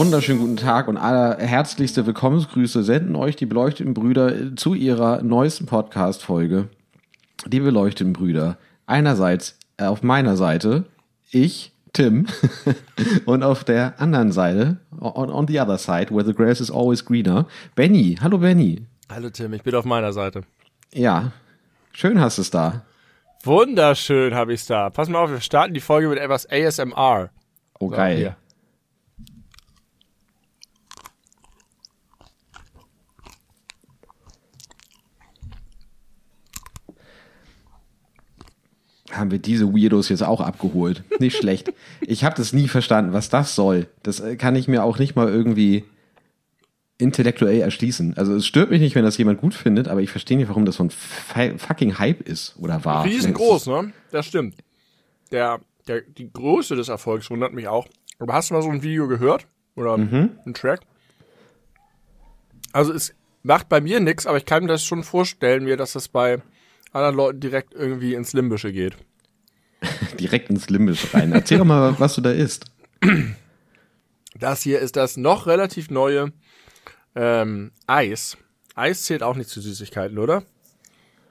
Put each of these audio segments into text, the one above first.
Wunderschönen guten Tag und allerherzlichste Willkommensgrüße senden euch die beleuchteten Brüder zu ihrer neuesten Podcast-Folge. Die beleuchteten Brüder. Einerseits äh, auf meiner Seite ich, Tim, und auf der anderen Seite, on, on the other side, where the grass is always greener, Benny. Hallo Benny. Hallo Tim, ich bin auf meiner Seite. Ja, schön hast du es da. Wunderschön habe ich es da. Pass mal auf, wir starten die Folge mit etwas ASMR. Oh, So, geil. hier. Haben wir diese Weirdos jetzt auch abgeholt. Nicht schlecht. Ich habe das nie verstanden, was das soll. Das äh, kann ich mir auch nicht mal irgendwie intellektuell erschließen. Also es stört mich nicht, wenn das jemand gut findet, aber ich verstehe nicht, warum das so ein fucking Hype ist oder war. Riesengroß, ne? Das stimmt. Der, der, die Größe des Erfolgs wundert mich auch. Aber hast du mal so ein Video gehört? Oder Mhm. einen Track? Also es macht bei mir nichts, aber ich kann mir das schon vorstellen, mir, dass das bei anderen Leuten direkt irgendwie ins Limbische geht. Direkt ins Limbisch rein. Erzähl doch mal, was du da isst. Das hier ist das noch relativ neue ähm, Eis. Eis zählt auch nicht zu Süßigkeiten, oder?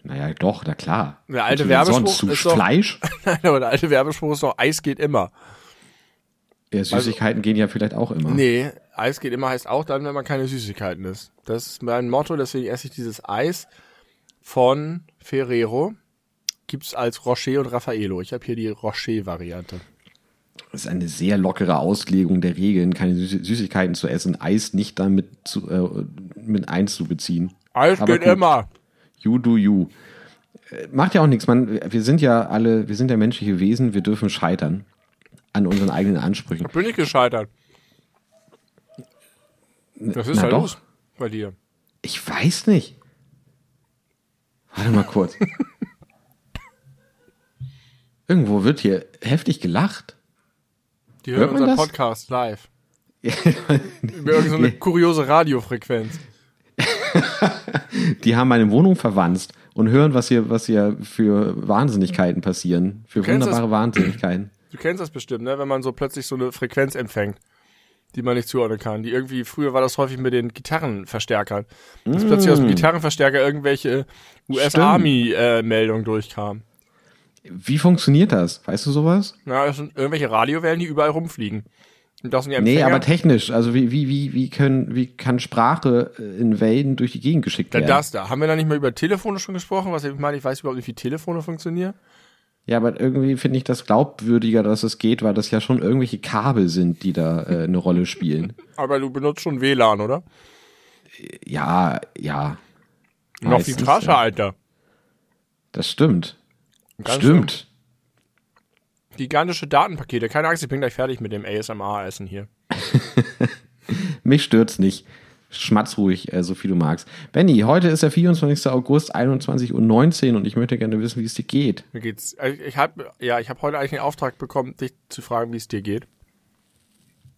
Naja, doch, na klar. Der alte Werbespruch sonst zu ist doch- Fleisch? Nein, aber der alte Werbespruch ist doch, Eis geht immer. Ja, Süßigkeiten gehen ja vielleicht auch immer. Nee, Eis geht immer heißt auch dann, wenn man keine Süßigkeiten isst. Das ist mein Motto, deswegen esse ich dieses Eis von Ferrero. Gibt's als Rocher und Raffaello. Ich habe hier die Rocher-Variante. Das ist eine sehr lockere Auslegung der Regeln, keine Süß Süßigkeiten zu essen, Eis nicht damit zu, äh, mit einzubeziehen. Eis Aber geht gut. immer. You do you. Äh, Macht ja auch nichts, man. Wir sind ja alle, wir sind ja menschliche Wesen, wir dürfen scheitern an unseren eigenen Ansprüchen. Bin ich gescheitert. Was ist Na da doch. los bei dir? Ich weiß nicht. Warte mal kurz. Irgendwo wird hier heftig gelacht. Die hören unseren das? Podcast live. Über irgendeine so eine kuriose Radiofrequenz. Die haben meine Wohnung verwanzt und hören, was hier, was hier für Wahnsinnigkeiten passieren. Für wunderbare Wahnsinnigkeiten. Du kennst das bestimmt, ne? Wenn man so plötzlich so eine Frequenz empfängt, die man nicht zuordnen kann. Die irgendwie, früher war das häufig mit den Gitarrenverstärkern. Dass plötzlich aus dem Gitarrenverstärker irgendwelche US-Army-Meldungen durchkamen. Wie funktioniert das? Weißt du sowas? Ja, das sind irgendwelche Radiowellen, die überall rumfliegen. Und das sind die Nee, aber technisch. Also wie, wie, wie, wie, können, wie kann Sprache äh, in Wellen durch die Gegend geschickt Ja, werden? das da. Haben wir da nicht mal über Telefone schon gesprochen? Was ich meine, ich weiß überhaupt nicht, wie Telefone funktionieren. Ja, aber irgendwie finde ich das glaubwürdiger, dass es geht, weil das ja schon irgendwelche Kabel sind, die da äh, eine Rolle spielen. Aber du benutzt schon WLAN, oder? Ja, ja. Noch viel krasser, ja. Alter. Das stimmt. Ganz stimmt. Gigantische Datenpakete. Keine Angst, ich bin gleich fertig mit dem ASMR-Essen hier. Mich stört's nicht. Schmatz ruhig, äh, so viel du magst. Benny, heute ist der 24. August, 21.19 Uhr und ich möchte gerne wissen, wie es dir geht. Mir geht's. also Ich habe ja, ich habe heute eigentlich den Auftrag bekommen, dich zu fragen, wie es dir geht.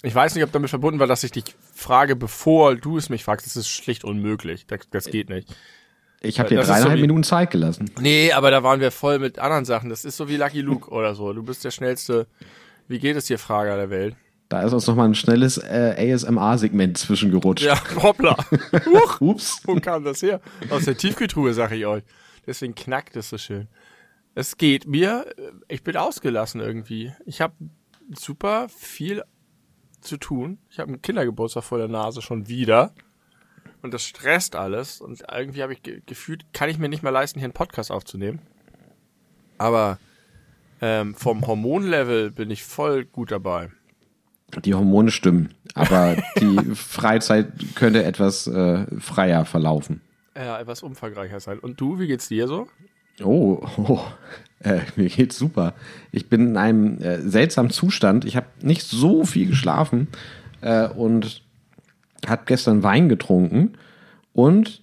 Ich weiß nicht, ob damit verbunden war, dass ich dich frage, bevor du es mich fragst. Das ist schlicht unmöglich. Das, das geht nicht. Ich habe dir Das so dreieinhalb wie- Minuten Zeit gelassen. Nee, aber da waren wir voll mit anderen Sachen. Das ist so wie Lucky Luke oder so. Du bist der schnellste. Wie geht es dir, Frager der Welt? Da ist uns nochmal ein schnelles äh, ASMR-Segment zwischengerutscht. Ja, hoppla. Huch, Ups. wo kam das her? Aus der Tiefkühltruhe, sag ich euch. Deswegen knackt es so schön. Es geht mir, äh, ich bin ausgelassen irgendwie. Ich habe super viel zu tun. Ich habe einen Kindergeburtstag vor der Nase schon wieder. Und das stresst alles. Und irgendwie habe ich ge gefühlt, kann ich mir nicht mehr leisten, hier einen Podcast aufzunehmen. Aber ähm, vom Hormonlevel bin ich voll gut dabei. Die Hormone stimmen, aber die Freizeit könnte etwas äh, freier verlaufen. Ja, etwas umfangreicher sein. Und du, wie geht's dir so? Oh, oh äh, mir geht's super. Ich bin in einem äh, seltsamen Zustand. Ich habe nicht so viel geschlafen äh, und habe gestern Wein getrunken und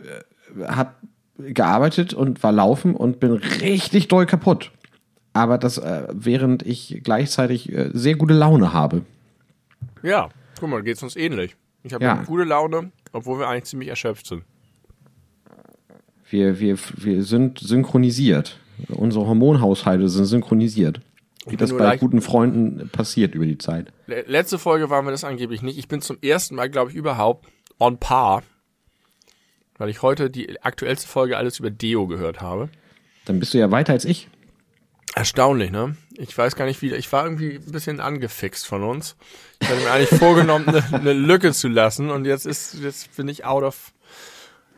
äh, habe gearbeitet und war laufen und bin richtig doll kaputt. Aber das äh, während ich gleichzeitig äh, sehr gute Laune habe. Ja, guck mal, geht's uns ähnlich. Ich habe Ja. gute Laune, obwohl wir eigentlich ziemlich erschöpft sind. Wir, wir, wir sind synchronisiert. Unsere Hormonhaushalte sind synchronisiert. Wie das bei guten Freunden passiert über die Zeit. Le- Letzte Folge waren wir das angeblich nicht. Ich bin zum ersten Mal, glaube ich, überhaupt on par, weil ich heute die aktuellste Folge alles über Deo gehört habe. Dann bist du ja weiter als ich. Erstaunlich, ne? Ich weiß gar nicht wie. Ich war irgendwie ein bisschen angefixt von uns. Ich hatte mir eigentlich vorgenommen, eine, eine Lücke zu lassen und jetzt ist, jetzt bin ich out of,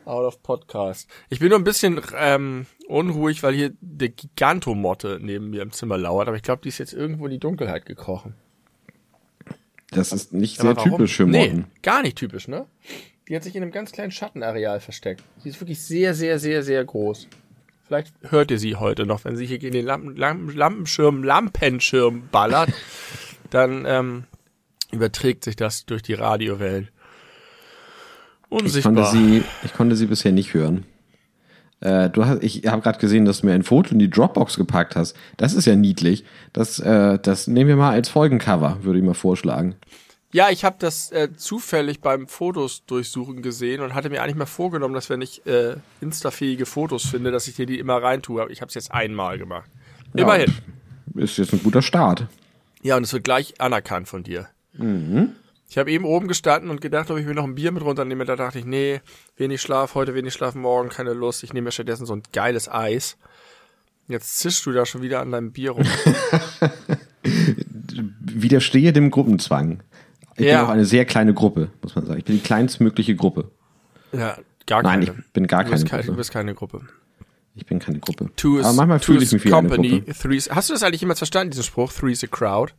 out of Podcast. Ich bin nur ein bisschen ähm, unruhig, weil hier der Gigantomotte neben mir im Zimmer lauert, aber ich glaube, die ist jetzt irgendwo in die Dunkelheit gekrochen. Das ist nicht Aber sehr warum? typisch für Motten. Nee, gar nicht typisch, ne? Die hat sich in einem ganz kleinen Schattenareal versteckt. Sie ist wirklich sehr, sehr, sehr, sehr groß. Vielleicht hört ihr sie heute noch, wenn sie hier gegen den Lampen, Lampen, Lampenschirm, Lampenschirm ballert, dann ähm, überträgt sich das durch die Radiowellen. Ich Unsichtbar. konnte, sie, ich konnte sie bisher nicht hören. Äh, du hast, ich habe gerade gesehen, dass du mir ein Foto in die Dropbox gepackt hast. Das ist ja niedlich. Das, äh, das nehmen wir mal als Folgencover, würde ich mal vorschlagen. Ja, ich habe das äh, zufällig beim Fotos durchsuchen gesehen und hatte mir eigentlich mal vorgenommen, dass wenn ich äh, instafähige Fotos finde, dass ich dir die immer reintue. Ich habe es jetzt einmal gemacht. Immerhin. Ist jetzt ein guter Start. Ja, und es wird gleich anerkannt von dir. Mhm. Ich habe eben oben gestanden und gedacht, ob ich mir noch ein Bier mit runternehme. Da dachte ich, nee, wenig Schlaf, heute wenig Schlaf, morgen keine Lust. Ich nehme mir stattdessen so ein geiles Eis. Jetzt zischst du da schon wieder an deinem Bier rum. Widerstehe dem Gruppenzwang. Ich Ja. bin auch eine sehr kleine Gruppe, muss man sagen. Ich bin die kleinstmögliche Gruppe. ja, gar Nein, ich keine. bin gar du bist keine keine, du Gruppe. bist keine Gruppe. Ich bin keine Gruppe. Two is, Aber manchmal two fühle is ich mich wie company, eine Gruppe. three's, Hast du das eigentlich jemals verstanden, diesen Spruch? Three's a crowd?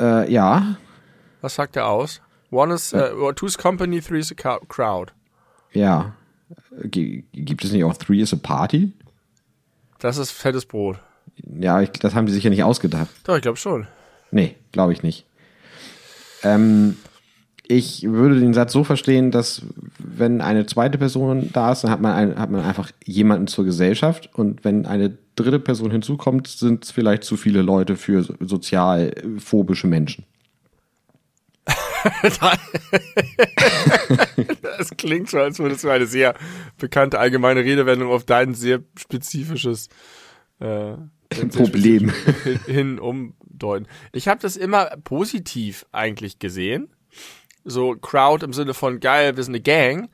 Äh, ja, Was sagt er aus? One is, äh, two's company, three's a cou- crowd. ja. G gibt es nicht auch Three is a Party? Das ist fettes Brot. Ja, ich, das haben die sich ja nicht ausgedacht. Doch, ich glaube schon. Nee, glaube ich nicht. Ähm, ich würde den Satz so verstehen, dass wenn eine zweite Person da ist, dann hat man, ein, hat man einfach jemanden zur Gesellschaft und wenn eine dritte Person hinzukommt, sind es vielleicht zu viele Leute für so- sozialphobische Menschen. Das klingt so, als würdest du eine sehr bekannte allgemeine Redewendung auf dein sehr spezifisches äh, Problem. hin, hin umdeuten. Ich habe das immer positiv eigentlich gesehen. So Crowd im Sinne von geil, wir sind eine Gang.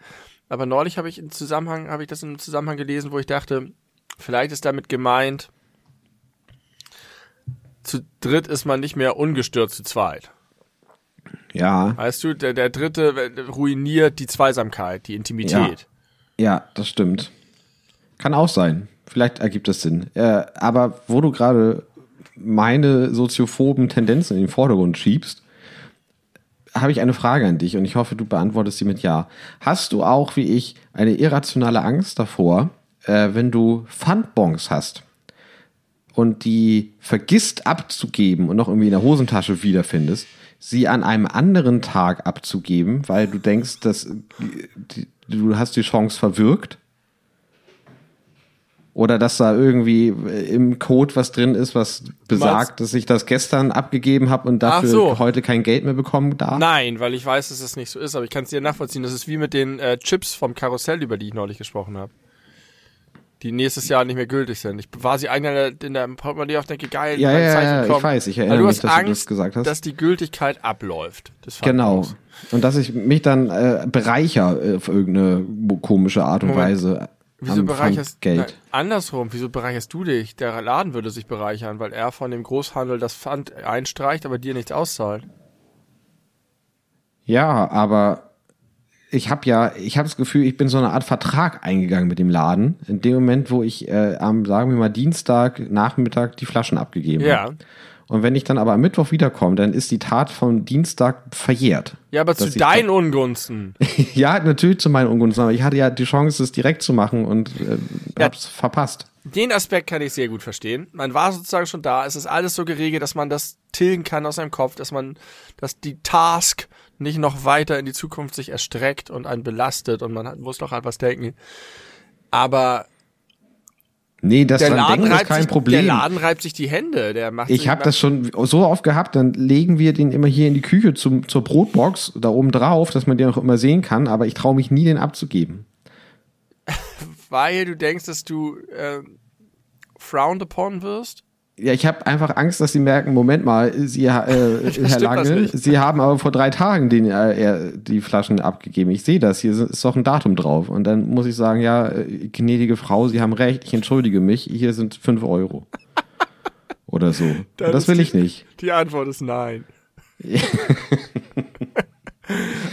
Aber neulich habe ich im Zusammenhang, habe ich das im Zusammenhang gelesen, wo ich dachte, vielleicht ist damit gemeint, zu dritt ist man nicht mehr ungestört zu zweit. Ja, Weißt du, der, der dritte ruiniert die Zweisamkeit, die Intimität. ja, das stimmt. Kann auch sein. Vielleicht ergibt das Sinn. Äh, aber wo du gerade meine soziophoben Tendenzen in den Vordergrund schiebst, habe ich eine Frage an dich und ich hoffe, du beantwortest sie mit Ja. Hast du auch, wie ich, eine irrationale Angst davor, äh, wenn du Pfandbons hast und die vergisst abzugeben und noch irgendwie in der Hosentasche wiederfindest, sie an einem anderen Tag abzugeben, weil du denkst, dass äh, du hast die Chance verwirkt? Oder dass da irgendwie im Code was drin ist, was besagt, dass ich das gestern abgegeben habe und dafür so. heute kein Geld mehr bekommen darf? Nein, weil ich weiß, dass es nicht so ist, aber ich kann es dir nachvollziehen. Das ist wie mit den äh, Chips vom Karussell, über die ich neulich gesprochen habe. Die nächstes Jahr nicht mehr gültig sind. Ich war sie eigentlich in der Portemonnaie auf denke, geil, Ja, ja, Zeichen ja, ich weiß, ich erinnere du mich, dass du Angst, das gesagt hast. dass die Gültigkeit abläuft. Genau. Und dass ich mich dann äh, bereicher äh, auf irgendeine komische Art und Moment. Weise Wieso bereicherst Geld. Nein, andersrum, wieso bereicherst du dich? Der Laden würde sich bereichern, weil er von dem Großhandel das Pfand einstreicht, aber dir nichts auszahlt. Ja, aber ich habe ja, ich habe das Gefühl, ich bin so eine Art Vertrag eingegangen mit dem Laden. In dem Moment, wo ich äh, am, sagen wir mal, Dienstag Nachmittag die Flaschen abgegeben Ja. habe. Und wenn ich dann aber am Mittwoch wiederkomme, dann ist die Tat vom Dienstag verjährt. Ja, aber zu deinen Ungunsten. ja, natürlich zu meinen Ungunsten, aber ich hatte ja die Chance, es direkt zu machen und äh, Ja. hab's verpasst. Den Aspekt kann ich sehr gut verstehen. Man war sozusagen schon da. Es ist alles so geregelt, dass man das tilgen kann aus seinem Kopf, dass man, dass die Task nicht noch weiter in die Zukunft sich erstreckt und einen belastet und man muss noch an was denken. Aber Nee, das Der Laden, denken ist kein sich, Problem. der Laden reibt sich die Hände. Der macht Ich habe das schon so oft gehabt, dann legen wir den immer hier in die Küche zum, zur Brotbox da oben drauf, dass man den auch immer sehen kann, aber ich traue mich nie, den abzugeben. weil du denkst, dass du äh, frowned upon wirst. Ja, ich habe einfach Angst, dass sie merken, Moment mal, Sie, äh, Herr Lange. Sie haben aber vor drei Tagen den, äh, die Flaschen abgegeben. Ich sehe das, hier ist doch ein Datum drauf. Und dann muss ich sagen, ja, äh, gnädige Frau, Sie haben recht, ich entschuldige mich, hier sind fünf Euro. Oder so. Das will die- ich nicht. Die Antwort ist nein.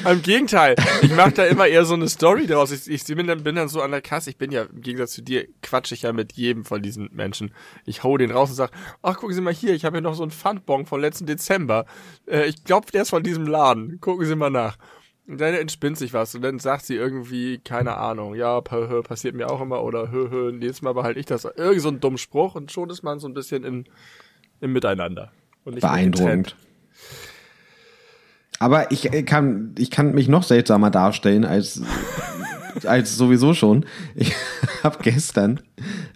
Im Gegenteil, ich mache da immer eher so eine Story draus. Ich, ich bin, dann, bin dann so an der Kasse. Ich bin ja, im Gegensatz zu dir, quatsch ich ja mit jedem von diesen Menschen. Ich hau den raus und sag, ach, gucken Sie mal hier, ich habe hier noch so einen Pfandbon von letzten Dezember. Äh, ich glaube, der ist von diesem Laden. Gucken Sie mal nach. Und dann entspinnt sich was und dann sagt sie irgendwie, keine Ahnung, ja, passiert mir auch immer oder hö, hö, nächstes Mal behalte ich das. Irgend so ein dummen Spruch und schon ist man so ein bisschen in, im Miteinander. Und nicht mehr getrennt. Aber ich äh, kann, ich kann mich noch seltsamer darstellen als, als sowieso schon. Ich habe gestern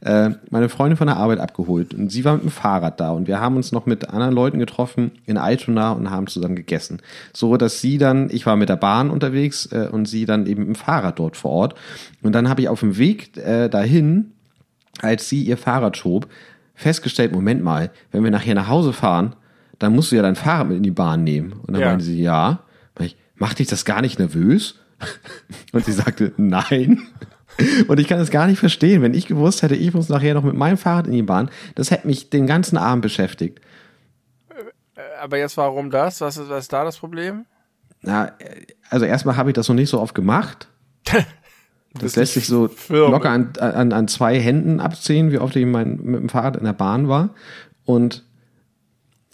äh, meine Freundin von der Arbeit abgeholt und sie war mit dem Fahrrad da und wir haben uns noch mit anderen Leuten getroffen in Altona und haben zusammen gegessen. So, dass sie dann, ich war mit der Bahn unterwegs äh, und sie dann eben mit dem Fahrrad dort vor Ort. Und dann habe ich auf dem Weg äh, dahin, als sie ihr Fahrrad schob, festgestellt, Moment mal, wenn wir nachher nach Hause fahren, dann musst du ja dein Fahrrad mit in die Bahn nehmen. Und dann Ja. meinte sie, ja. Ich, macht dich das gar nicht nervös? Und sie sagte, nein. Und ich kann es gar nicht verstehen. Wenn ich gewusst hätte, ich muss nachher noch mit meinem Fahrrad in die Bahn, das hätte mich den ganzen Abend beschäftigt. Aber jetzt warum das? Was ist, was ist da das Problem? Na, also erstmal habe ich das noch nicht so oft gemacht. Das lässt sich so firm. locker an, an, an zwei Händen abzählen, wie oft ich mein, mit dem Fahrrad in der Bahn war. Und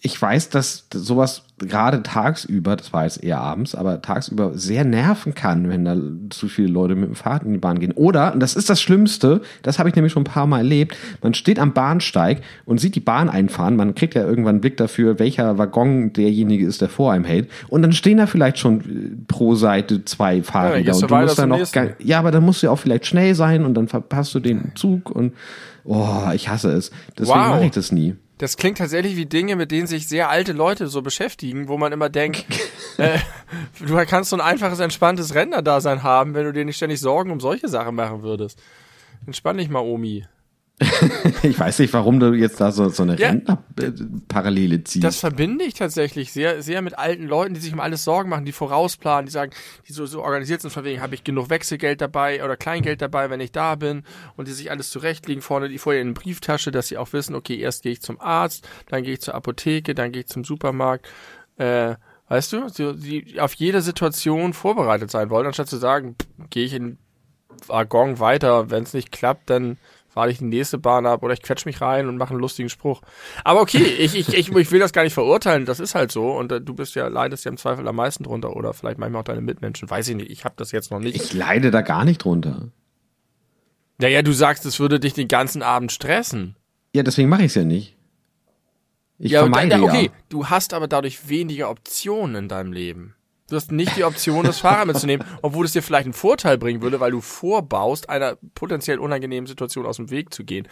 ich weiß, dass sowas gerade tagsüber, das war jetzt eher abends, aber tagsüber sehr nerven kann, wenn da zu viele Leute mit dem Fahrrad in die Bahn gehen. Oder, und das ist das Schlimmste, das habe ich nämlich schon ein paar Mal erlebt, man steht am Bahnsteig und sieht die Bahn einfahren, man kriegt ja irgendwann einen Blick dafür, welcher Waggon derjenige ist, der vor einem hält. Und dann stehen da vielleicht schon äh, pro Seite zwei Fahrräder. du und du musst dann noch ja, aber dann musst du ja auch vielleicht schnell sein und dann verpasst du den Zug und oh, ich hasse es. Deswegen Wow. mache ich das nie. Das klingt tatsächlich wie Dinge, mit denen sich sehr alte Leute so beschäftigen, wo man immer denkt, äh, du kannst so ein einfaches, entspanntes Rentnerdasein haben, wenn du dir nicht ständig Sorgen um solche Sachen machen würdest. Entspann dich mal, Omi. Ich weiß nicht, warum du jetzt da so, so eine Ja. Rentnerparallele ziehst. Das verbinde ich tatsächlich sehr, sehr mit alten Leuten, die sich um alles Sorgen machen, die vorausplanen, die sagen, die so, so organisiert sind, von wegen, habe ich genug Wechselgeld dabei oder Kleingeld dabei, wenn ich da bin und die sich alles zurechtlegen, vorne die vorher in eine Brieftasche, dass sie auch wissen, okay, erst gehe ich zum Arzt, dann gehe ich zur Apotheke, dann gehe ich zum Supermarkt, äh, weißt du, die, auf jede Situation vorbereitet sein wollen, anstatt zu sagen, gehe ich in Waggon weiter, wenn es nicht klappt, dann fahre ich die nächste Bahn ab oder ich quetsch mich rein und mache einen lustigen Spruch. Aber okay, ich, ich, ich, ich will das gar nicht verurteilen, das ist halt so und äh, du bist ja, leidest ja im Zweifel am meisten drunter oder vielleicht manchmal auch deine Mitmenschen, weiß ich nicht, ich habe das jetzt noch nicht. ich leide da gar nicht drunter. Naja, du sagst, es würde dich den ganzen Abend stressen. Ja, deswegen mache ich es ja nicht. Ich ja, vermeide da, okay, ja. du hast aber dadurch weniger Optionen in deinem Leben. Du hast nicht die Option, das Fahrrad mitzunehmen, obwohl es dir vielleicht einen Vorteil bringen würde, weil du vorbaust, einer potenziell unangenehmen Situation aus dem Weg zu gehen.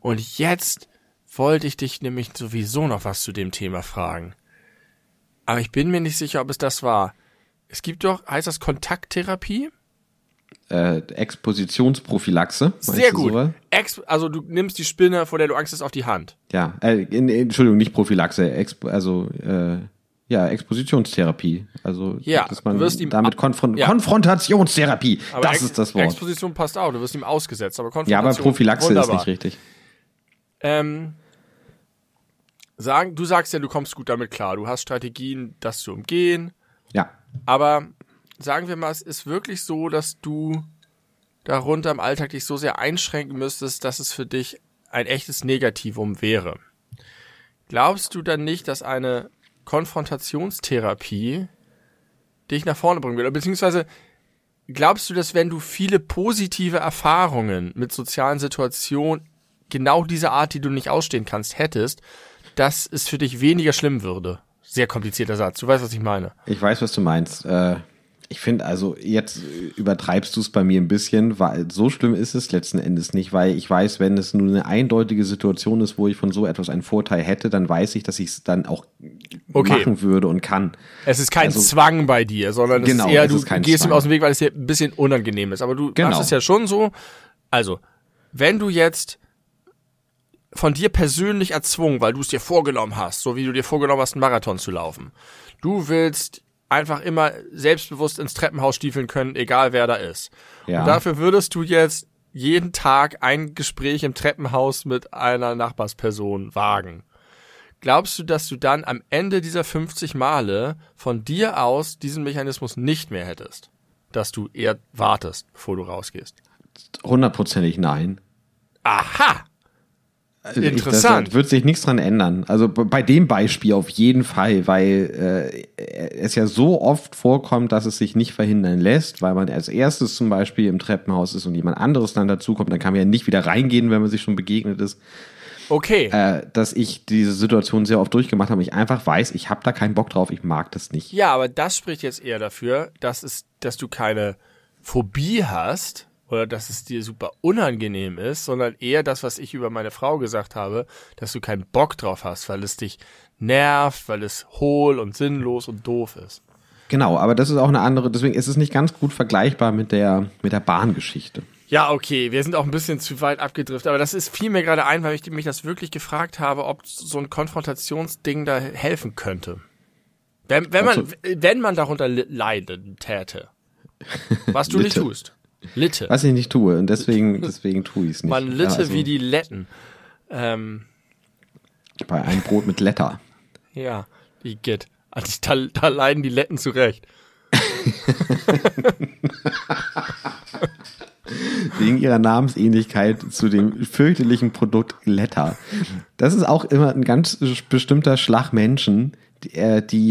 Und jetzt wollte ich dich nämlich sowieso noch was zu dem Thema fragen. Aber ich bin mir nicht sicher, ob es das war. Es gibt doch, heißt das Kontakttherapie? Äh, Expositionsprophylaxe. Sehr gut. sowas? Ex also du nimmst die Spinne, vor der du Angst hast, auf die Hand. Ja, äh, in, Entschuldigung, nicht Prophylaxe, Expo, also äh, ja, Expositionstherapie. Also Ja, dass man wirst ihm damit Konfron ja. Konfrontationstherapie. Aber das ist das Wort. Exposition passt auch, du wirst ihm ausgesetzt, aber Ja, Konfrontation. aber Prophylaxe wunderbar. ist nicht richtig. Ähm, sagen, du sagst ja, du kommst gut damit klar. Du hast Strategien, das zu umgehen. Ja. Aber sagen wir mal, es ist wirklich so, dass du darunter im Alltag dich so sehr einschränken müsstest, dass es für dich ein echtes Negativum wäre. Glaubst du dann nicht, dass eine Konfrontationstherapie dich nach vorne bringen würde? Beziehungsweise glaubst du, dass wenn du viele positive Erfahrungen mit sozialen Situationen genau diese Art, die du nicht ausstehen kannst, hättest, dass es für dich weniger schlimm würde? Sehr komplizierter Satz. Du weißt, was ich meine. Ich weiß, was du meinst. Äh, Ich finde, also jetzt übertreibst du es bei mir ein bisschen, weil so schlimm ist es letzten Endes nicht, weil ich weiß, wenn es nur eine eindeutige Situation ist, wo ich von so etwas einen Vorteil hätte, dann weiß ich, dass ich es dann auch Okay. machen würde und kann. Es ist kein Also- Zwang bei dir, sondern es Genau, ist eher, du ist gehst ihm Zwang. aus dem Weg, weil es dir ein bisschen unangenehm ist. Aber du Genau. machst es ja schon so. Also, wenn du jetzt von dir persönlich erzwungen, weil du es dir vorgenommen hast, so wie du dir vorgenommen hast, einen Marathon zu laufen. Du willst einfach immer selbstbewusst ins Treppenhaus stiefeln können, egal wer da ist. Ja. Und dafür würdest du jetzt jeden Tag ein Gespräch im Treppenhaus mit einer Nachbarsperson wagen. Glaubst du, dass du dann am Ende dieser 50 Male von dir aus diesen Mechanismus nicht mehr hättest? Dass du eher wartest, bevor du rausgehst. Hundertprozentig nein. Aha! Interessant. Ich, da wird sich nichts dran ändern. Also bei dem Beispiel auf jeden Fall, weil äh, es ja so oft vorkommt, dass es sich nicht verhindern lässt, weil man als erstes zum Beispiel im Treppenhaus ist und jemand anderes dann dazukommt, dann kann man ja nicht wieder reingehen, wenn man sich schon begegnet ist, Okay. äh, dass ich diese Situation sehr oft durchgemacht habe ich einfach weiß, ich habe da keinen Bock drauf, ich mag das nicht. Ja, aber das spricht jetzt eher dafür, dass es, dass du keine Phobie hast oder dass es dir super unangenehm ist, sondern eher das, was ich über meine Frau gesagt habe, dass du keinen Bock drauf hast, weil es dich nervt, weil es hohl und sinnlos und doof ist. Genau, aber das ist auch eine andere, deswegen ist es nicht ganz gut vergleichbar mit der, mit der Bahngeschichte. Ja, okay, wir sind auch ein bisschen zu weit abgedriftet, aber das ist fiel mir gerade ein, weil ich mich das wirklich gefragt habe, ob so ein Konfrontationsding da helfen könnte. Wenn, wenn man, Also- wenn man darunter leiden täte. Was du nicht tust. Litte. Was ich nicht tue und deswegen, deswegen tue ich es nicht. Man litte Ja, also wie die Letten. Ähm, Bei einem Brot mit Letter. ja, die geht. Also da, da leiden die Letten zurecht. Wegen ihrer Namensähnlichkeit zu dem fürchterlichen Produkt Letter. Das ist auch immer ein ganz bestimmter Schlag Menschen, die,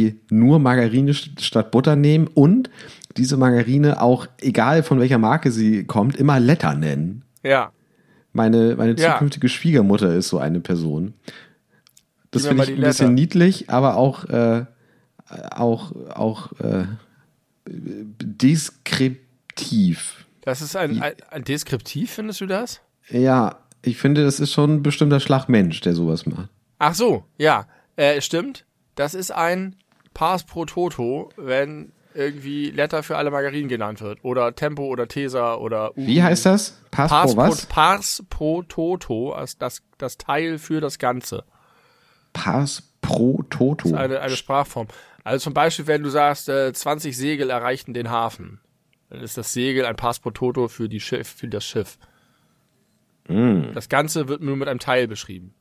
äh, nur Margarine st- statt Butter nehmen und diese Margarine auch, egal von welcher Marke sie kommt, immer Letter nennen. Ja. Meine, meine Ja. zukünftige Schwiegermutter ist so eine Person. Das finde ich ein bisschen Letter. niedlich, aber auch, äh, auch, auch äh, deskriptiv. Das ist ein, ein, ein Deskriptiv, findest du das? Ja, ich finde, das ist schon ein bestimmter Schlag Mensch, der sowas macht. Ach so, ja. Äh, stimmt. Das ist ein Pars pro Toto, wenn irgendwie Letter für alle Margarinen genannt wird. Oder Tempo oder Tesa oder U. Wie heißt das? Pass Pars pro was? Pars pro Toto, als das, das Teil für das Ganze. Pass pro Toto. Das ist eine, eine Sprachform. Also zum Beispiel, wenn du sagst, äh, 20 Segel erreichten den Hafen, dann ist das Segel ein Pass pro Toto für, die Schiff, für das Schiff. Das Ganze wird nur mit einem Teil beschrieben.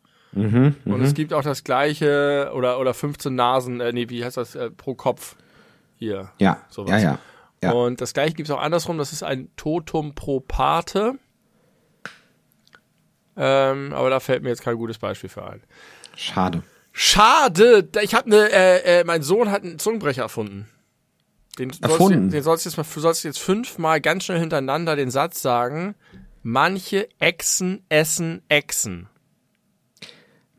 Und es gibt auch das gleiche, oder, oder 15 Nasen, äh, nee, wie heißt das, äh, pro Kopf. Hier. ja, sowas. ja, ja, ja. Und das gleiche gibt es auch andersrum, das ist ein Totum pro Pate. Ähm, aber da fällt mir jetzt kein gutes Beispiel für ein. Schade. Schade, ich habe ne, äh, äh, mein Sohn hat einen Zungenbrecher erfunden. Den sollst, Erfunden? Du, den sollst du jetzt mal, sollst jetzt fünfmal ganz schnell hintereinander den Satz sagen. Manche Echsen essen Echsen.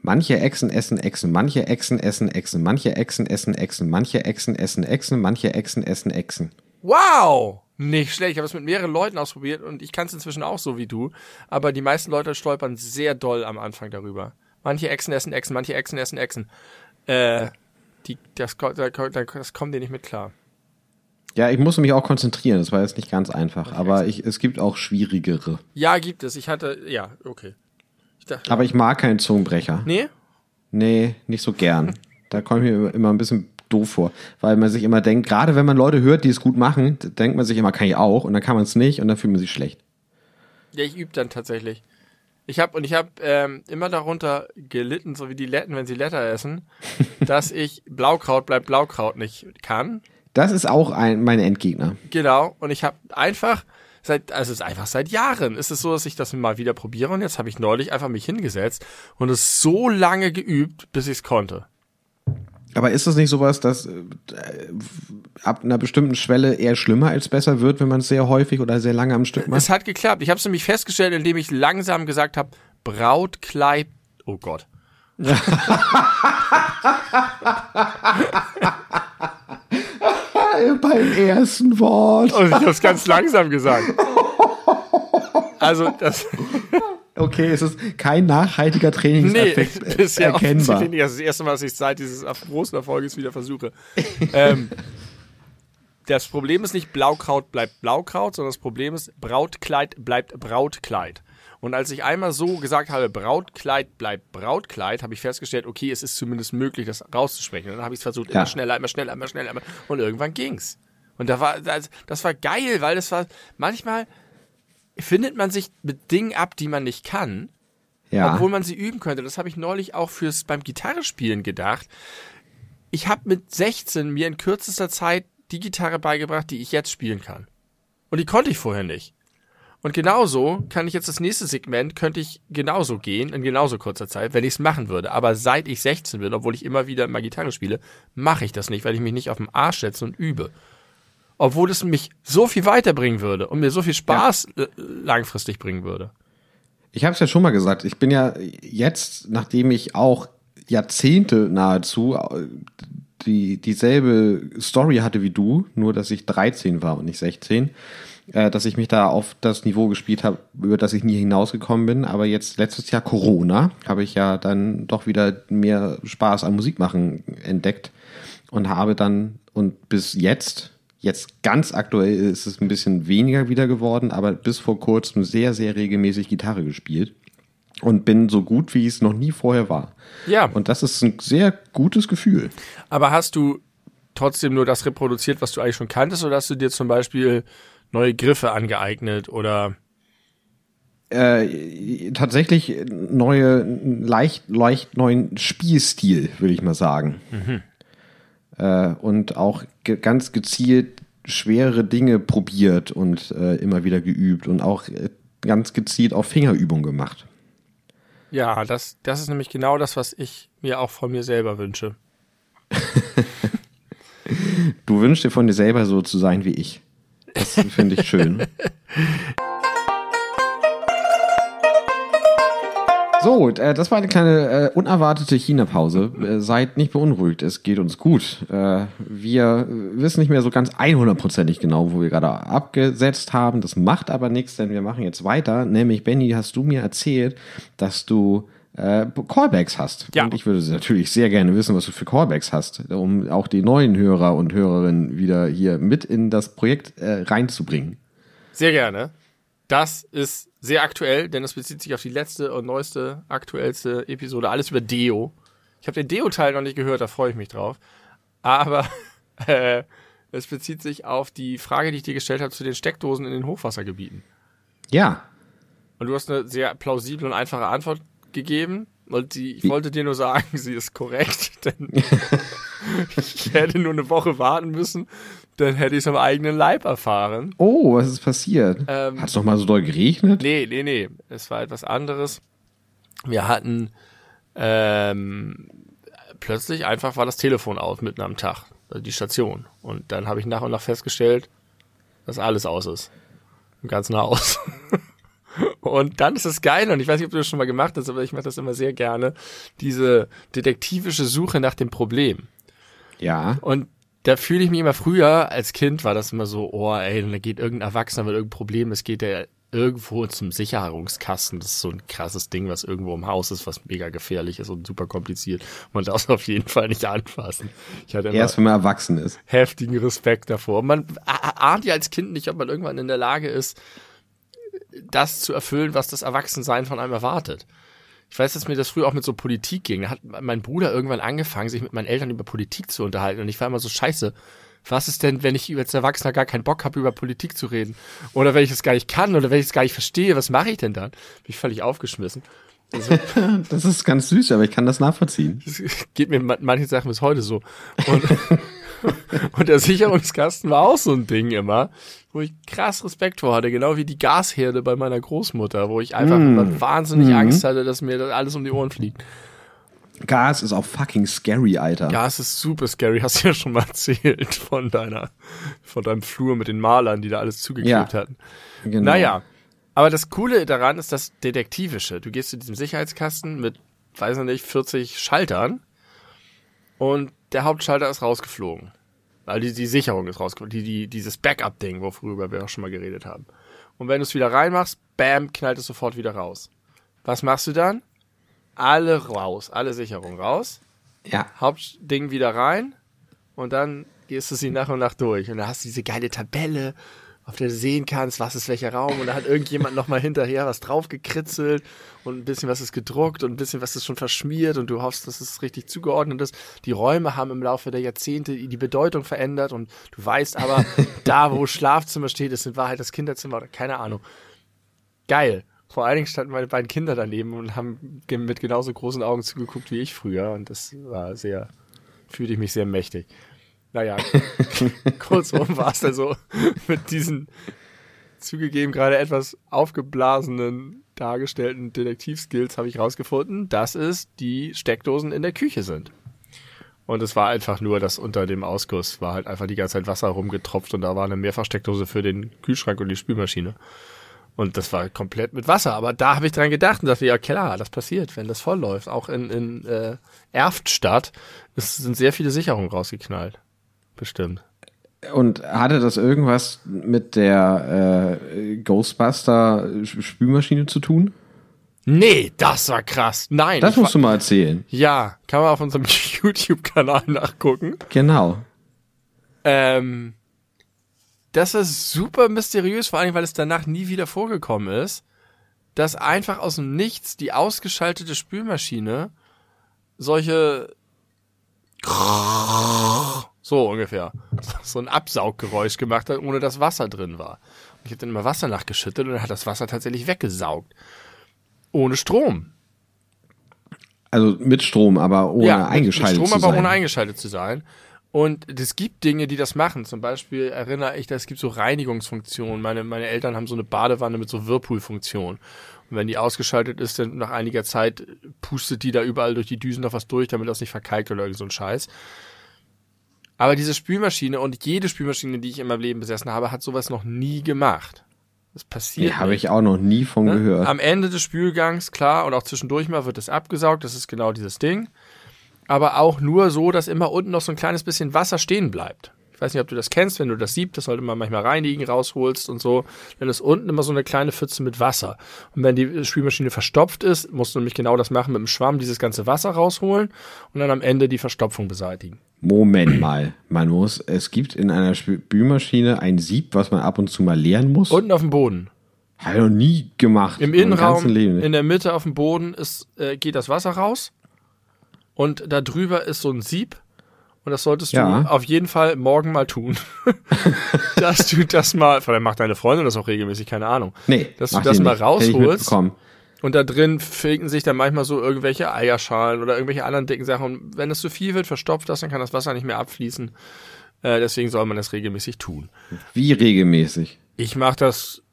Manche Echsen essen Echsen, manche Echsen essen Echsen, manche Echsen essen Echsen, manche Echsen essen Echsen, manche Echsen essen Echsen. Wow! Nicht schlecht. Ich habe es mit mehreren Leuten ausprobiert und ich kann es inzwischen auch so wie du. Aber die meisten Leute stolpern sehr doll am Anfang darüber. Manche Echsen essen Echsen, manche Echsen essen Echsen. Äh, die, das, das kommt dir nicht mit klar. Ja, ich musste mich auch konzentrieren, das war jetzt nicht ganz einfach, aber ich, es gibt auch schwierigere. Ja, gibt es. Ich hatte, ja, okay. Ich dachte, Aber ich mag keinen Zungenbrecher. nee? Nee, nicht so gern. Da komme ich mir immer ein bisschen doof vor, weil man sich immer denkt, gerade wenn man Leute hört, die es gut machen, denkt man sich immer, kann ich auch, und dann kann man es nicht und dann fühlt man sich schlecht. Ja, ich übe dann tatsächlich. Ich habe und ich habe ähm, immer darunter gelitten, so wie die Letten, wenn sie Letter essen, dass ich Blaukraut bleibt Blaukraut nicht kann. Das ist auch ein, mein Endgegner. Genau. Und ich habe einfach seit, also es ist einfach seit Jahren ist es so, dass ich das mal wieder probiere und jetzt habe ich neulich einfach mich hingesetzt und es so lange geübt, bis ich es konnte. Aber ist das nicht sowas, dass äh, ab einer bestimmten Schwelle eher schlimmer als besser wird, wenn man es sehr häufig oder sehr lange am Stück macht? Es hat geklappt. Ich habe es nämlich festgestellt, indem ich langsam gesagt habe, Brautkleid. Oh Gott. beim ersten Wort. Und ich habe es ganz langsam gesagt. Also das. Okay, es ist kein nachhaltiger Trainingseffekt nee, bisher erkennbar. Nicht. Das ist das erste Mal, dass ich seit dieses großen Erfolges wieder versuche. ähm, das Problem ist nicht Blaukraut bleibt Blaukraut, sondern das Problem ist Brautkleid bleibt Brautkleid. Und als ich einmal so gesagt habe, Brautkleid bleibt Brautkleid, habe ich festgestellt, okay, es ist zumindest möglich, das rauszusprechen. Und dann habe ich es versucht, immer Ja. schneller, immer schneller, immer schneller. Immer, und irgendwann ging's. Und da war, das, das war geil, weil das war, manchmal findet man sich mit Dingen ab, die man nicht kann, ja. obwohl man sie üben könnte. Das habe ich neulich auch fürs beim Gitarrespielen gedacht. Ich habe mit 16 mir in kürzester Zeit die Gitarre beigebracht, die ich jetzt spielen kann. Und die konnte ich vorher nicht. Und genauso kann ich jetzt das nächste Segment, könnte ich genauso gehen, in genauso kurzer Zeit, wenn ich es machen würde. Aber seit ich 16 bin, obwohl ich immer wieder mal Gitarre spiele, mache ich das nicht, weil ich mich nicht auf den Arsch setze und übe. Obwohl es mich so viel weiterbringen würde und mir so viel Spaß äh, langfristig bringen würde. Ich habe es ja schon mal gesagt, ich bin ja jetzt, nachdem ich auch Jahrzehnte nahezu äh, die, dieselbe Story hatte wie du, nur dass ich 13 war und nicht 16, äh, dass ich mich da auf das Niveau gespielt habe, über das ich nie hinausgekommen bin. Aber jetzt letztes Jahr Corona habe ich ja dann doch wieder mehr Spaß am Musikmachen entdeckt und habe dann und bis jetzt Jetzt ganz aktuell ist es ein bisschen weniger wieder geworden, aber bis vor kurzem sehr, sehr regelmäßig Gitarre gespielt und bin so gut, wie es noch nie vorher war. Ja. Und das ist ein sehr gutes Gefühl. Aber hast du trotzdem nur das reproduziert, was du eigentlich schon kanntest, oder hast du dir zum Beispiel neue Griffe angeeignet oder Äh, tatsächlich neue, leicht, leicht neuen Spielstil, würde ich mal sagen. Äh, und auch ge ganz gezielt schwere Dinge probiert und äh, immer wieder geübt und auch äh, ganz gezielt auf Fingerübung gemacht. ja, das, das ist nämlich genau das, was ich mir auch von mir selber wünsche. Du wünschst dir von dir selber so zu sein wie ich. Das finde ich schön. So, äh, das war eine kleine äh, unerwartete China-Pause. Äh, seid nicht beunruhigt, es geht uns gut. Äh, wir wissen nicht mehr so ganz 100%ig genau, wo wir gerade abgesetzt haben. Das macht aber nichts, denn wir machen jetzt weiter. Nämlich, Benny, hast du mir erzählt, dass du äh, Callbacks hast. Ja. Und ich würde natürlich sehr gerne wissen, was du für Callbacks hast, um auch die neuen Hörer und Hörerinnen wieder hier mit in das Projekt äh, reinzubringen. Sehr gerne. Das ist sehr aktuell, denn es bezieht sich auf die letzte und neueste, aktuellste Episode. Alles über Deo. Ich habe den Deo-Teil noch nicht gehört, da freue ich mich drauf. Aber äh, es bezieht sich auf die Frage, die ich dir gestellt habe zu den Steckdosen in den Hochwassergebieten. Ja, Und du hast eine sehr plausible und einfache Antwort gegeben. Und die, ich wollte dir nur sagen, sie ist korrekt, denn ich hätte nur eine Woche warten müssen, dann hätte ich es am eigenen Leib erfahren. Oh, was ist passiert? Ähm, Hat es noch mal so doll geregnet? Nee, nee, nee. Es war etwas anderes. Wir hatten ähm, plötzlich einfach war das Telefon aus mitten am Tag, also die Station. Und dann habe ich nach und nach festgestellt, dass alles aus ist. Im ganzen Haus. Und dann ist es geil, und ich weiß nicht, ob du das schon mal gemacht hast, aber ich mache das immer sehr gerne, diese detektivische Suche nach dem Problem. Ja. Und da fühle ich mich immer früher, als Kind war das immer so, oh ey, da geht irgendein Erwachsener mit irgendeinem Problem, es geht der irgendwo zum Sicherungskasten. Das ist so ein krasses Ding, was irgendwo im Haus ist, was mega gefährlich ist und super kompliziert. Man darf es auf jeden Fall nicht anfassen. Ich hatte immer Erst wenn man erwachsen ist. heftigen Respekt davor. Man ahnt ja als Kind nicht, ob man irgendwann in der Lage ist, das zu erfüllen, was das Erwachsensein von einem erwartet. Ich weiß, dass mir das früher auch mit so Politik ging. Da hat mein Bruder irgendwann angefangen, sich mit meinen Eltern über Politik zu unterhalten. Und ich war immer so, scheiße, was ist denn, wenn ich als Erwachsener gar keinen Bock habe, über Politik zu reden? Oder wenn ich es gar nicht kann oder wenn ich es gar nicht verstehe, was mache ich denn dann? Bin ich völlig aufgeschmissen. Das ist ganz süß, aber ich kann das nachvollziehen. Das geht mir mit manchen Sachen bis heute so. Und, und der Sicherungskasten war auch so ein Ding immer, wo ich krass Respekt vor hatte, genau wie die Gasherde bei meiner Großmutter, wo ich einfach immer wahnsinnig Angst hatte, dass mir das alles um die Ohren fliegt. Gas ist auch fucking scary, Alter. Gas ist super scary, hast du ja schon mal erzählt von deiner, von deinem Flur mit den Malern, die da alles zugeklebt Ja. hatten. Genau. Naja, aber das Coole daran ist das Detektivische. Du gehst zu diesem Sicherheitskasten mit, weiß ich nicht, 40 Schaltern und der Hauptschalter ist rausgeflogen. Weil die, die Sicherung ist rausgekommen, die, die, dieses Backup-Ding, worüber wir auch schon mal geredet haben. Und wenn du es wieder reinmachst, bam, knallt es sofort wieder raus. Was machst du dann? Alle raus, alle Sicherungen raus. Ja. Hauptding wieder rein und dann gehst du sie nach und nach durch. Und da hast du diese geile Tabelle, auf der du sehen kannst, was ist welcher Raum. Und da hat irgendjemand nochmal hinterher was draufgekritzelt und ein bisschen was ist gedruckt und ein bisschen was ist schon verschmiert und du hoffst, dass es richtig zugeordnet ist. Die Räume haben im Laufe der Jahrzehnte die Bedeutung verändert und du weißt aber, da wo Schlafzimmer steht, ist in Wahrheit das Kinderzimmer oder keine Ahnung. Geil. Vor allen Dingen standen meine beiden Kinder daneben und haben mit genauso großen Augen zugeguckt wie ich früher und das war sehr, fühlte ich mich sehr mächtig. Naja, kurzum war es dann so mit diesen zugegeben gerade etwas aufgeblasenen dargestellten Detektivskills habe ich rausgefunden, dass es die Steckdosen in der Küche sind. Und es war einfach nur, dass unter dem Ausguss war halt einfach die ganze Zeit Wasser rumgetropft und da war eine Mehrfachsteckdose für den Kühlschrank und die Spülmaschine. Und das war komplett mit Wasser. Aber da habe ich dran gedacht und dachte, ja klar, das passiert, wenn das voll läuft. Auch in, in äh, Erftstadt es sind sehr viele Sicherungen rausgeknallt. Bestimmt. Und hatte das irgendwas mit der äh, Ghostbuster Spülmaschine zu tun? Nee, das war krass. Nein. Das musst du mal erzählen. Ja, kann man auf unserem YouTube-Kanal nachgucken. Genau. Ähm, das ist super mysteriös, vor allem, weil es danach nie wieder vorgekommen ist, dass einfach aus dem Nichts die ausgeschaltete Spülmaschine solche so ungefähr so ein Absauggeräusch gemacht hat, ohne dass Wasser drin war. Und ich habe dann immer Wasser nachgeschüttet und dann hat das Wasser tatsächlich weggesaugt. Ohne Strom. Also mit Strom, aber ohne ja, eingeschaltet mit Strom, zu sein. Strom, aber ohne eingeschaltet zu sein. Und es gibt Dinge, die das machen. Zum Beispiel erinnere ich, es gibt so Reinigungsfunktionen. Meine, meine Eltern haben so eine Badewanne mit so Whirlpool-Funktion. Und wenn die ausgeschaltet ist, dann nach einiger Zeit pustet die da überall durch die Düsen noch was durch, damit das nicht verkalkt oder irgend so ein Scheiß. Aber diese Spülmaschine und jede Spülmaschine, die ich in meinem Leben besessen habe, hat sowas noch nie gemacht. Das passiert. Nee, habe ich auch noch nie von ne? gehört. Am Ende des Spülgangs, klar, und auch zwischendurch mal wird es abgesaugt. Das ist genau dieses Ding. Aber auch nur so, dass immer unten noch so ein kleines bisschen Wasser stehen bleibt. Ich weiß nicht, ob du das kennst, wenn du das siebst, das sollte man manchmal reinigen, rausholst und so. Dann ist unten immer so eine kleine Pfütze mit Wasser. Und wenn die Spülmaschine verstopft ist, musst du nämlich genau das machen, mit dem Schwamm dieses ganze Wasser rausholen und dann am Ende die Verstopfung beseitigen. Moment mal, man muss, es gibt in einer Spülmaschine ein Sieb, was man ab und zu mal leeren muss. Unten auf dem Boden. Habe ich noch nie gemacht. Im Innenraum, in der Mitte auf dem Boden ist, äh, geht das Wasser raus und da drüber ist so ein Sieb und das solltest du ja. auf jeden Fall morgen mal tun. dass du das mal, vielleicht macht deine Freundin das auch regelmäßig, keine Ahnung. Nee. Dass du das mal nicht. rausholst. Und da drin finden sich dann manchmal so irgendwelche Eierschalen oder irgendwelche anderen dicken Sachen. Und wenn es zu viel wird, verstopft das, dann kann das Wasser nicht mehr abfließen. Äh, deswegen soll man das regelmäßig tun. Wie regelmäßig? Ich mache das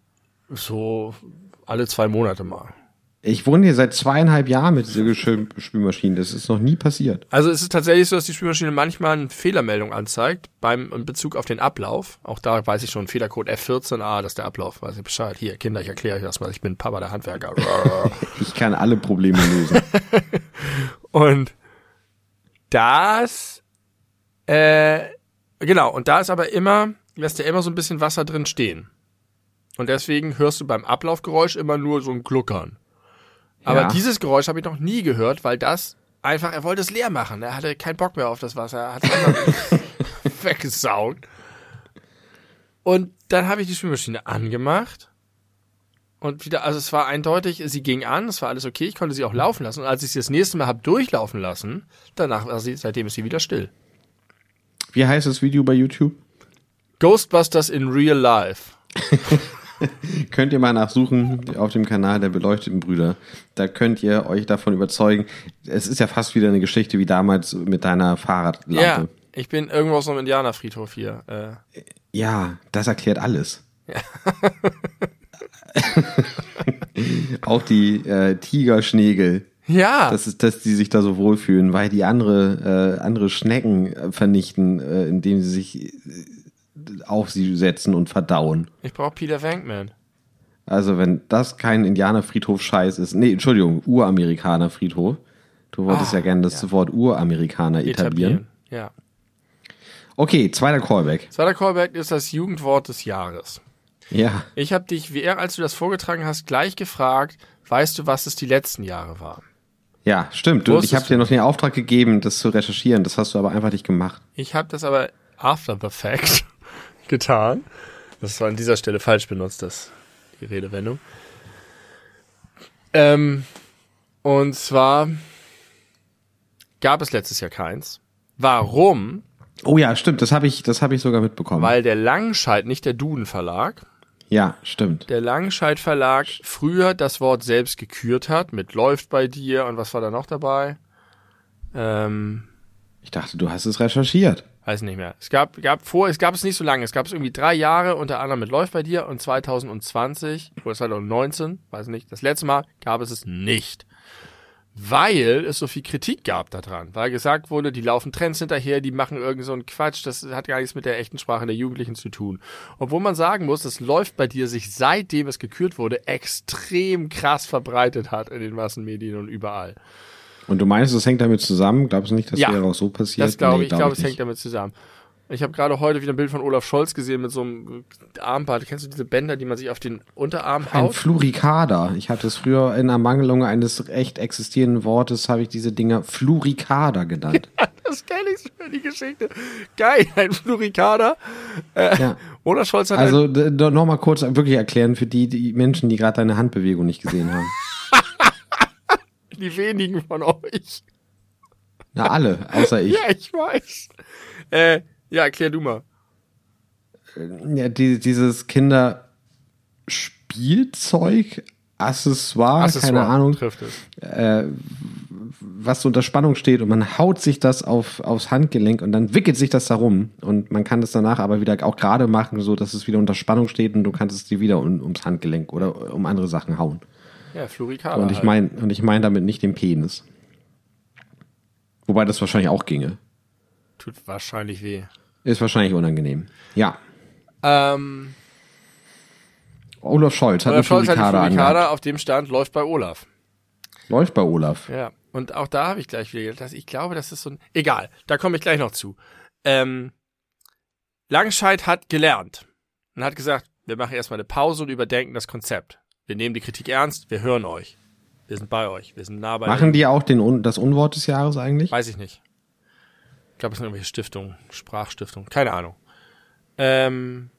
so alle zwei Monate mal. Ich wohne hier seit zweieinhalb Jahren mit dieser Spülmaschine. Das ist noch nie passiert. Also es ist tatsächlich so, dass die Spülmaschine manchmal eine Fehlermeldung anzeigt beim in Bezug auf den Ablauf. Auch da weiß ich schon Fehlercode F14a, das ist der Ablauf. Weiß ich Bescheid. Hier, Kinder, ich erkläre euch das mal. Ich bin Papa der Handwerker. ich kann alle Probleme lösen. und das, äh, genau. Und da ist aber immer, lässt ja immer so ein bisschen Wasser drin stehen. Und deswegen hörst du beim Ablaufgeräusch immer nur so ein Gluckern. Aber ja. dieses Geräusch habe ich noch nie gehört, weil das einfach, er wollte es leer machen. Er hatte keinen Bock mehr auf das Wasser. Er hat es einfach weggesaugt. Und dann habe ich die Spülmaschine angemacht. Und wieder, also es war eindeutig, sie ging an, es war alles okay, ich konnte sie auch laufen lassen. Und als ich sie das nächste Mal habe durchlaufen lassen, danach war sie, seitdem ist sie wieder still. Wie heißt das Video bei YouTube? Ghostbusters in Real Life. könnt ihr mal nachsuchen auf dem Kanal der beleuchteten Brüder. Da könnt ihr euch davon überzeugen. Es ist ja fast wieder eine Geschichte wie damals mit deiner Fahrradlampe. Ja, ich bin irgendwo auf so einem Indianerfriedhof hier. Äh. Ja, das erklärt alles. Ja. Auch die äh, Tigerschnägel. Ja. Das ist, dass die sich da so wohlfühlen, weil die andere, äh, andere Schnecken äh, vernichten, äh, indem sie sich auf sie setzen und verdauen. Ich brauche Peter Venkman. Also, wenn das kein Indianerfriedhof-Scheiß ist. Nee, Entschuldigung, Uramerikaner-Friedhof. Du wolltest ah, ja gerne das ja. Wort Uramerikaner etablieren. etablieren. Ja. Okay, zweiter Callback. Zweiter Callback ist das Jugendwort des Jahres. Ja. Ich habe dich, wie als du das vorgetragen hast, gleich gefragt, weißt du, was es die letzten Jahre war? Ja, stimmt. Du, ich habe dir noch den Auftrag gegeben, das zu recherchieren. Das hast du aber einfach nicht gemacht. Ich habe das aber after the fact getan. Das war an dieser Stelle falsch benutzt, das die Redewendung. Ähm, und zwar gab es letztes Jahr keins. Warum? Oh ja, stimmt. Das habe ich, das habe ich sogar mitbekommen. Weil der Langscheid, nicht der Duden Verlag, ja, stimmt. der Langscheid Verlag früher das Wort selbst gekürt hat mit läuft bei dir und was war da noch dabei? Ähm, Ich dachte, du hast es recherchiert. Weiß nicht mehr. Es gab, gab vor, es gab es nicht so lange. Es gab es irgendwie drei Jahre, unter anderem mit Läuft bei dir und 2020 oder 2019, weiß nicht. Das letzte Mal gab es es nicht. Weil es so viel Kritik gab daran. Weil gesagt wurde, die laufen Trends hinterher, die machen irgend so einen Quatsch, das hat gar nichts mit der echten Sprache der Jugendlichen zu tun. Obwohl man sagen muss, es läuft bei dir sich seitdem es gekürt wurde, extrem krass verbreitet hat in den Massenmedien und überall. Und du meinst, es hängt damit zusammen? Glaubst du nicht, dass Ja. wäre auch so passiert? Das glaube Nee, ich. Ich glaube, es hängt damit zusammen. Ich habe gerade heute wieder ein Bild von Olaf Scholz gesehen mit so einem Armband. Kennst du diese Bänder, die man sich auf den Unterarm Ein haut? Flurikada. Ich hatte es früher in Ermangelung eines echt existierenden Wortes, habe ich diese Dinger Flurikada genannt. Das kenne ich schon, die Geschichte. Geil, ein Flurikader. ja. Olaf Scholz hat ein, Also nochmal kurz wirklich erklären für die, die Menschen, die gerade deine Handbewegung nicht gesehen haben. die wenigen von euch. Na, alle, außer ich. Ja, ich weiß. Äh, ja, erklär du mal. Ja, die, dieses Kinderspielzeug, Accessoire, Accessoire keine Ahnung, es. was so unter Spannung steht und man haut sich das auf, aufs Handgelenk und dann wickelt sich das da rum und man kann das danach aber wieder auch gerade machen, so dass es wieder unter Spannung steht und du kannst es dir wieder um, ums Handgelenk oder um andere Sachen hauen. Ja, Flurikader. Und ich meine und ich meine damit nicht den Penis. Wobei das wahrscheinlich auch ginge. Tut wahrscheinlich weh. Ist wahrscheinlich unangenehm. Ja. Ähm, Olaf Scholz hat Olaf Scholz hat einen die Flurikada auf dem stand, läuft bei Olaf. Läuft bei Olaf. Ja, und auch da habe ich gleich wieder gedacht, ich glaube, das ist so ein. Egal, da komme ich gleich noch zu. Ähm, Langscheid hat gelernt und hat gesagt, wir machen erstmal eine Pause und überdenken das Konzept. Wir nehmen die Kritik ernst, wir hören euch. Wir sind bei euch, wir sind nah bei Machen die auch den, das Unwort des Jahres eigentlich? Weiß ich nicht. Ich glaube, es sind irgendwelche Stiftungen, Sprachstiftungen, keine Ahnung. Ähm,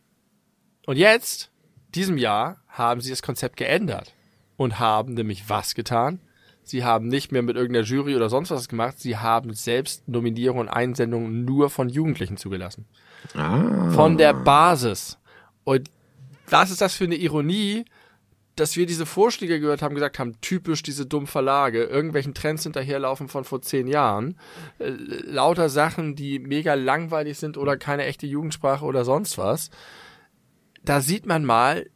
und jetzt, diesem Jahr, haben sie das Konzept geändert und haben nämlich was getan? Sie haben nicht mehr mit irgendeiner Jury oder sonst was gemacht, sie haben selbst Nominierungen und Einsendungen nur von Jugendlichen zugelassen. Ah. Von der Basis. Und was ist das für eine Ironie, dass wir diese Vorschläge gehört haben, gesagt haben, typisch diese dummen Verlage, irgendwelchen Trends hinterherlaufen von vor zehn Jahren, äh, lauter Sachen, die mega langweilig sind oder keine echte Jugendsprache oder sonst was. Da sieht man mal,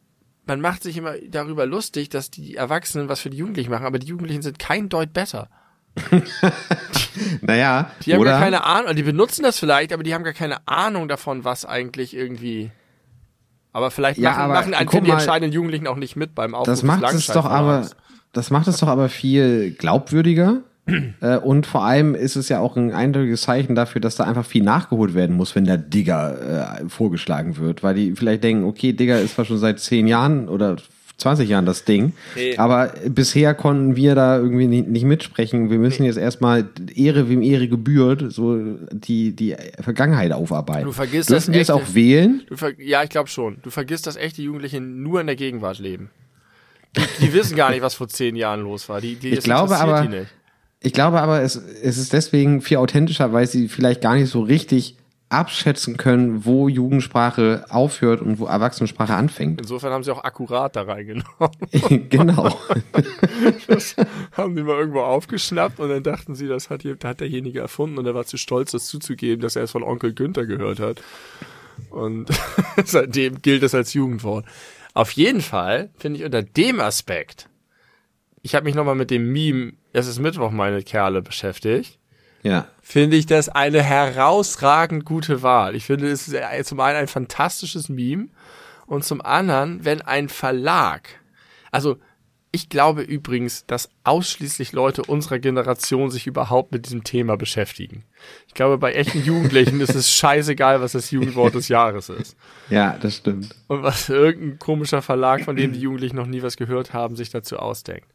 man macht sich immer darüber lustig, dass die Erwachsenen was für die Jugendlichen machen, aber die Jugendlichen sind kein Deut besser. Naja, Die haben oder? gar keine Ahnung, die benutzen das vielleicht, aber die haben gar keine Ahnung davon, was eigentlich irgendwie. Aber vielleicht Ja, machen, aber machen einen die mal, entscheidenden Jugendlichen auch nicht mit beim Aufruf das macht es doch aber, das macht es doch aber viel glaubwürdiger. äh, und vor allem ist es ja auch ein eindeutiges Zeichen dafür, dass da einfach viel nachgeholt werden muss, wenn der Digger äh, vorgeschlagen wird, weil die vielleicht denken, okay, Digger ist zwar schon seit zehn Jahren oder 20 Jahren das Ding, Nee. aber bisher konnten wir da irgendwie nicht, nicht mitsprechen. Wir müssen jetzt erstmal Ehre wem Ehre gebührt, so die die Vergangenheit aufarbeiten. Du vergisst Dürfen das wir es auch wählen? Ja, ich glaube schon. Du vergisst, dass echte Jugendliche nur in der Gegenwart leben. Die, die wissen gar nicht, was vor zehn Jahren los war. Die, die Ich glaube aber- die nicht. Ich glaube aber, es, es ist deswegen viel authentischer, weil sie vielleicht gar nicht so richtig abschätzen können, wo Jugendsprache aufhört und wo Erwachsenensprache anfängt. Insofern haben sie auch akkurat da reingenommen. genau. Das haben die mal irgendwo aufgeschnappt und dann dachten sie, das hat, hier- hat derjenige erfunden und er war zu stolz, das zuzugeben, dass er es von Onkel Günther gehört hat. Und seitdem gilt es als Jugendwort. Auf jeden Fall finde ich unter dem Aspekt, ich habe mich nochmal mit dem Meme, es ist Mittwoch, meine Kerle, beschäftigt, Ja. Finde ich das eine herausragend gute Wahl. Ich finde, es ist äh, zum einen ein fantastisches Meme und zum anderen, wenn ein Verlag, also ich glaube übrigens, dass ausschließlich Leute unserer Generation sich überhaupt mit diesem Thema beschäftigen. Ich glaube, bei echten Jugendlichen ist es scheißegal, was das Jugendwort des Jahres ist. Ja, das stimmt. Und was irgendein komischer Verlag, von dem die Jugendlichen noch nie was gehört haben, sich dazu ausdenkt.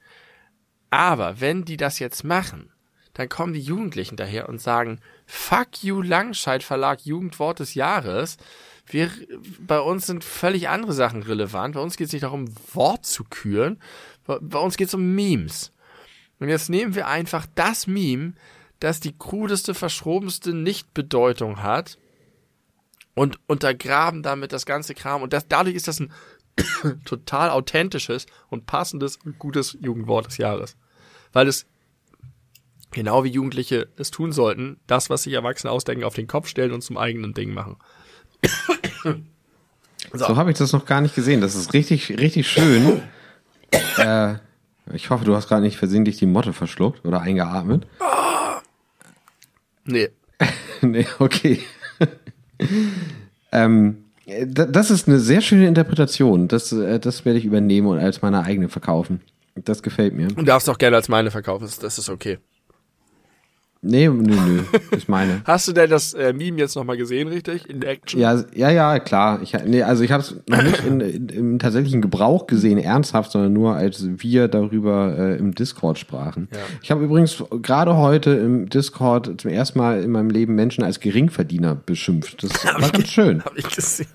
Aber wenn die das jetzt machen, dann kommen die Jugendlichen daher und sagen, fuck you Langscheid Verlag Jugendwort des Jahres. Wir, bei uns sind völlig andere Sachen relevant. Bei uns geht es nicht darum, Wort zu küren. Bei, bei uns geht es um Memes. Und jetzt nehmen wir einfach das Meme, das die krudeste, verschrobenste Nichtbedeutung hat und untergraben damit das ganze Kram. Und das, dadurch ist das ein total authentisches und passendes und gutes Jugendwort des Jahres. Weil es genau wie Jugendliche es tun sollten, das, was sich Erwachsene ausdenken, auf den Kopf stellen und zum eigenen Ding machen. So, so habe ich das noch gar nicht gesehen. Das ist richtig, richtig schön. äh, ich hoffe, du hast gerade nicht versehentlich die Motte verschluckt oder eingeatmet. Nee. nee, okay. ähm, das ist eine sehr schöne Interpretation. Das, äh, das werde ich übernehmen und als meine eigene verkaufen. Das gefällt mir. Du darfst auch gerne als meine verkaufen, das ist okay. Nee, nö, nö, ist meine. Hast du denn das äh, Meme jetzt nochmal gesehen, richtig? In Action? Ja, ja, ja, klar. Ich, nee, also ich habe es noch nicht in, in, im tatsächlichen Gebrauch gesehen, ernsthaft, sondern nur als wir darüber äh, im Discord sprachen. Ja. Ich habe übrigens gerade heute im Discord zum ersten Mal in meinem Leben Menschen als Geringverdiener beschimpft. Das hab war ganz schön. Hab ich gesehen.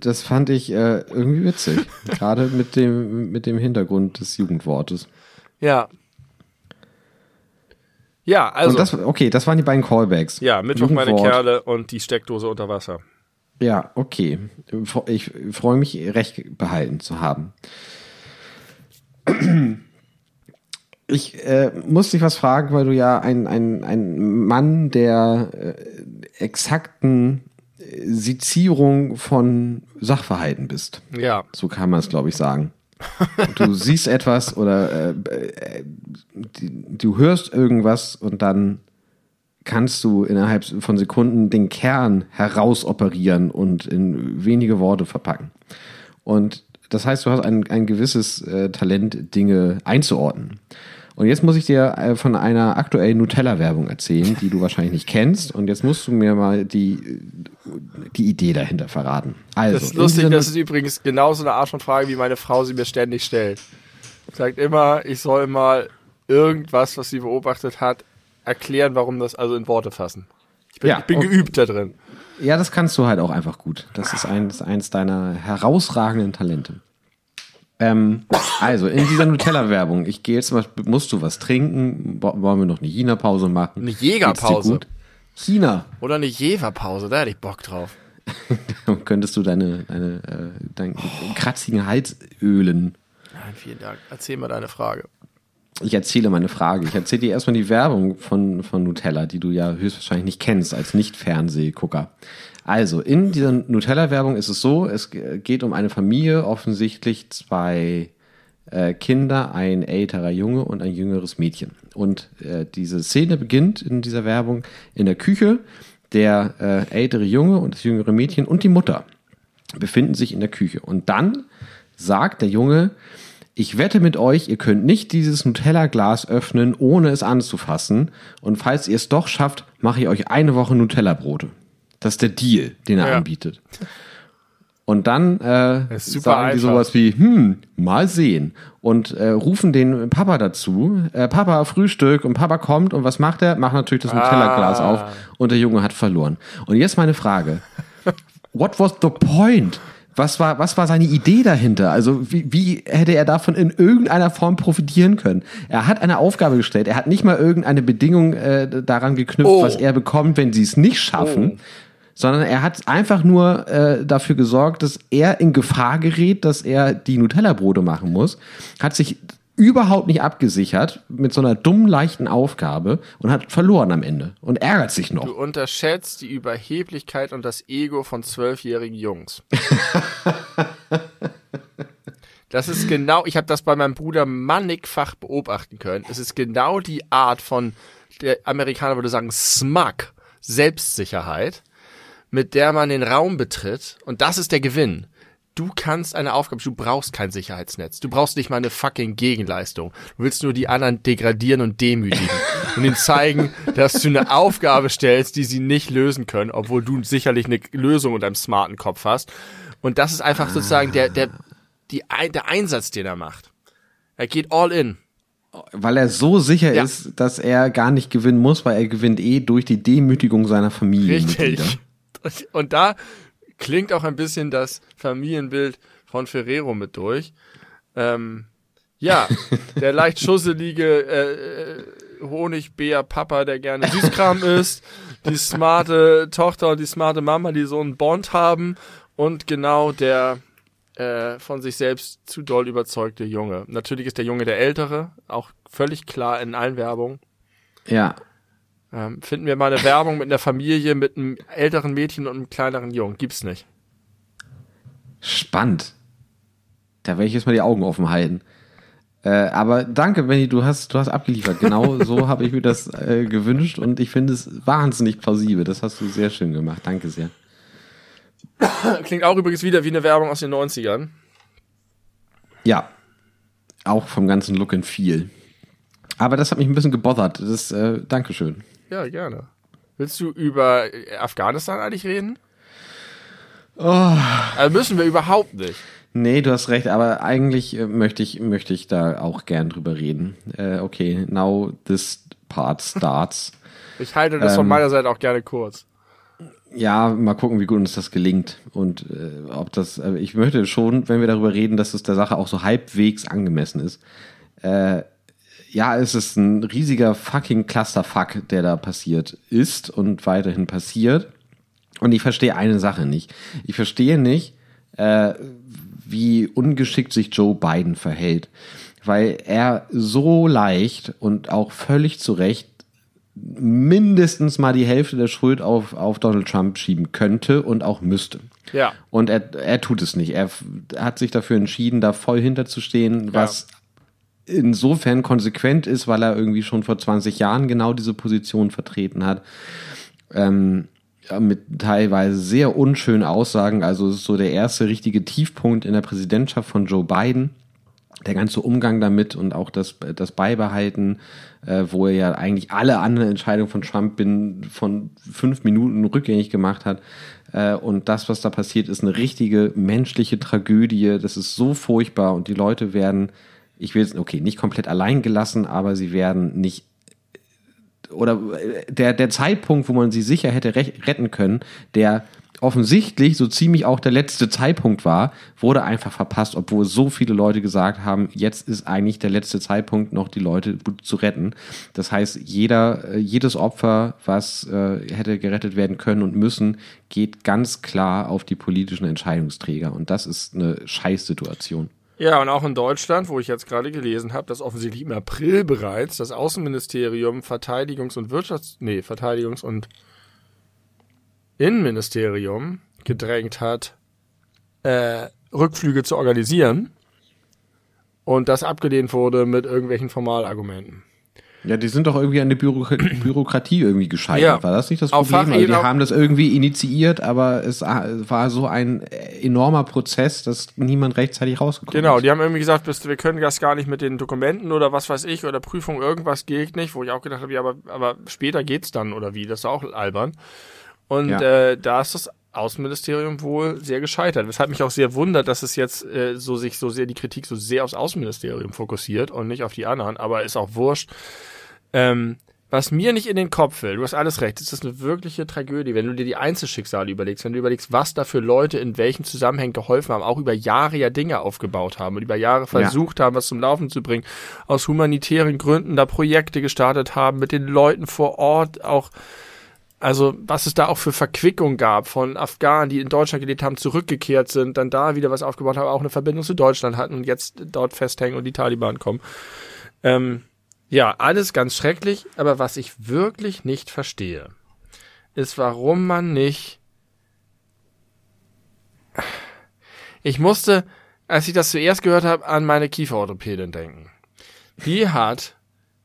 Das fand ich äh, irgendwie witzig. gerade mit dem, mit dem Hintergrund des Jugendwortes. Ja, ja, also. Und das, okay, das waren die beiden Callbacks. Ja, Mittwoch meine Kerle und die Steckdose unter Wasser. Ja, okay. Ich freue mich, recht behalten zu haben. Ich äh, muss dich was fragen, weil du ja ein, ein, ein Mann der äh, exakten Sezierung von Sachverhalten bist. Ja. So kann man es, glaube ich, sagen du siehst etwas oder äh, äh, du hörst irgendwas und dann kannst du innerhalb von Sekunden den Kern herausoperieren und in wenige Worte verpacken. Und das heißt, du hast ein, ein gewisses äh, Talent, Dinge einzuordnen. Und jetzt muss ich dir äh, von einer aktuellen Nutella-Werbung erzählen, die du wahrscheinlich nicht kennst. Und jetzt musst du mir mal die, die Idee dahinter verraten. Also, das ist lustig, das ist übrigens genauso eine Art von Frage, wie meine Frau sie mir ständig stellt. Sagt immer, ich soll mal irgendwas, was sie beobachtet hat, erklären, warum das also in Worte fassen. Ich bin, ja, ich bin geübt da drin. Ja, das kannst du halt auch einfach gut. Das ist eins, eins deiner herausragenden Talente. Ähm, also, in dieser Nutella-Werbung, ich gehe jetzt mal, musst du was trinken? Wollen wir noch eine China-Pause machen? Eine Jägerpause. China. Oder eine Jever-Pause, da hätte ich Bock drauf. Dann könntest du deine, deine, äh, deinen oh. kratzigen Hals ölen. Nein, vielen Dank. Erzähl mal deine Frage. Ich erzähle meine Frage. Ich erzähle dir erstmal die Werbung von, von Nutella, die du ja höchstwahrscheinlich nicht kennst als Nicht-Fernsehgucker. Also, in dieser Nutella-Werbung ist es so, es geht um eine Familie, offensichtlich zwei äh, Kinder, ein älterer Junge und ein jüngeres Mädchen. Und äh, diese Szene beginnt in dieser Werbung in der Küche. Der äh, ältere Junge und das jüngere Mädchen und die Mutter befinden sich in der Küche. Und dann sagt der Junge, ich wette mit euch, ihr könnt nicht dieses Nutella-Glas öffnen, ohne es anzufassen. Und falls ihr es doch schafft, mache ich euch eine Woche Nutella-Brote. Das ist der Deal, den er ja. anbietet. Und dann äh, sagen die sowas wie, hm, mal sehen. Und äh, rufen den Papa dazu. Äh, Papa, Frühstück. Und Papa kommt und was macht er? Macht natürlich das Nutella-Glas ah. auf und der Junge hat verloren. Und jetzt meine Frage. What was the point? Was war, was war seine Idee dahinter? Also wie, wie hätte er davon in irgendeiner Form profitieren können? Er hat eine Aufgabe gestellt. Er hat nicht mal irgendeine Bedingung äh, daran geknüpft, oh. was er bekommt, wenn sie es nicht schaffen. Oh sondern er hat einfach nur äh, dafür gesorgt, dass er in Gefahr gerät, dass er die Nutella-Brote machen muss, hat sich überhaupt nicht abgesichert mit so einer dummen, leichten Aufgabe und hat verloren am Ende und ärgert sich noch. Du unterschätzt die Überheblichkeit und das Ego von zwölfjährigen Jungs. Das ist genau, ich habe das bei meinem Bruder mannigfach beobachten können. Es ist genau die Art von, der Amerikaner würde sagen, Smug, Selbstsicherheit, mit der man den Raum betritt, und das ist der Gewinn. du kannst eine Aufgabe, du brauchst kein Sicherheitsnetz. Du brauchst nicht mal eine fucking Gegenleistung. Du willst nur die anderen degradieren und demütigen und ihnen zeigen, dass du eine Aufgabe stellst, die sie nicht lösen können, obwohl du sicherlich eine Lösung unter einem smarten Kopf hast. Und das ist einfach sozusagen der, der, die, der Einsatz, den er macht. Er geht all in. Weil er so sicher Ja. ist, dass er gar nicht gewinnen muss, weil er gewinnt eh durch die Demütigung seiner Familie. Richtig. Und da klingt auch ein bisschen das Familienbild von Ferrero mit durch. Ähm, ja, der leicht schusselige äh, äh, Honigbär-Papa, der gerne Süßkram isst, die smarte Tochter und die smarte Mama, die so einen Bond haben und genau der äh, von sich selbst zu doll überzeugte Junge. Natürlich ist der Junge der Ältere, auch völlig klar in allen Werbungen. Ja. Ähm, finden wir mal eine Werbung mit einer Familie, mit einem älteren Mädchen und einem kleineren Jungen. Gibt's nicht. Spannend. Da werde ich jetzt mal die Augen offen halten. Äh, aber danke, Benny, du hast, du hast abgeliefert. Genau so habe ich mir das äh, gewünscht und ich finde es wahnsinnig plausibel. Das hast du sehr schön gemacht. Danke sehr. Klingt auch übrigens wieder wie eine Werbung aus den 90ern. Ja. Auch vom ganzen Look and Feel. Aber das hat mich ein bisschen gebothert. Das, äh, Dankeschön. Ja, gerne. Willst du über äh, Afghanistan eigentlich reden? Oh. Also müssen wir überhaupt nicht. Nee, du hast recht, aber eigentlich äh, möchte ich, möchte ich da auch gern drüber reden. Äh, okay, now this part starts. Ich halte das von Ähm. meiner Seite auch gerne kurz. Ja, mal gucken, wie gut uns das gelingt und äh, ob das. Äh, ich möchte schon, wenn wir darüber reden, dass es der Sache auch so halbwegs angemessen ist. Äh, ja, es ist ein riesiger fucking Clusterfuck, der da passiert ist und weiterhin passiert. Und ich verstehe eine Sache nicht. Ich verstehe nicht, äh, wie ungeschickt sich Joe Biden verhält, weil er so leicht und auch völlig zu Recht mindestens mal die Hälfte der Schuld auf, auf Donald Trump schieben könnte und auch müsste. Ja. Und er, er tut es nicht. Er hat sich dafür entschieden, da voll hinterzustehen, was insofern konsequent ist, weil er irgendwie schon vor 20 Jahren genau diese Position vertreten hat. Ähm, mit teilweise sehr unschönen Aussagen. Also es ist so der erste richtige Tiefpunkt in der Präsidentschaft von Joe Biden. Der ganze Umgang damit und auch das, das Beibehalten, äh, wo er ja eigentlich alle anderen Entscheidungen von Trump binnen von fünf Minuten rückgängig gemacht hat. Äh, und das, was da passiert, ist eine richtige menschliche Tragödie. Das ist so furchtbar und die Leute werden, ich will jetzt, okay, nicht komplett allein gelassen, aber sie werden nicht oder der, der Zeitpunkt, wo man sie sicher hätte retten können, der offensichtlich so ziemlich auch der letzte Zeitpunkt war, wurde einfach verpasst, obwohl so viele Leute gesagt haben, jetzt ist eigentlich der letzte Zeitpunkt, noch die Leute zu retten. Das heißt, jeder, äh, jedes Opfer, was äh, hätte gerettet werden können und müssen, geht ganz klar auf die politischen Entscheidungsträger. Und das ist eine Scheißsituation. Ja, und auch in Deutschland, wo ich jetzt gerade gelesen habe, dass offensichtlich im April bereits das Außenministerium Verteidigungs- und Wirtschafts-, nee, Verteidigungs- und Innenministerium gedrängt hat, äh, Rückflüge zu organisieren und das abgelehnt wurde mit irgendwelchen Formalargumenten. Ja, die sind doch irgendwie an der Bürok Bürokratie irgendwie gescheitert. Ja. War das nicht das Auf Problem? Also die haben das irgendwie initiiert, aber es war so ein enormer Prozess, dass niemand rechtzeitig rausgekommen Genau, ist. die haben irgendwie gesagt, wir können das gar nicht mit den Dokumenten oder was weiß ich oder Prüfung, irgendwas geht nicht, wo ich auch gedacht habe, ja, aber, aber später geht's dann oder wie, das ist auch albern. Und Ja. äh, da ist das Außenministerium wohl sehr gescheitert, weshalb mich auch sehr wundert, dass es jetzt äh, so sich so sehr die Kritik so sehr aufs Außenministerium fokussiert und nicht auf die anderen, aber ist auch wurscht. Ähm, was mir nicht in den Kopf will, du hast alles recht, es ist eine wirkliche Tragödie, wenn du dir die Einzelschicksale überlegst, wenn du überlegst, was da für Leute in welchen Zusammenhängen geholfen haben, auch über Jahre ja Dinge aufgebaut haben und über Jahre versucht haben, was zum Laufen zu bringen, aus humanitären Gründen da Projekte gestartet haben, mit den Leuten vor Ort auch also was es da auch für Verquickung gab von Afghanen, die in Deutschland gelebt haben, zurückgekehrt sind, dann da wieder was aufgebaut haben, auch eine Verbindung zu Deutschland hatten und jetzt dort festhängen und die Taliban kommen. Ähm, ja, alles ganz schrecklich, aber was ich wirklich nicht verstehe, ist, warum man nicht. Ich musste, als ich das zuerst gehört habe, an meine Kieferorthopädin denken. Die hat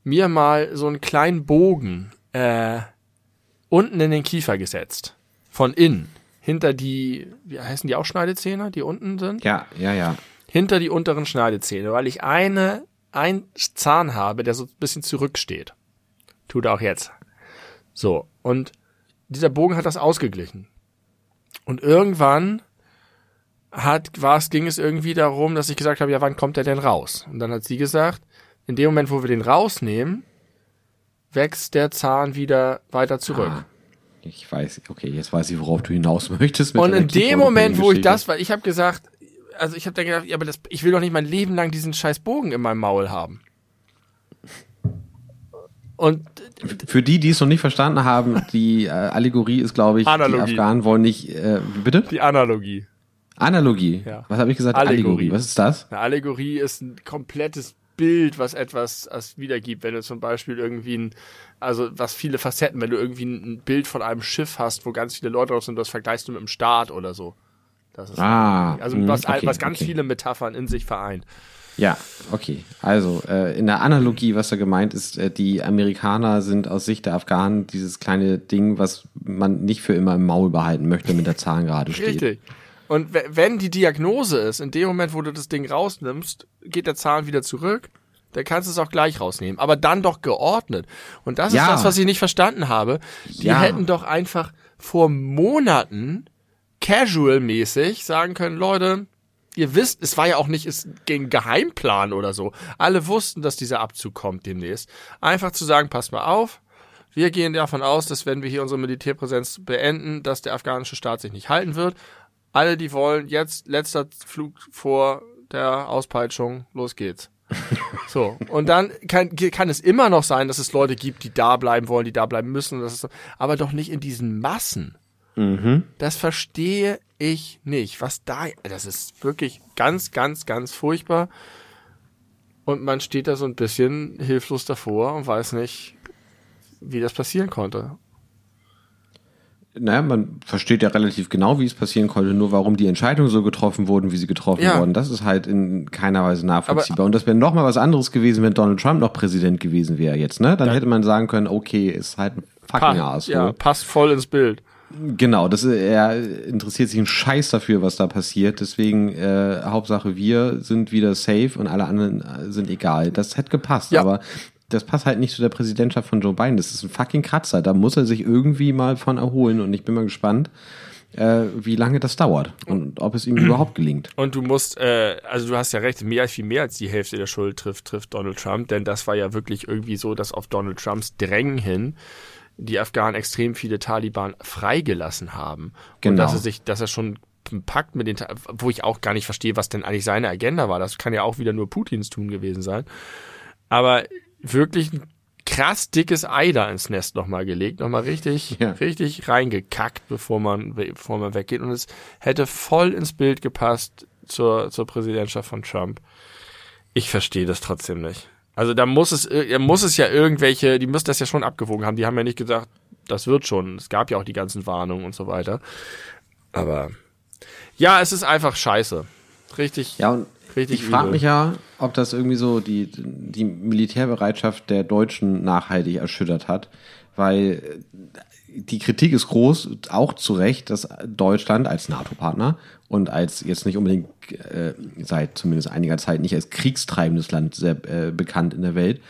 mir mal so einen kleinen Bogen äh, unten in den Kiefer gesetzt. Von innen. hinter die, wie heißen die auch Schneidezähne, die unten sind? Ja, ja, ja. Hinter die unteren Schneidezähne, weil ich eine, ein Zahn habe, der so ein bisschen zurücksteht. Tut er auch jetzt. So. Und dieser Bogen hat das ausgeglichen. Und irgendwann hat, was, ging es irgendwie darum, dass ich gesagt habe, ja, wann kommt er denn raus? Und dann hat sie gesagt, in dem Moment, wo wir den rausnehmen, wächst der Zahn wieder weiter zurück. Ah, ich weiß, okay, jetzt weiß ich, worauf du hinaus möchtest. Mit Und in dem Moment, wo ich das, weil ich habe gesagt, also ich habe dann gedacht, ja, aber das, ich will doch nicht mein Leben lang diesen scheiß Bogen in meinem Maul haben. Und Für die, die es noch nicht verstanden haben, die äh, Allegorie ist, glaube ich, Analogie. die Afghanen wollen nicht, äh, bitte? die Analogie. Analogie. Ja. Was habe ich gesagt? Allegorie. Allegorie. Was ist das? Eine Allegorie ist ein komplettes Bild, was etwas als wiedergibt. Wenn du zum Beispiel irgendwie ein, also was viele Facetten, wenn du irgendwie ein Bild von einem Schiff hast, wo ganz viele Leute drauf sind, das vergleichst du mit einem Staat oder so. Das ist Ah, also mh, was, okay, was ganz okay. viele Metaphern in sich vereint. Ja, okay. Also äh, in der Analogie, was da gemeint ist, äh, die Amerikaner sind aus Sicht der Afghanen dieses kleine Ding, was man nicht für immer im Maul behalten möchte, mit der Zahn gerade steht. Richtig. Und we- wenn die Diagnose ist, in dem Moment, wo du das Ding rausnimmst, geht der Zahn wieder zurück, dann kannst du es auch gleich rausnehmen. Aber dann doch geordnet. Und das Ja. ist das, was ich nicht verstanden habe. Die Ja. hätten doch einfach vor Monaten casual-mäßig sagen können, Leute, ihr wisst, es war ja auch nicht es gegen Geheimplan oder so. Alle wussten, dass dieser Abzug kommt demnächst. Einfach zu sagen, passt mal auf, wir gehen davon aus, dass wenn wir hier unsere Militärpräsenz beenden, dass der afghanische Staat sich nicht halten wird. Alle, die wollen, jetzt letzter Flug vor der Auspeitschung, los geht's. So, und dann kann, kann es immer noch sein, dass es Leute gibt, die da bleiben wollen, die da bleiben müssen, aber doch nicht in diesen Massen. Mhm. Das verstehe ich nicht. Was da, das ist wirklich ganz, ganz, ganz furchtbar. Und man steht da so ein bisschen hilflos davor und weiß nicht, wie das passieren konnte. Naja, man versteht ja relativ genau, wie es passieren konnte, nur warum die Entscheidungen so getroffen wurden, wie sie getroffen Ja. wurden. Das ist halt in keiner Weise nachvollziehbar. Und das wäre noch mal was anderes gewesen, wenn Donald Trump noch Präsident gewesen wäre jetzt, ne? Dann hätte man sagen können, okay, ist halt ein fucking Pa Arsch. ja, passt voll ins Bild. Genau, das er interessiert sich einen Scheiß dafür, was da passiert. Deswegen äh, Hauptsache wir sind wieder safe und alle anderen äh, sind egal. Das hätte gepasst, Ja. aber das passt halt nicht zu der Präsidentschaft von Joe Biden. Das ist ein fucking Kratzer. Da muss er sich irgendwie mal von erholen und ich bin mal gespannt, äh, wie lange das dauert und ob es ihm überhaupt gelingt. Und du musst, äh, also du hast ja recht, mehr viel mehr als die Hälfte der Schuld trifft, trifft Donald Trump, denn das war ja wirklich irgendwie so, dass auf Donald Trumps Drängen hin die Afghanen extrem viele Taliban freigelassen haben. Und Genau. dass er sich, dass er schon Pakt mit den, wo ich auch gar nicht verstehe, was denn eigentlich seine Agenda war. Das kann ja auch wieder nur Putins tun gewesen sein. Aber wirklich ein krass dickes Ei da ins Nest nochmal gelegt, nochmal richtig, Ja. richtig reingekackt, bevor man, bevor man weggeht. Und es hätte voll ins Bild gepasst zur, zur Präsidentschaft von Trump. Ich verstehe das trotzdem nicht. Also da muss es, da muss es ja irgendwelche, die müssen das ja schon abgewogen haben. Die haben ja nicht gesagt, das wird schon. Es gab ja auch die ganzen Warnungen und so weiter. Aber ja, es ist einfach scheiße. Richtig. Ja, und Richtig ich frage mich ja, ob das irgendwie so die, die Militärbereitschaft der Deutschen nachhaltig erschüttert hat, weil die Kritik ist groß, auch zu Recht, dass Deutschland als NATO-Partner und als jetzt nicht unbedingt äh, seit zumindest einiger Zeit nicht als kriegstreibendes Land sehr äh, bekannt in der Welt,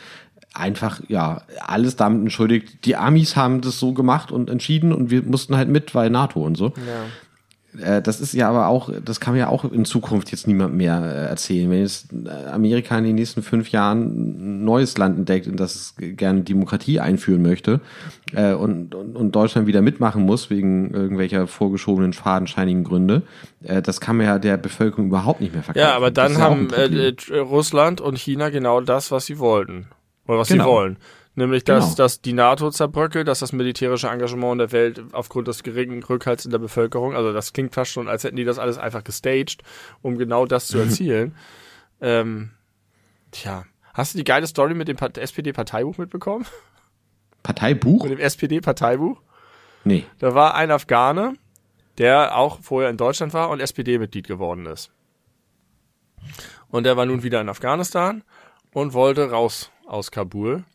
einfach ja alles damit entschuldigt. Die Amis haben das so gemacht und entschieden und wir mussten halt mit, weil NATO und so. Äh, das ist ja aber auch, das kann ja auch in Zukunft jetzt niemand mehr äh, erzählen. Wenn jetzt äh, Amerika in den nächsten fünf Jahren ein neues Land entdeckt, in das es gerne Demokratie einführen möchte äh, und, und, und Deutschland wieder mitmachen muss wegen irgendwelcher vorgeschobenen, fadenscheinigen Gründe, äh, das kann man ja der Bevölkerung überhaupt nicht mehr verkaufen. Ja, aber dann ja haben äh, äh, Russland und China genau das, was sie wollten. Oder was Genau. sie wollen. Nämlich, dass, Genau. dass die NATO zerbröckelt, dass das militärische Engagement in der Welt aufgrund des geringen Rückhalts in der Bevölkerung, also das klingt fast schon, als hätten die das alles einfach gestaged, um genau das zu erzielen. ähm, tja. Hast du die geile Story mit dem Pa- SPD-Parteibuch mitbekommen? Parteibuch? Mit dem SPD-Parteibuch? Nee. Da war ein Afghane, der auch vorher in Deutschland war und SPD-Mitglied geworden ist. Und der war nun wieder in Afghanistan und wollte raus aus Kabul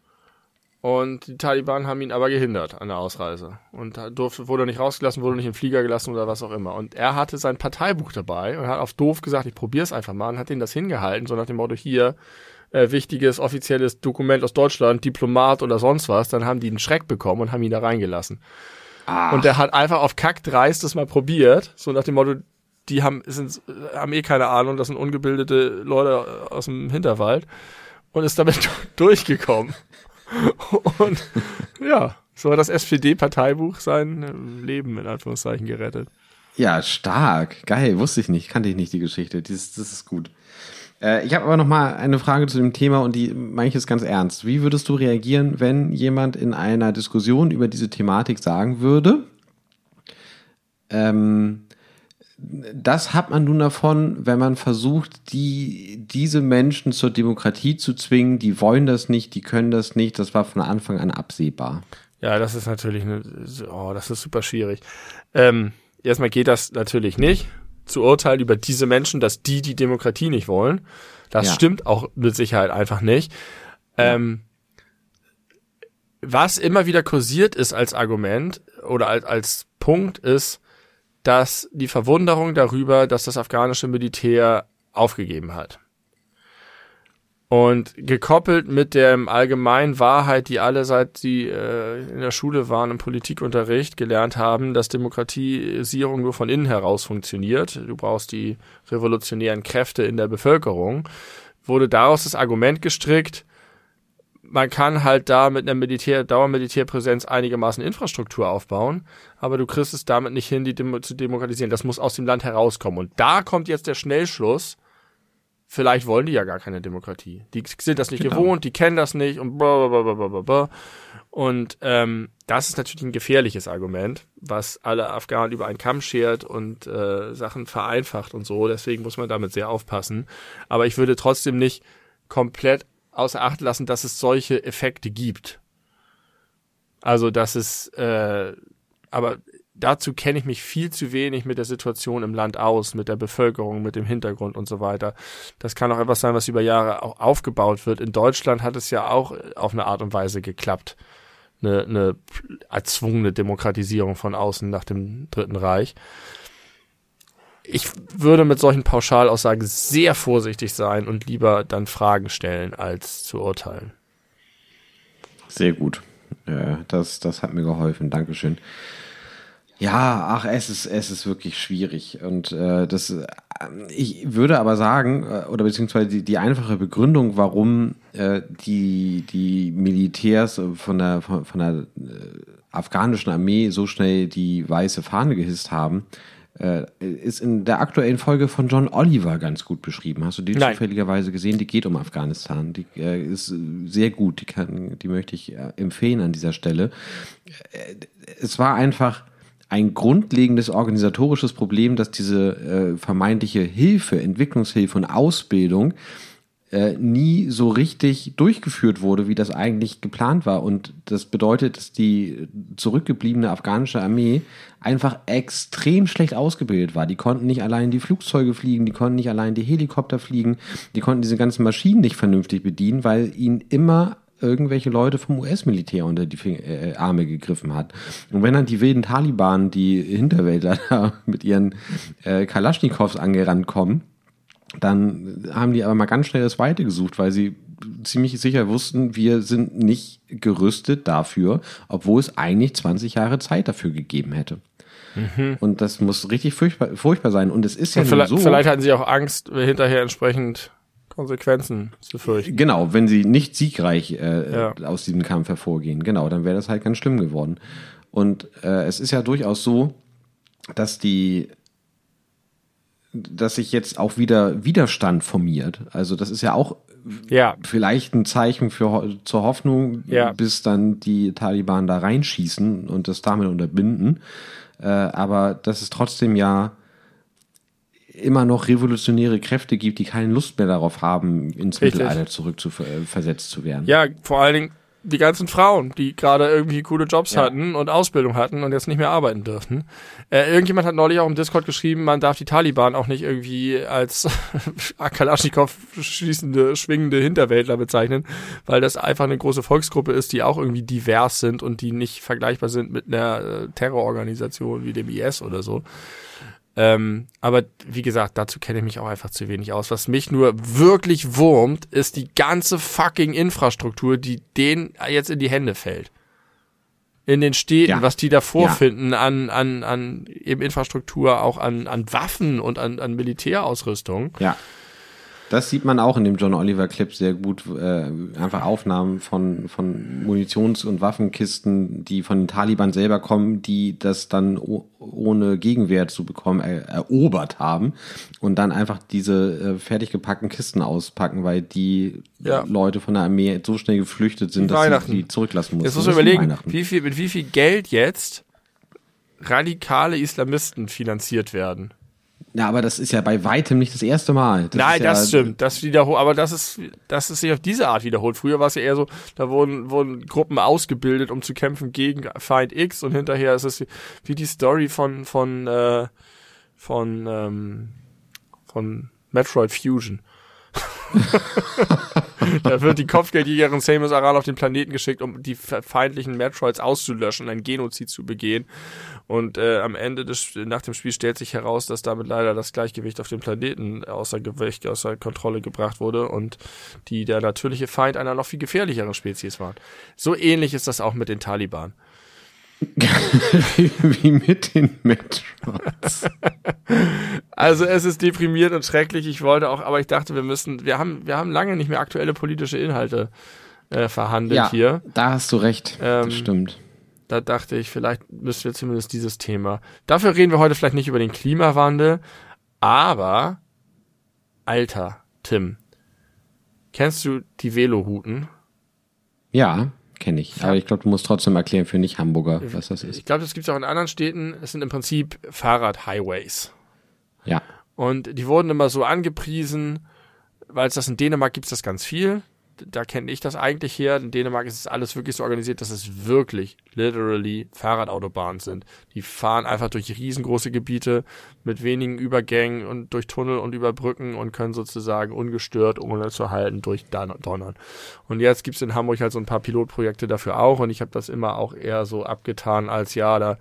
Und die Taliban haben ihn aber gehindert an der Ausreise. Und durfte, wurde nicht rausgelassen, wurde nicht im Flieger gelassen oder was auch immer. Und er hatte sein Parteibuch dabei und hat auf doof gesagt, ich probier's einfach mal und hat ihnen das hingehalten, so nach dem Motto, hier, äh, wichtiges offizielles Dokument aus Deutschland, Diplomat oder sonst was. Dann haben die einen Schreck bekommen und haben ihn da reingelassen. Ach. Und der hat einfach auf Kack dreist das mal probiert, so nach dem Motto, die haben, sind, haben eh keine Ahnung, das sind ungebildete Leute aus dem Hinterwald und ist damit durchgekommen. Und ja, so hat das SPD-Parteibuch sein Leben in Anführungszeichen gerettet. Ja, stark. Geil, wusste ich nicht, kannte ich nicht die Geschichte. Das, das ist gut. Äh, ich habe aber noch mal eine Frage zu dem Thema und die jetzt ganz ernst. Wie würdest du reagieren, wenn jemand in einer Diskussion über diese Thematik sagen würde, ähm, das hat man nun davon, wenn man versucht, die, diese Menschen zur Demokratie zu zwingen. Die wollen das nicht, die können das nicht. Das war von Anfang an absehbar. Ja, das ist natürlich, eine, oh, das ist super schwierig. Ähm, erstmal geht das natürlich nicht, zu urteilen über diese Menschen, dass die die Demokratie nicht wollen. Das ja. stimmt auch mit Sicherheit einfach nicht. Ähm, was immer wieder kursiert ist als Argument oder als, als Punkt ist, dass die Verwunderung darüber, dass das afghanische Militär aufgegeben hat. Und gekoppelt mit der allgemeinen Wahrheit, die alle seit sie äh, in der Schule waren im Politikunterricht gelernt haben, dass Demokratisierung nur von innen heraus funktioniert. Du brauchst die revolutionären Kräfte in der Bevölkerung. Wurde daraus das Argument gestrickt, man kann halt da mit einer Militär, Dauermilitärpräsenz einigermaßen Infrastruktur aufbauen, aber du kriegst es damit nicht hin, die Demo zu demokratisieren. Das muss aus dem Land herauskommen. Und da kommt jetzt der Schnellschluss. Vielleicht wollen die ja gar keine Demokratie. Die sind das nicht genau. gewohnt, die kennen das nicht und blablabla. Und ähm, das ist natürlich ein gefährliches Argument, was alle Afghanen über einen Kamm schert und äh, Sachen vereinfacht und so. Deswegen muss man damit sehr aufpassen. Aber ich würde trotzdem nicht komplett außer Acht lassen, dass es solche Effekte gibt. Also, dass es, äh, aber dazu kenne ich mich viel zu wenig mit der Situation im Land aus, mit der Bevölkerung, mit dem Hintergrund und so weiter. Das kann auch etwas sein, was über Jahre auch aufgebaut wird. In Deutschland hat es ja auch auf eine Art und Weise geklappt. Eine, eine erzwungene Demokratisierung von außen nach dem Dritten Reich ich würde mit solchen Pauschalaussagen sehr vorsichtig sein und lieber dann Fragen stellen, als zu urteilen. Sehr gut. Ja, das, das hat mir geholfen. Dankeschön. Ja, ach, es ist, es ist wirklich schwierig. Und äh, das, äh, ich würde aber sagen, äh, oder beziehungsweise die, die einfache Begründung, warum äh, die, die Militärs von der, von, von der äh, afghanischen Armee so schnell die weiße Fahne gehisst haben, ist in der aktuellen Folge von John Oliver ganz gut beschrieben. Hast du die Nein. zufälligerweise gesehen? Die geht um Afghanistan. Die äh, ist sehr gut. Die, kann, die möchte ich äh, empfehlen an dieser Stelle. Äh, es war einfach ein grundlegendes organisatorisches Problem, dass diese äh, vermeintliche Hilfe, Entwicklungshilfe und Ausbildung äh, nie so richtig durchgeführt wurde, wie das eigentlich geplant war. Und das bedeutet, dass die zurückgebliebene afghanische Armee einfach extrem schlecht ausgebildet war. Die konnten nicht allein die Flugzeuge fliegen, die konnten nicht allein die Helikopter fliegen, die konnten diese ganzen Maschinen nicht vernünftig bedienen, weil ihnen immer irgendwelche Leute vom US-Militär unter die Fing äh, Arme gegriffen hat. Und wenn dann die wilden Taliban, die Hinterwäldler da mit ihren äh, Kalaschnikows angerannt kommen, dann haben die aber mal ganz schnell das Weite gesucht, weil sie ziemlich sicher wussten, wir sind nicht gerüstet dafür, obwohl es eigentlich 20 Jahre Zeit dafür gegeben hätte. Mhm. Und das muss richtig furchtbar, furchtbar sein. Und es ist ja vielleicht, so. Vielleicht hatten sie auch Angst, hinterher entsprechend Konsequenzen zu fürchten. Genau, wenn sie nicht siegreich äh, ja. aus diesem Kampf hervorgehen. Genau, dann wäre das halt ganz schlimm geworden. Und äh, es ist ja durchaus so, dass die dass sich jetzt auch wieder Widerstand formiert. Also das ist ja auch ja. vielleicht ein Zeichen für zur Hoffnung, ja. bis dann die Taliban da reinschießen und das damit unterbinden. Äh, aber dass es trotzdem ja immer noch revolutionäre Kräfte gibt, die keine Lust mehr darauf haben, ins Richtig. Mittelalter zurück zu, äh, zu werden. Ja, vor allen Dingen die ganzen Frauen, die gerade irgendwie coole Jobs Ja. hatten und Ausbildung hatten und jetzt nicht mehr arbeiten dürften. Äh, irgendjemand hat neulich auch im Discord geschrieben, man darf die Taliban auch nicht irgendwie als Kalaschnikow schießende, schwingende Hinterwäldler bezeichnen, weil das einfach eine große Volksgruppe ist, die auch irgendwie divers sind und die nicht vergleichbar sind mit einer äh, Terrororganisation wie dem IS oder so. Ähm, aber wie gesagt, dazu kenne ich mich auch einfach zu wenig aus. Was mich nur wirklich wurmt, ist die ganze fucking Infrastruktur, die denen jetzt in die Hände fällt. In den Städten, Ja. was die da Ja. vorfinden an, an, an eben Infrastruktur, auch an, an Waffen und an, an Militärausrüstung. Ja. Das sieht man auch in dem John Oliver Clip sehr gut. Äh, einfach Aufnahmen von, von Munitions- und Waffenkisten, die von den Taliban selber kommen, die das dann ohne Gegenwehr zu bekommen er, erobert haben und dann einfach diese äh, fertig gepackten Kisten auspacken, weil die Ja. Leute von der Armee so schnell geflüchtet sind, dass sie die zurücklassen mussten. Jetzt muss man überlegen, wie viel, mit wie viel Geld jetzt radikale Islamisten finanziert werden. Ja, aber das ist ja bei weitem nicht das erste Mal. Das Nein, ist ja, das stimmt. Das wiederholt, aber das ist, das ist sich auf diese Art wiederholt. Früher war es ja eher so, da wurden, wurden Gruppen ausgebildet, um zu kämpfen gegen Feind X und hinterher ist es wie, wie die Story von, von, äh, von, ähm, von Metroid Fusion. da wird die Kopfgeldjägerin Samus Aran auf den Planeten geschickt, um die fe- feindlichen Metroids auszulöschen, ein Genozid zu begehen. Und äh, am Ende des nach dem Spiel stellt sich heraus, dass damit leider das Gleichgewicht auf dem Planeten außer Gewicht, außer Kontrolle gebracht wurde und die der natürliche Feind einer noch viel gefährlicheren Spezies waren. So ähnlich ist das auch mit den Taliban. wie mit den Metroids. Also es ist deprimierend und schrecklich. Ich wollte auch, aber ich dachte, wir müssen, wir haben, wir haben lange nicht mehr aktuelle politische Inhalte äh, verhandelt Ja, hier. da hast du recht. Ähm, das stimmt. Da dachte ich, vielleicht müssen wir zumindest dieses Thema. Dafür reden wir heute vielleicht nicht über den Klimawandel, aber Alter, Tim, kennst du die Velorouten? Ja, kenne ich. Aber ich glaube, du musst trotzdem erklären für Nicht-Hamburger, was das ist. Ich glaube, das gibt es auch in anderen Städten. Es sind im Prinzip Fahrradhighways. Ja. Und die wurden immer so angepriesen, weil es das in Dänemark gibt es das ganz viel. Da kenne ich das eigentlich her. In Dänemark ist es alles wirklich so organisiert, dass es wirklich, literally Fahrradautobahnen sind. Die fahren einfach durch riesengroße Gebiete mit wenigen Übergängen und durch Tunnel und über Brücken und können sozusagen ungestört, ohne zu halten, durch Don- Donnern. Und jetzt gibt es in Hamburg halt so ein paar Pilotprojekte dafür auch und ich habe das immer auch eher so abgetan als ja, da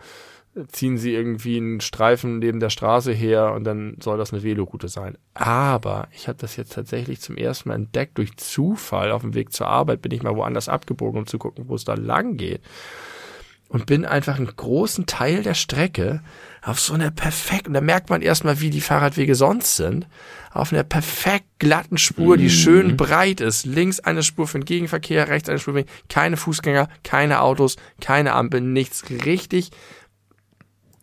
ziehen sie irgendwie einen Streifen neben der Straße her und dann soll das eine Veloroute sein. Aber ich habe das jetzt tatsächlich zum ersten Mal entdeckt durch Zufall. Auf dem Weg zur Arbeit bin ich mal woanders abgebogen, um zu gucken, wo es da lang geht. Und bin einfach einen großen Teil der Strecke auf so einer perfekt, und da merkt man erstmal, wie die Fahrradwege sonst sind, auf einer perfekt glatten Spur, die schön breit ist. Links eine Spur für den Gegenverkehr, rechts eine Spur für keine Fußgänger, keine Autos, keine Ampel, nichts. Richtig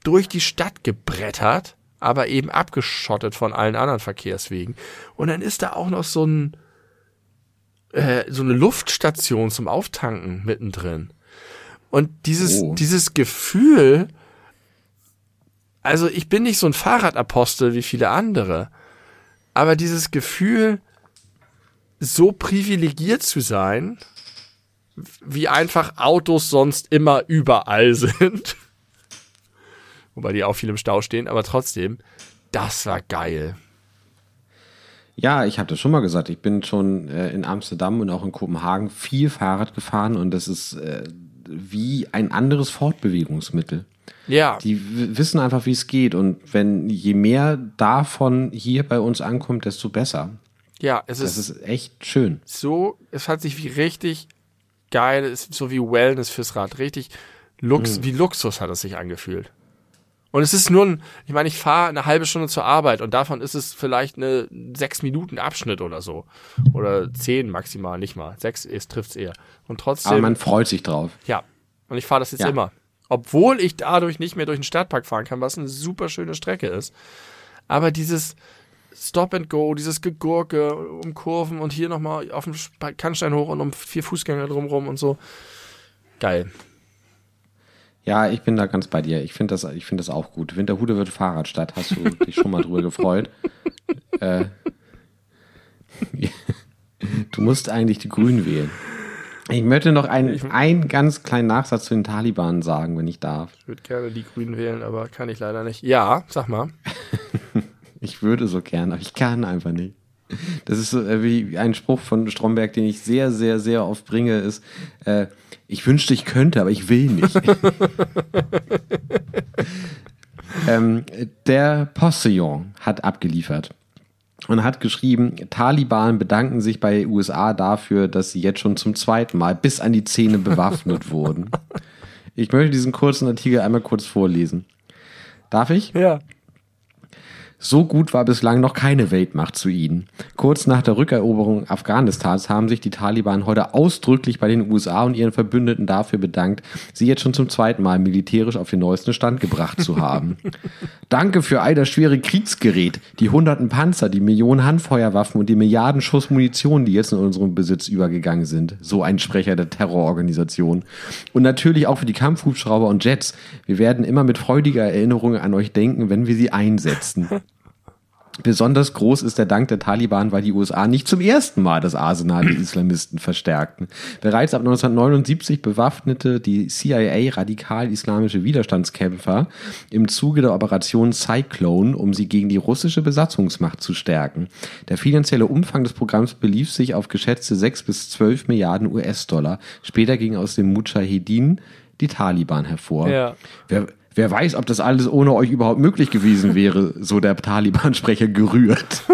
durch die Stadt gebrettert, aber eben abgeschottet von allen anderen Verkehrswegen. Und dann ist da auch noch so ein äh, so eine Luftstation zum Auftanken mittendrin. Und dieses Oh. dieses Gefühl, also ich bin nicht so ein Fahrradapostel wie viele andere, aber dieses Gefühl, so privilegiert zu sein, wie einfach Autos sonst immer überall sind. Wobei die auch viel im Stau stehen, aber trotzdem, das war geil. Ja, ich habe das schon mal gesagt. Ich bin schon äh, in Amsterdam und auch in Kopenhagen viel Fahrrad gefahren und das ist äh, wie ein anderes Fortbewegungsmittel. Ja, Die wissen einfach, wie es geht und wenn je mehr davon hier bei uns ankommt, desto besser. ja, es Das ist, ist echt schön. so, es hat sich wie richtig geil, es ist so wie Wellness fürs Rad, richtig Lux, wie Luxus hat es sich angefühlt. Und es ist nur ein, ich meine, ich fahre eine halbe Stunde zur Arbeit und davon ist es vielleicht eine sechs Minuten Abschnitt oder so. Oder zehn maximal, nicht mal. Sechs ist, trifft's eher. Und trotzdem. Aber man freut sich drauf. Ja. Und ich fahre das jetzt Ja. immer. Obwohl ich dadurch nicht mehr durch den Stadtpark fahren kann, was eine super schöne Strecke ist. Aber dieses Stop and Go, dieses Gegurke um Kurven und hier nochmal auf dem Kannstein hoch und um vier Fußgänger drumrum und so. Geil. Ja, ich bin da ganz bei dir. Ich finde das, ich finde das auch gut. Winterhude wird Fahrradstadt. Hast du dich schon mal drüber gefreut? Äh, du musst eigentlich die Grünen wählen. Ich möchte noch einen, einen ganz kleinen Nachsatz zu den Taliban sagen, wenn ich darf. Ich würde gerne die Grünen wählen, aber kann ich leider nicht. Ja, sag mal. Ich würde so gern, aber ich kann einfach nicht. Das ist so äh, wie ein Spruch von Stromberg, den ich sehr, sehr, sehr oft bringe, ist, äh, ich wünschte, ich könnte, aber ich will nicht. ähm, der Postillon hat abgeliefert und hat geschrieben, Taliban bedanken sich bei USA dafür, dass sie jetzt schon zum zweiten Mal bis an die Zähne bewaffnet wurden. Ich möchte diesen kurzen Artikel einmal kurz vorlesen. Darf ich? Ja. So gut war bislang noch keine Weltmacht zu ihnen. Kurz nach der Rückeroberung Afghanistans haben sich die Taliban heute ausdrücklich bei den USA und ihren Verbündeten dafür bedankt, sie jetzt schon zum zweiten Mal militärisch auf den neuesten Stand gebracht zu haben. Danke für all das schwere Kriegsgerät, die hunderten Panzer, die Millionen Handfeuerwaffen und die Milliarden Schuss Munition, die jetzt in unserem Besitz übergegangen sind. So ein Sprecher der Terrororganisation. Und natürlich auch für die Kampfhubschrauber und Jets. Wir werden immer mit freudiger Erinnerung an euch denken, wenn wir sie einsetzen. Besonders groß ist der Dank der Taliban, weil die USA nicht zum ersten Mal das Arsenal der Islamisten verstärkten. Bereits ab 1979 bewaffnete die CIA radikal-islamische Widerstandskämpfer im Zuge der Operation Cyclone, um sie gegen die russische Besatzungsmacht zu stärken. Der finanzielle Umfang des Programms belief sich auf geschätzte 6 bis 12 Milliarden US-Dollar. Später ging aus dem Mujahedin die Taliban hervor. Ja. Wer, Wer weiß, ob das alles ohne euch überhaupt möglich gewesen wäre, so der Taliban-Sprecher gerührt.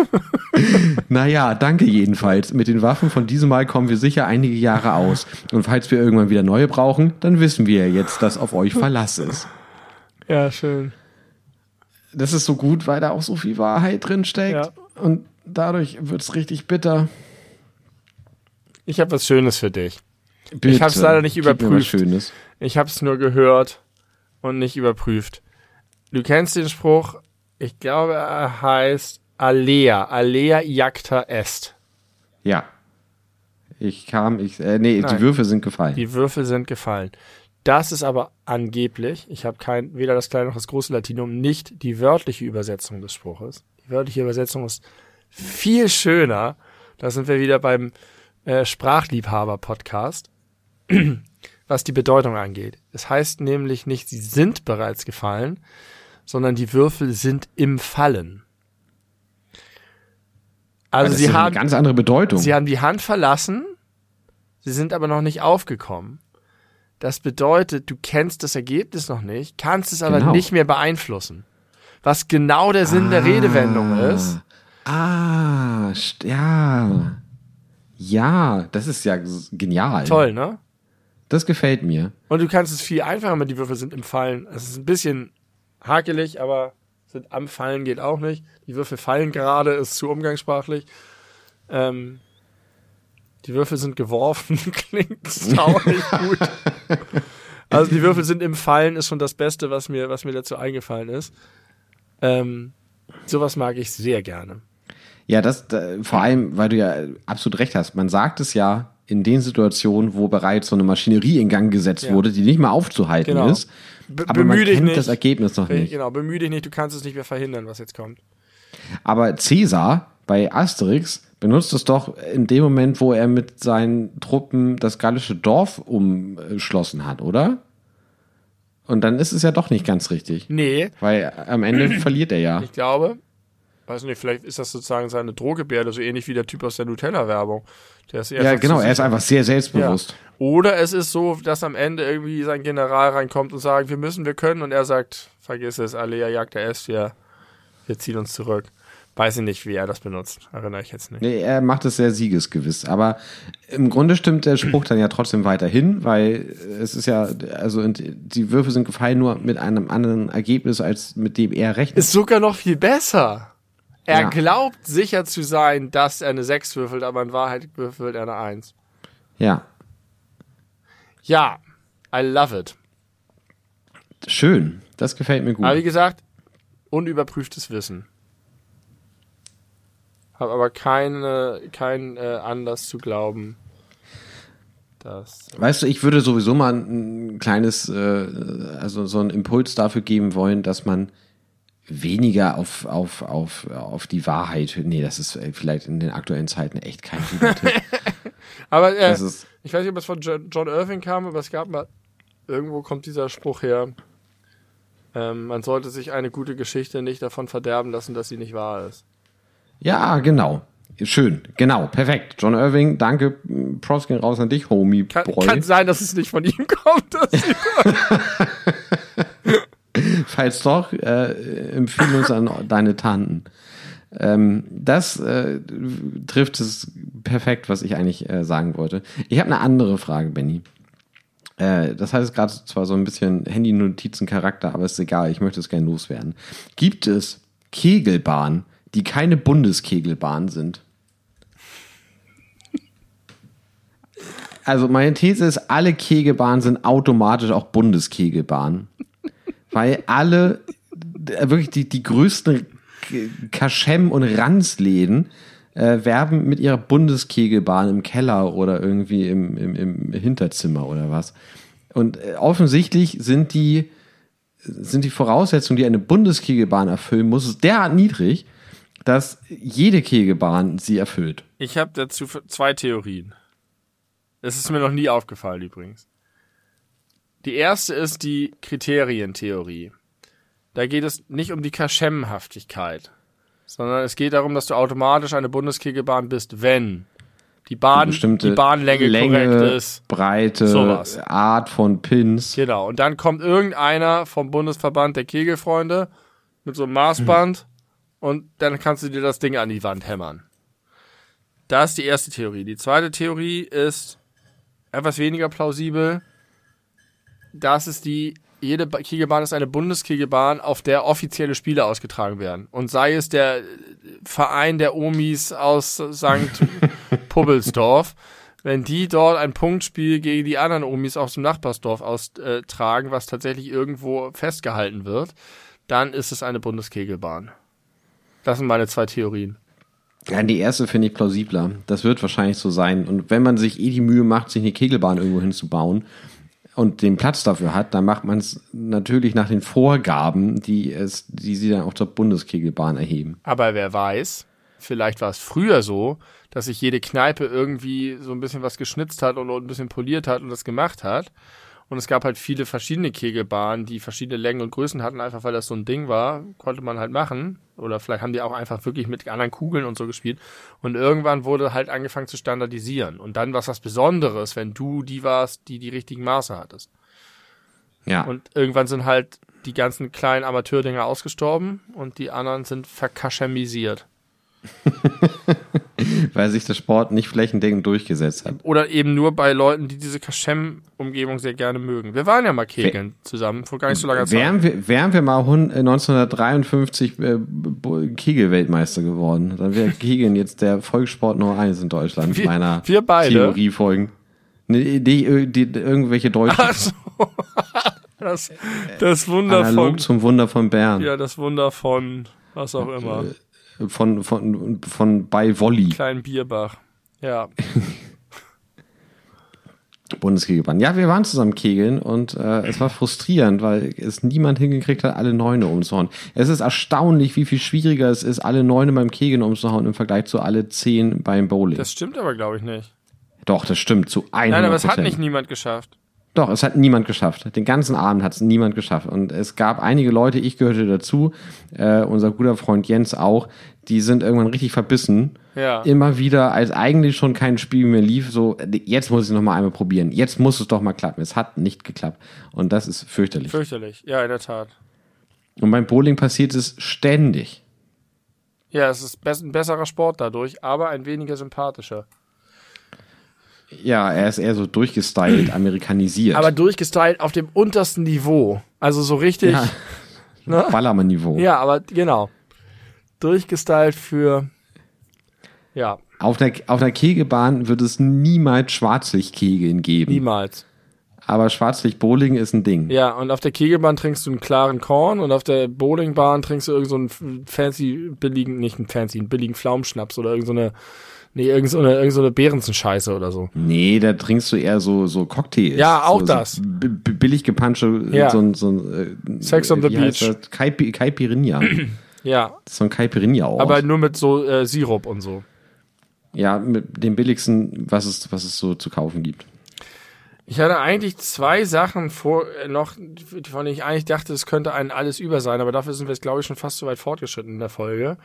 naja, danke jedenfalls. Mit den Waffen von diesem Mal kommen wir sicher einige Jahre aus. Und falls wir irgendwann wieder neue brauchen, dann wissen wir jetzt, dass auf euch Verlass ist. Ja, schön. Das ist so gut, weil da auch so viel Wahrheit drin steckt. Ja. Und dadurch wird es richtig bitter. Ich habe was Schönes für dich. Bitte, Ich hab's leider nicht überprüft. Ich habe es nur gehört und nicht überprüft. Du kennst den Spruch, ich glaube, er heißt Alea. Alea iacta est. Ja. Ich kam, ich, äh, nee, Nein. die Würfel sind gefallen. Die Würfel sind gefallen. Das ist aber angeblich, ich habe kein, weder das kleine noch das große Latinum, nicht die wörtliche Übersetzung des Spruches. Die wörtliche Übersetzung ist viel schöner. Da sind wir wieder beim äh, Sprachliebhaber-Podcast, was die Bedeutung angeht. Es heißt nämlich nicht, sie sind bereits gefallen, sondern die Würfel sind im Fallen. Also das sie haben, ganz andere Bedeutung. Sie haben die Hand verlassen, sie sind aber noch nicht aufgekommen. Das bedeutet, du kennst das Ergebnis noch nicht, kannst es aber Genau. nicht mehr beeinflussen. Was genau der Sinn der Redewendung ist. Ah, ja. Ja, das ist ja genial. Toll, ne? Das gefällt mir. Und du kannst es viel einfacher mit die Würfel sind im Fallen. Es ist ein bisschen hakelig, aber sind am Fallen geht auch nicht. Die Würfel fallen gerade, ist zu umgangssprachlich. Ähm, die Würfel sind geworfen, klingt sauerlich gut. Also die Würfel sind im Fallen ist schon das Beste, was mir, was mir dazu eingefallen ist. Ähm, sowas mag ich sehr gerne. Ja, das da, vor allem, weil du ja absolut recht hast. Man sagt es ja in den Situationen, wo bereits so eine Maschinerie in Gang gesetzt Ja. wurde, die nicht mehr aufzuhalten Genau. ist. Be Aber man kennt nicht. das Ergebnis noch Be- nicht. Genau, bemühe dich nicht, du kannst es nicht mehr verhindern, was jetzt kommt. Aber Caesar bei Asterix benutzt es doch in dem Moment, wo er mit seinen Truppen das gallische Dorf umschlossen hat, oder? Und dann ist es ja doch nicht ganz richtig. Nee, Weil am Ende verliert er ja. Ich glaube, weiß nicht, vielleicht ist das sozusagen seine Drohgebärde, so ähnlich wie der Typ aus der Nutella-Werbung. Der ist Ja, genau, er ist einfach sehr selbstbewusst. Oder es ist so, dass am Ende irgendwie sein General reinkommt und sagt, wir müssen, wir können, und er sagt, vergiss es, Alea jagt der S, wir, wir ziehen uns zurück. Weiß ich nicht, wie er das benutzt. Erinnere ich jetzt nicht. Nee, er macht es sehr siegesgewiss. Aber im Grunde stimmt der Spruch dann ja trotzdem weiterhin, weil es ist ja, also die Würfel sind gefallen nur mit einem anderen Ergebnis, als mit dem er rechnet. Ist sogar noch viel besser. Er Ja. glaubt sicher zu sein, dass er eine 6 würfelt, aber in Wahrheit würfelt er eine 1. Ja, Ja, I love it. schön. Das gefällt mir gut. Aber wie gesagt, unüberprüftes Wissen. Habe aber keine, keinen äh, Anlass zu glauben, dass. Weißt du, ich würde sowieso mal ein kleines, äh, also so einen Impuls dafür geben wollen, dass man weniger auf, auf, auf, auf die Wahrheit, nee, das ist äh, vielleicht in den aktuellen Zeiten echt kein guter Tipp. Aber äh, ich weiß nicht, ob es von Jo- John Irving kam, aber es gab mal, irgendwo kommt dieser Spruch her, ähm, man sollte sich eine gute Geschichte nicht davon verderben lassen, dass sie nicht wahr ist. ja, genau. Schön, genau, perfekt. John Irving, danke. Props gehen raus an dich, Homie Kann, kann sein, dass es nicht von ihm kommt. Falls doch, äh, empfehle uns an deine Tanten. Ähm, das äh, trifft es perfekt, was ich eigentlich äh, sagen wollte. Ich habe eine andere Frage, Benny. Äh, das heißt gerade zwar so ein bisschen Handy-Notizen-Charakter, aber ist egal, ich möchte es gerne loswerden. Gibt es Kegelbahnen, die keine Bundeskegelbahn sind? Also meine These ist, alle Kegelbahnen sind automatisch auch Bundeskegelbahnen. Weil alle, äh, wirklich die, die größten Kaschem- und Ranzläden äh, werben mit ihrer Bundeskegelbahn im Keller oder irgendwie im, im, im Hinterzimmer oder was. Und äh, offensichtlich sind die, sind die Voraussetzungen, die eine Bundeskegelbahn erfüllen muss, derart niedrig, dass jede Kegelbahn sie erfüllt. ich habe dazu zwei Theorien. Das ist mir noch nie aufgefallen übrigens. Die erste ist die Kriterientheorie. Da geht es nicht um die Kaschemhaftigkeit, sondern es geht darum, dass du automatisch eine Bundeskegelbahn bist, wenn die Bahn, die Bahnlänge Länge, korrekt ist. Breite, Sowas. Art von Pins. Genau. Und dann kommt irgendeiner vom Bundesverband der Kegelfreunde mit so einem Maßband und dann kannst du dir das Ding an die Wand hämmern. Das ist die erste Theorie. Die zweite Theorie ist etwas weniger plausibel. Das ist die, jede Ba- Kegelbahn ist eine Bundeskegelbahn, auf der offizielle Spiele ausgetragen werden. Und sei es der Verein der Omis aus St. Pubbelsdorf, wenn die dort ein Punktspiel gegen die anderen Omis aus dem Nachbarsdorf austragen, was tatsächlich irgendwo festgehalten wird, dann ist es eine Bundeskegelbahn. Das sind meine zwei Theorien. Ja, die erste finde ich plausibler. Das wird wahrscheinlich so sein. Und wenn man sich eh die Mühe macht, sich eine Kegelbahn irgendwo hinzubauen und den Platz dafür hat, dann macht man es natürlich nach den Vorgaben, die es, die sie dann auch zur Bundeskegelbahn erheben. Aber wer weiß, vielleicht war es früher so, dass sich jede Kneipe irgendwie so ein bisschen was geschnitzt hat und ein bisschen poliert hat und das gemacht hat. Und es gab halt viele verschiedene Kegelbahnen, die verschiedene Längen und Größen hatten, einfach weil das so ein Ding war, konnte man halt machen. Oder vielleicht haben die auch einfach wirklich mit anderen Kugeln und so gespielt. Und irgendwann wurde halt angefangen zu standardisieren. Und dann war es was Besonderes, wenn du die warst, die die richtigen Maße hattest. Ja. Und irgendwann sind halt die ganzen kleinen Amateurdinger ausgestorben und die anderen sind verkaschemisiert. weil sich der Sport nicht flächendeckend durchgesetzt hat. Oder eben nur bei Leuten, die diese Kaschem-Umgebung sehr gerne mögen. Wir waren ja mal kegeln zusammen, vor gar nicht so langer Zeit. Wären wir, wären wir mal hun- äh, 1953 äh, B- Kegel-Weltmeister geworden, dann wäre Kegeln jetzt der Volkssport Nummer eins in Deutschland. Wir- meiner wir beide? Theoriefolgen. Nee, die, die, die, irgendwelche Deutschen. Ach so. Das, das Wunder Analog von, zum Wunder von Bern. ja, das Wunder von, was auch immer, Von, von, von bei Wolli. kleinen Bierbach. Ja, Bundeskegelbahn. Ja, wir waren zusammen kegeln und äh, es war frustrierend, weil es niemand hingekriegt hat, alle Neune umzuhauen. Es ist erstaunlich, wie viel schwieriger es ist, alle Neune beim Kegeln umzuhauen im Vergleich zu alle zehn beim Bowling. das stimmt aber, glaube ich, nicht. Doch, das stimmt, zu 100 Nein, aber es hat nicht niemand geschafft. Doch, es hat niemand geschafft. Den ganzen Abend hat es niemand geschafft. Und es gab einige Leute, ich gehörte dazu, äh, unser guter Freund Jens auch, die sind irgendwann richtig verbissen. Ja. Immer wieder, als eigentlich schon kein Spiel mehr lief, so, jetzt muss ich noch mal einmal probieren. Jetzt muss es doch mal klappen. Es hat nicht geklappt. Und das ist fürchterlich. Fürchterlich. Ja, in der Tat. Und beim Bowling passiert es ständig. Ja, es ist ein besserer Sport dadurch, aber ein weniger sympathischer. Ja, er ist eher so durchgestylt, amerikanisiert. Aber durchgestylt auf dem untersten Niveau. Also so richtig. ja, Ne? Ballermann-Niveau. Ja, aber genau. Durchgestylt für. Ja, Auf einer, auf einer Kegelbahn wird es niemals Schwarzlichtkegeln geben. niemals. Aber Schwarzlicht-Bowling ist ein Ding. Ja, und auf der Kegelbahn trinkst du einen klaren Korn und auf der Bowlingbahn trinkst du irgendeinen so einen fancy, billigen, nicht einen fancy, einen billigen Pflaumenschnaps oder irgendeine, nee, irgendeine, so eine, irgend so eine oder so. Nee, da trinkst du eher so, so Cocktails. Ja, auch so, das. So billig gepansche, Ja. so ein, so ein äh, Sex on the Beach. Caipi- Caipirinha. Ja, so ein Caipirinha auch. aber nur mit so äh, Sirup und so. Ja, mit dem billigsten, was es, was es so zu kaufen gibt. Ich hatte eigentlich zwei Sachen vor, äh, noch, von denen ich eigentlich dachte, es könnte ein alles über sein, aber dafür sind wir jetzt, glaube ich, schon fast so weit fortgeschritten in der Folge.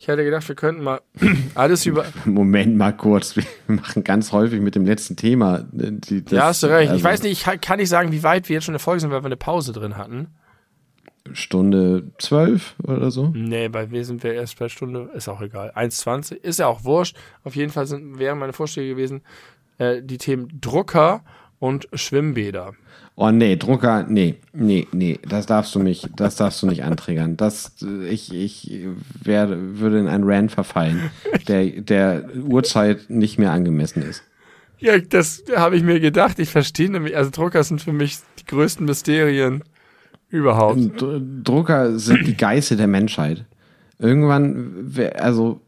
Ich hätte gedacht, wir könnten mal alles über. Moment mal kurz, wir machen ganz häufig mit dem letzten Thema. äh, Die, das, ja, hast du recht. also ich weiß nicht, ich kann nicht sagen, wie weit wir jetzt schon in der Folge sind, weil wir eine Pause drin hatten. Stunde zwölf oder so. Nee, bei mir sind wir erst bei Stunde, ist auch egal. 1,20, ist ja auch wurscht. Auf jeden Fall sind, wären meine Vorschläge gewesen, äh, die Themen Drucker und Schwimmbäder. Oh nee, Drucker, nee, nee, nee, das darfst du mich, das darfst du nicht anträgern. Das, ich, ich werde, würde in einen Rant verfallen, der, der Uhrzeit nicht mehr angemessen ist. Ja, das habe ich mir gedacht. Ich verstehe nämlich, also Drucker sind für mich die größten Mysterien überhaupt. D Drucker sind die Geißel der Menschheit. Irgendwann, also,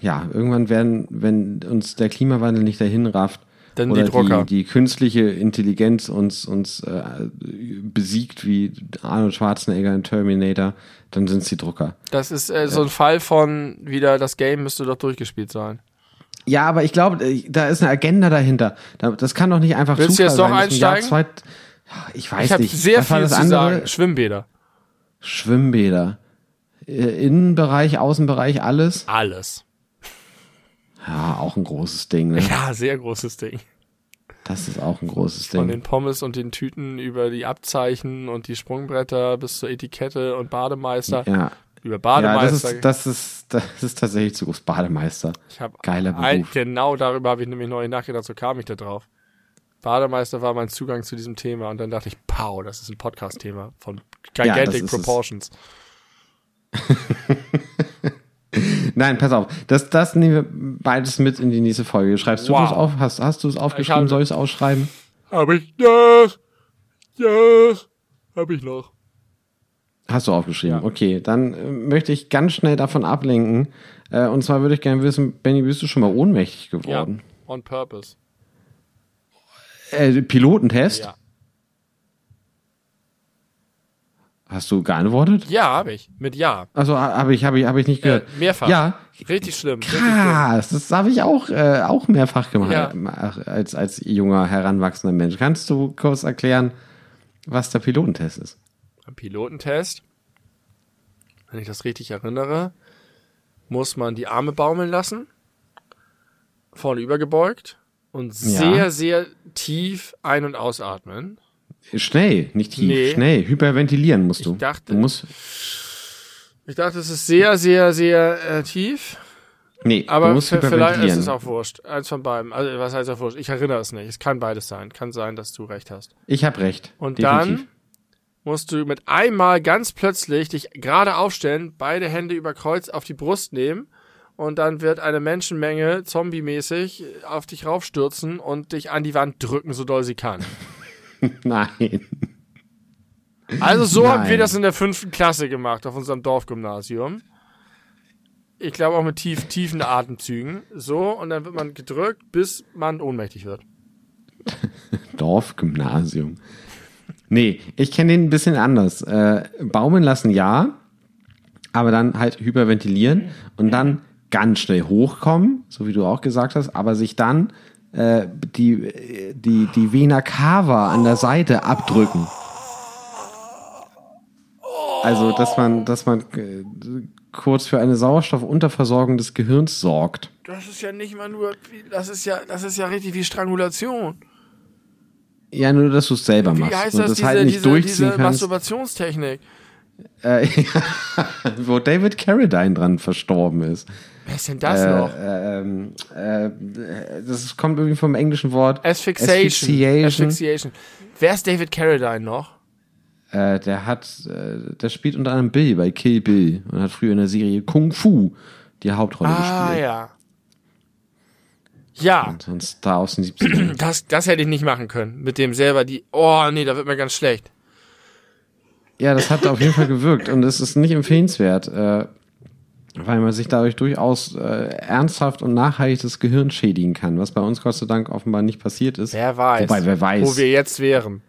ja, irgendwann werden, wenn uns der Klimawandel nicht dahin rafft, Dann oder die Drucker. Die, die künstliche Intelligenz uns, uns äh, besiegt wie Arnold Schwarzenegger in Terminator, dann sind es die Drucker. Das ist äh, so ein Fall von wieder, das Game müsste doch durchgespielt sein. Ja, aber ich glaube, äh, da ist eine Agenda dahinter. Da- Das kann doch nicht einfach Willst du Zufall jetzt doch einsteigen? Ja, ich weiß Ich habe nicht. sehr Was war viel zu andere? sagen. Schwimmbäder. Schwimmbäder. Äh, Innenbereich, Außenbereich, alles. Alles. Ja, auch ein großes Ding. Ne? Ja, sehr großes Ding. Das ist auch ein großes Von Ding. den Pommes und den Tüten über die Abzeichen und die Sprungbretter bis zur Etikette und Bademeister. Ja, Über ja das, Bademeister. ist, das, ist, das ist tatsächlich zu groß. Bademeister. ich hab geiler ein, Beruf. genau darüber habe ich nämlich neu nachgedacht, so kam ich da drauf. Bademeister war mein Zugang zu diesem Thema und dann dachte ich, pow, das ist ein Podcast-Thema von Ja, Gigantic es. Proportions. Nein, pass auf. Das, das nehmen wir beides mit in die nächste Folge. Schreibst du Wow. das auf? Hast, hast du es aufgeschrieben? Soll ich es ausschreiben? Habe ich noch? Ja, habe ich noch. Hast du aufgeschrieben? Ja. Okay, dann äh, möchte ich ganz schnell davon ablenken. Äh, und zwar würde ich gerne wissen, Benny, bist du schon mal ohnmächtig Ja, geworden? on purpose. Äh, Pilotentest? Ja, Hast du geantwortet? ja habe ich. Mit Ja. Also habe ich, habe ich, habe ich nicht gehört. Äh, mehrfach. Ja, Richtig schlimm. Krass. Das habe ich auch, äh, auch mehrfach gemacht Ja. äh, als, als junger, heranwachsender Mensch. Kannst du kurz erklären, was der Pilotentest ist? Beim Pilotentest, wenn ich das richtig erinnere, muss man die Arme baumeln lassen, vorne übergebeugt und sehr, sehr tief ein- und ausatmen. Schnell, nicht tief, Nee. schnell. Hyperventilieren musst du. Ich dachte- du musst, Ich dachte, es ist sehr, sehr, sehr äh, tief, nee, aber vielleicht ist es auch wurscht. Eins von beiden. Also, was heißt auch wurscht? Ich erinnere es nicht. Es kann beides sein. Kann sein, dass du recht hast. ich habe recht. Und definitiv. dann musst du mit einmal ganz plötzlich dich gerade aufstellen, beide Hände über Kreuz auf die Brust nehmen und dann wird eine Menschenmenge zombie-mäßig auf dich raufstürzen und dich an die Wand drücken, so doll sie kann. Nein. Also so haben wir Nein. das in der fünften Klasse gemacht, auf unserem Dorfgymnasium. Ich glaube auch mit tief, tiefen Atemzügen. So, und dann wird man gedrückt, bis man ohnmächtig wird. Dorfgymnasium. Nee, ich kenne den ein bisschen anders. Äh, baumeln lassen ja, aber dann halt hyperventilieren und dann ganz schnell hochkommen, so wie du auch gesagt hast, aber sich dann äh, die, die, die Vena cava an der Seite abdrücken. Also, dass man, dass man äh, kurz für eine Sauerstoffunterversorgung des Gehirns sorgt. Das ist ja nicht mal nur, das ist ja, das ist ja richtig wie Strangulation. Ja, nur, dass du es selber Wie machst heißt und das, das diese, halt nicht diese, durchziehen diese kannst. Masturbationstechnik? Äh, wo David Carradine dran verstorben ist. Wer ist denn das Äh, noch? ähm, äh, das kommt irgendwie vom englischen Wort. Asphyxiation. Asphyxiation. Asphyxiation. Wer ist David Carradine noch? Äh, der hat, äh, der spielt unter anderem Bill bei Kill Bill und hat früher in der Serie Kung Fu die Hauptrolle Ah, gespielt. ja. Ja, Und ein Star aus den 70ern. das, das hätte ich nicht machen können. Mit dem selber die, oh nee, da wird mir ganz schlecht. ja, das hat auf jeden Fall gewirkt und es ist nicht empfehlenswert, äh, weil man sich dadurch durchaus äh, ernsthaft und nachhaltig das Gehirn schädigen kann, was bei uns Gott sei Dank offenbar nicht passiert ist. Wer weiß. Wobei, wer weiß. Wo wir jetzt wären.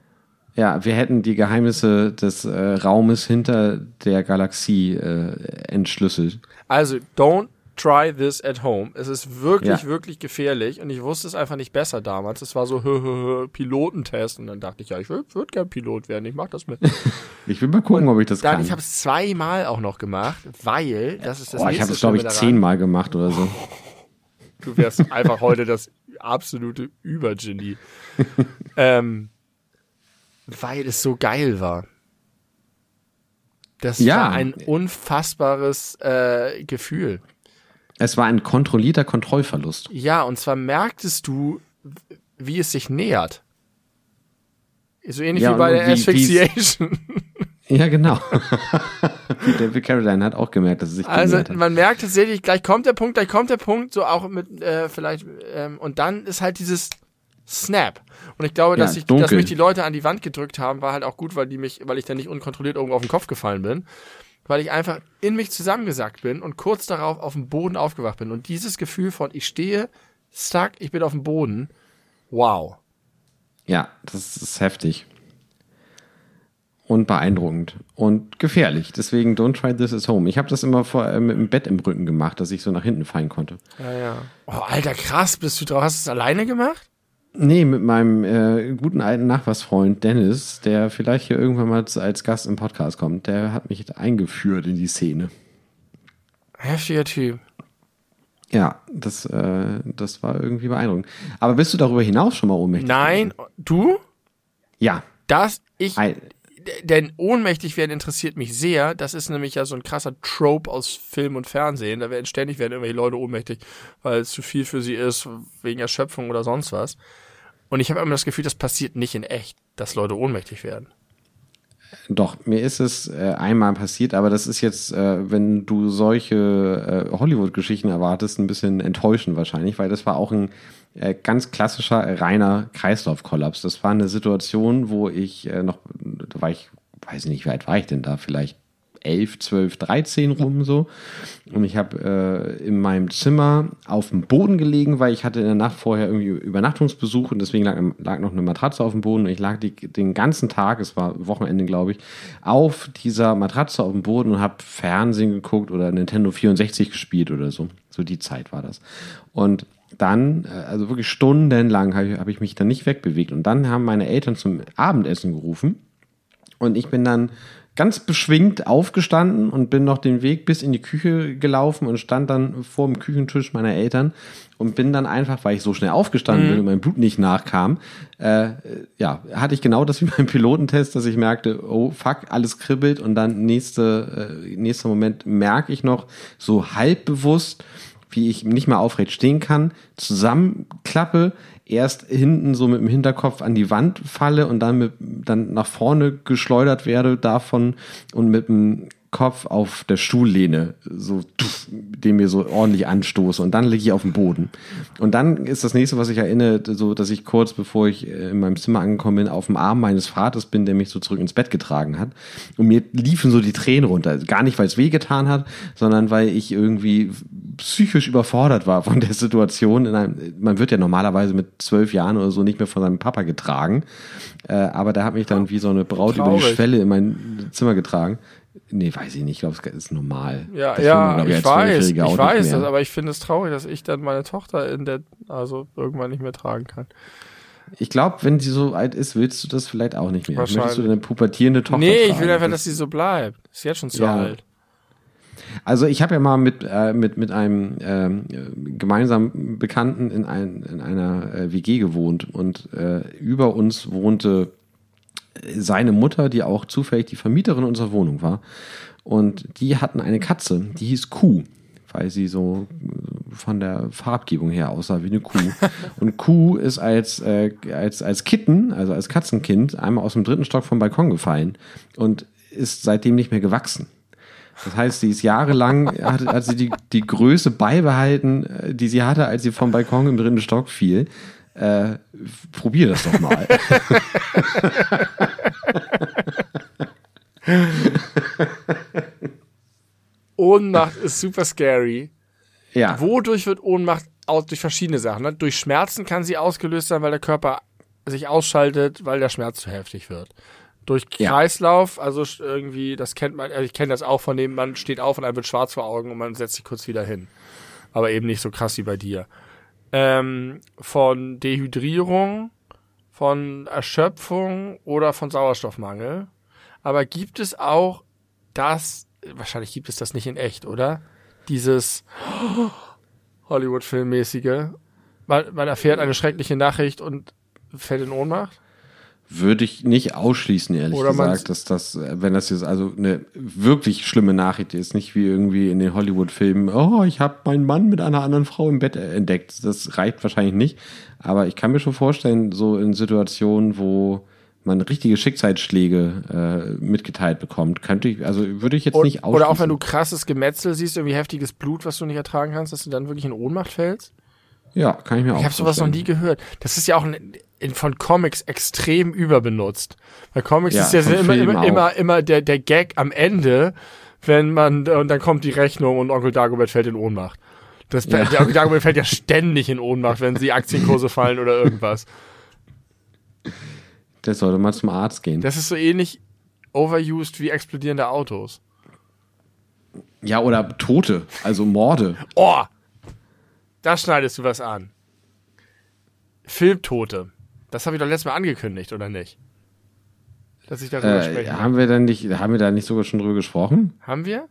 Ja, wir hätten die Geheimnisse des äh, Raumes hinter der Galaxie äh, entschlüsselt. Also, don't try this at home. Es ist wirklich, Ja. wirklich gefährlich und ich wusste es einfach nicht besser damals. Es war so hö, hö, hö, Pilotentest und dann dachte ich, ja, ich würde würd gern Pilot werden, ich mach das mit. Ich will mal gucken, ob ich das Dann, kann. ich habe es zweimal auch noch gemacht, weil das ist das oh, ich habe das, glaube ich, zehnmal gemacht oder so. Du wärst einfach heute das absolute Übergenie. ähm, weil es so geil war. Das Ja. war ein unfassbares äh, Gefühl. Es war ein kontrollierter Kontrollverlust. Ja, und zwar merktest du, wie es sich nähert. So ähnlich Ja, wie bei der wie- Asphyxiation. Ja, genau. David Carradine hat auch gemerkt, dass es sich Also man merkt tatsächlich, gleich kommt der Punkt, gleich kommt der Punkt, so auch mit äh, vielleicht ähm, und dann ist halt dieses Snap. Und ich glaube, Ja, dass, ich, dunkel. dass mich die Leute an die Wand gedrückt haben, war halt auch gut, weil die mich, weil ich dann nicht unkontrolliert irgendwo auf den Kopf gefallen bin, weil ich einfach in mich zusammengesackt bin und kurz darauf auf dem Boden aufgewacht bin. Und dieses Gefühl von ich stehe stuck, ich bin auf dem Boden, wow. Ja, das ist heftig. Und beeindruckend. Und gefährlich. Deswegen don't try this at home. Ich habe das immer vor, äh, mit dem Bett im Rücken gemacht, dass ich so nach hinten fallen konnte. Ja, ja. Oh, Alter, krass, bist du drauf? Hast du es alleine gemacht? Nee, mit meinem äh, guten alten Nachbarsfreund Dennis, der vielleicht hier irgendwann mal als Gast im Podcast kommt, der hat mich eingeführt in die Szene. Heftiger Typ. Ja, das, äh, das war irgendwie beeindruckend. Aber bist du darüber hinaus schon mal ohnmächtig? Nein, du? Ja. Das, ich, Ein, denn ohnmächtig werden interessiert mich sehr. Das ist nämlich ja so ein krasser Trope aus Film und Fernsehen. Da werden ständig werden irgendwelche Leute ohnmächtig, weil es zu viel für sie ist, wegen Erschöpfung oder sonst was. Und ich habe immer das Gefühl, das passiert nicht in echt, dass Leute ohnmächtig werden. Doch, mir ist es äh, einmal passiert, aber das ist jetzt, äh, wenn du solche äh, Hollywood-Geschichten erwartest, ein bisschen enttäuschend wahrscheinlich, weil das war auch ein äh, ganz klassischer, reiner Kreislaufkollaps. Das war eine Situation, wo ich äh, noch, da war ich, weiß nicht, wie alt war ich denn da, vielleicht 11, 12, 13 rum so. Und ich habe äh, in meinem Zimmer auf dem Boden gelegen, weil ich hatte in der Nacht vorher irgendwie Übernachtungsbesuch und deswegen lag, lag noch eine Matratze auf dem Boden. Und ich lag die, den ganzen Tag, es war Wochenende, glaube ich, auf dieser Matratze auf dem Boden und habe Fernsehen geguckt oder Nintendo 64 gespielt oder so. So die Zeit war das. Und dann, äh, also wirklich stundenlang habe ich, hab ich mich dann nicht wegbewegt. Und dann haben meine Eltern zum Abendessen gerufen. Und ich bin dann ganz beschwingt aufgestanden und bin noch den Weg bis in die Küche gelaufen und stand dann vor dem Küchentisch meiner Eltern und bin dann einfach, weil ich so schnell aufgestanden bin und mein Blut nicht nachkam, äh, ja, hatte ich genau das wie beim Pilotentest, dass ich merkte, oh fuck, alles kribbelt und dann nächste, äh, nächster Moment merke ich noch so halb bewusst, wie ich nicht mehr aufrecht stehen kann, zusammenklappe, erst hinten so mit dem Hinterkopf an die Wand falle und dann mit, dann nach vorne geschleudert werde davon und mit dem Kopf auf der Stuhllehne, so, den mir so ordentlich anstoße und dann liege ich auf dem Boden. Und dann ist das nächste, was ich erinnere, so, dass ich kurz bevor ich äh, in meinem Zimmer angekommen bin, auf dem Arm meines Vaters bin, der mich so zurück ins Bett getragen hat. Und mir liefen so die Tränen runter. Gar nicht, weil es wehgetan hat, sondern weil ich irgendwie psychisch überfordert war von der Situation. In einem, man wird ja normalerweise mit zwölf Jahren oder so nicht mehr von seinem Papa getragen. Äh, aber der hat mich dann wie so eine Braut über die Traurig. Schwelle in mein Zimmer getragen. Nee, weiß ich nicht. Ich glaube, es ist normal. Ja, Das ja, man, ich als weiß, ich weiß das, aber ich finde es traurig, dass ich dann meine Tochter in der, also irgendwann nicht mehr tragen kann. Ich glaube, wenn sie so alt ist, willst du das vielleicht auch nicht mehr. Möchtest du deine pubertierende Tochter nee, ich tragen? will einfach, Das- dass sie so bleibt. Ist jetzt schon zu Ja. alt. Also ich habe ja mal mit, äh, mit, mit einem ähm, äh, gemeinsamen Bekannten in, ein, in einer äh, WG gewohnt und äh, über uns wohnte seine Mutter, die auch zufällig die Vermieterin unserer Wohnung war. Und die hatten eine Katze, die hieß Kuh, weil sie so äh, von der Farbgebung her aussah wie eine Kuh. Und Kuh ist als, äh, als, als Kitten, also als Katzenkind, einmal aus dem dritten Stock vom Balkon gefallen und ist seitdem nicht mehr gewachsen. Das heißt, sie ist jahrelang, hat, hat sie die, die Größe beibehalten, äh, die sie hatte, als sie vom Balkon im dritten Stock fiel. Äh, probier das doch mal. Ohnmacht ist super scary. ja. Wodurch wird Ohnmacht aus, durch verschiedene Sachen? Ne? Durch Schmerzen kann sie ausgelöst sein, weil der Körper sich ausschaltet, weil der Schmerz zu heftig wird. durch Kreislauf, ja. also irgendwie, das kennt man, also ich kenne das auch von dem, man steht auf und einem wird schwarz vor Augen und man setzt sich kurz wieder hin. Aber eben nicht so krass wie bei dir. Ähm, von Dehydrierung, von Erschöpfung oder von Sauerstoffmangel. Aber gibt es auch das, wahrscheinlich gibt es das nicht in echt, oder? Dieses Hollywood-Filmmäßige. Man, man erfährt eine schreckliche Nachricht und fällt in Ohnmacht? Würde ich nicht ausschließen, ehrlich Oder gesagt, dass das, wenn das jetzt also eine wirklich schlimme Nachricht ist, nicht wie irgendwie in den Hollywood-Filmen, oh, ich habe meinen Mann mit einer anderen Frau im Bett entdeckt. Das reicht wahrscheinlich nicht. Aber ich kann mir schon vorstellen, so in Situationen, wo man richtige Schicksalsschläge äh, mitgeteilt bekommt, könnte ich, also würde ich jetzt oder, nicht ausschließen. Oder auch wenn du krasses Gemetzel siehst, irgendwie heftiges Blut, was du nicht ertragen kannst, dass du dann wirklich in Ohnmacht fällst? Ja, kann ich mir ich auch Ich habe sowas noch nie gehört. Das ist ja auch ein, in, von Comics extrem überbenutzt. Bei Comics ja, ist ja immer, immer, immer, immer der, der Gag am Ende, wenn man, und dann kommt die Rechnung und Onkel Dagobert fällt in Ohnmacht. Das, ja. Der Onkel Dagobert fällt ja ständig in Ohnmacht, wenn sie Aktienkurse fallen oder irgendwas. Der sollte mal zum Arzt gehen. Das ist so ähnlich overused wie explodierende Autos. Ja, oder Tote, also Morde. Oh, da schneidest du was an. Filmtote. Das habe ich doch letztes Mal angekündigt, oder nicht? Dass ich darüber äh, spreche. Haben wir dann nicht, haben wir da nicht sogar schon drüber gesprochen? Haben wir?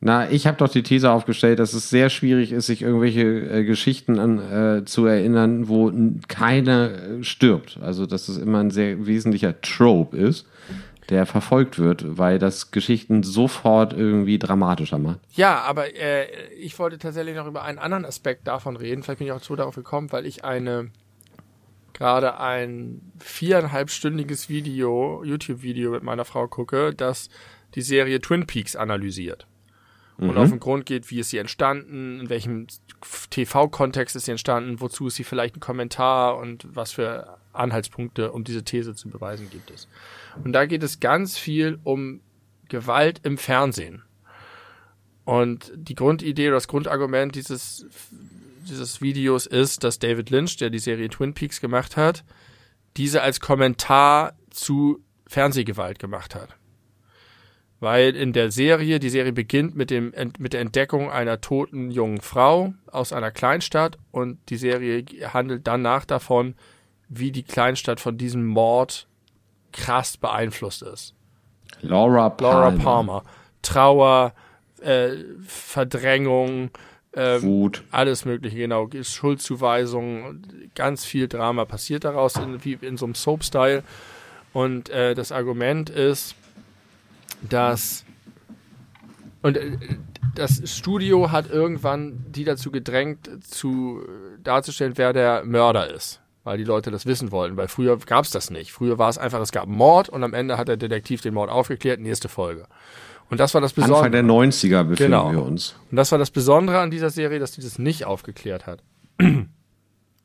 Na, ich habe doch die These aufgestellt, dass es sehr schwierig ist, sich irgendwelche äh, Geschichten an, äh, zu erinnern, wo keiner äh, stirbt. Also, dass es immer ein sehr wesentlicher Trope ist der verfolgt wird, weil das Geschichten sofort irgendwie dramatischer macht. Ja, aber äh, ich wollte tatsächlich noch über einen anderen Aspekt davon reden. Vielleicht bin ich auch so darauf gekommen, weil ich eine gerade ein viereinhalbstündiges Video, YouTube-Video mit meiner Frau gucke, das die Serie Twin Peaks analysiert. Und mhm. auf den Grund geht, wie ist sie entstanden, in welchem TV-Kontext ist sie entstanden, wozu ist sie vielleicht ein Kommentar und was für Anhaltspunkte, um diese These zu beweisen, gibt es. Und da geht es ganz viel um Gewalt im Fernsehen. Und die Grundidee oder das Grundargument dieses, dieses Videos ist, dass David Lynch, der die Serie Twin Peaks gemacht hat, diese als Kommentar zu Fernsehgewalt gemacht hat. Weil in der Serie, die Serie beginnt mit, dem, mit der Entdeckung einer toten jungen Frau aus einer Kleinstadt und die Serie handelt danach davon, wie die Kleinstadt von diesem Mord krass beeinflusst ist. Laura Palmer. Laura Palmer. Trauer, äh, Verdrängung, äh, Wut. alles mögliche, genau. Schuldzuweisung, ganz viel Drama passiert daraus, in, wie in so einem Soap-Style. Und äh, das Argument ist, dass und äh, das Studio hat irgendwann die dazu gedrängt, zu darzustellen, wer der Mörder ist weil die Leute das wissen wollten, weil früher gab es das nicht. Früher war es einfach, es gab Mord und am Ende hat der Detektiv den Mord aufgeklärt, nächste Folge. Und das war das Besondere. Anfang der 90er befinden genau. wir uns. Und das war das Besondere an dieser Serie, dass die das nicht aufgeklärt hat.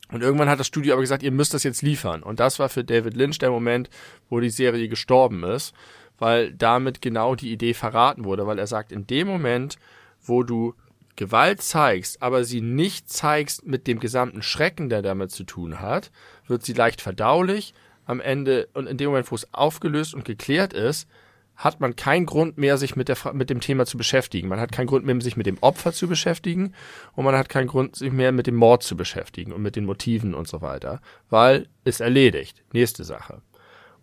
Und irgendwann hat das Studio aber gesagt, ihr müsst das jetzt liefern. Und das war für David Lynch der Moment, wo die Serie gestorben ist, weil damit genau die Idee verraten wurde, weil er sagt, in dem Moment, wo du Gewalt zeigst, aber sie nicht zeigst mit dem gesamten Schrecken, der damit zu tun hat, wird sie leicht verdaulich. Am Ende und in dem Moment, wo es aufgelöst und geklärt ist, hat man keinen Grund mehr, sich mit, der, mit dem Thema zu beschäftigen. Man hat keinen Grund mehr, sich mit dem Opfer zu beschäftigen und man hat keinen Grund, sich mehr mit dem Mord zu beschäftigen und mit den Motiven und so weiter, weil es erledigt. Nächste Sache.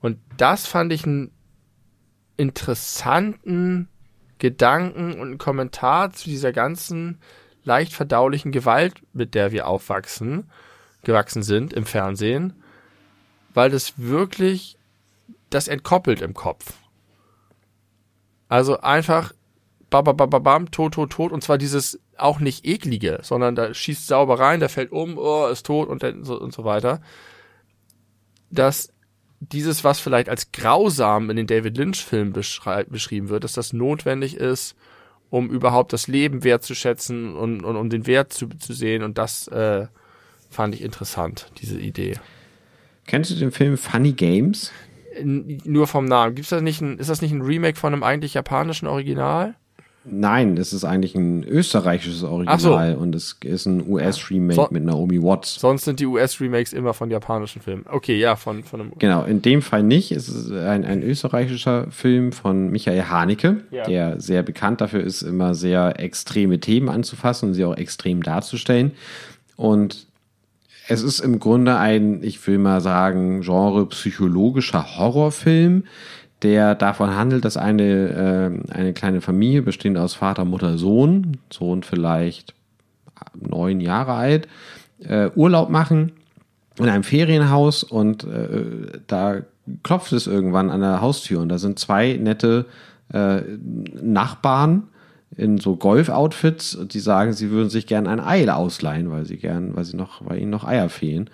Und das fand ich einen interessanten Gedanken und einen Kommentar zu dieser ganzen leicht verdaulichen Gewalt, mit der wir aufwachsen, gewachsen sind im Fernsehen, weil das wirklich das entkoppelt im Kopf. Also einfach babababam, tot, tot, tot, und zwar dieses auch nicht eklige, sondern da schießt sauber rein, der fällt um, oh, ist tot und, so, und so weiter. Das dieses, was vielleicht als grausam in den David Lynch-Filmen beschrieben wird, dass das notwendig ist, um überhaupt das Leben wertzuschätzen und, und um den Wert zu, zu sehen. Und das äh, fand ich interessant, diese Idee. Kennst du den Film Funny Games? Nur vom Namen. Gibt's das nicht ein, ist das nicht ein Remake von einem eigentlich japanischen Original? Nein, es ist eigentlich ein österreichisches Original so. und es ist ein US-Remake So- mit Naomi Watts. Sonst sind die US-Remakes immer von japanischen Filmen. Okay, ja, von, von einem. Genau, in dem Fall nicht. Es ist ein, ein österreichischer Film von Michael Haneke, Ja. der sehr bekannt dafür ist, immer sehr extreme Themen anzufassen und sie auch extrem darzustellen. Und es ist im Grunde ein, ich will mal sagen, genre psychologischer Horrorfilm, der davon handelt, dass eine, äh, eine kleine Familie bestehend aus Vater, Mutter, Sohn, Sohn vielleicht neun Jahre alt, äh, Urlaub machen in einem Ferienhaus und äh, da klopft es irgendwann an der Haustür und da sind zwei nette äh, Nachbarn in so Golf-Outfits und die sagen, sie würden sich gern ein Ei ausleihen, weil sie gern, weil sie noch, weil ihnen noch Eier fehlen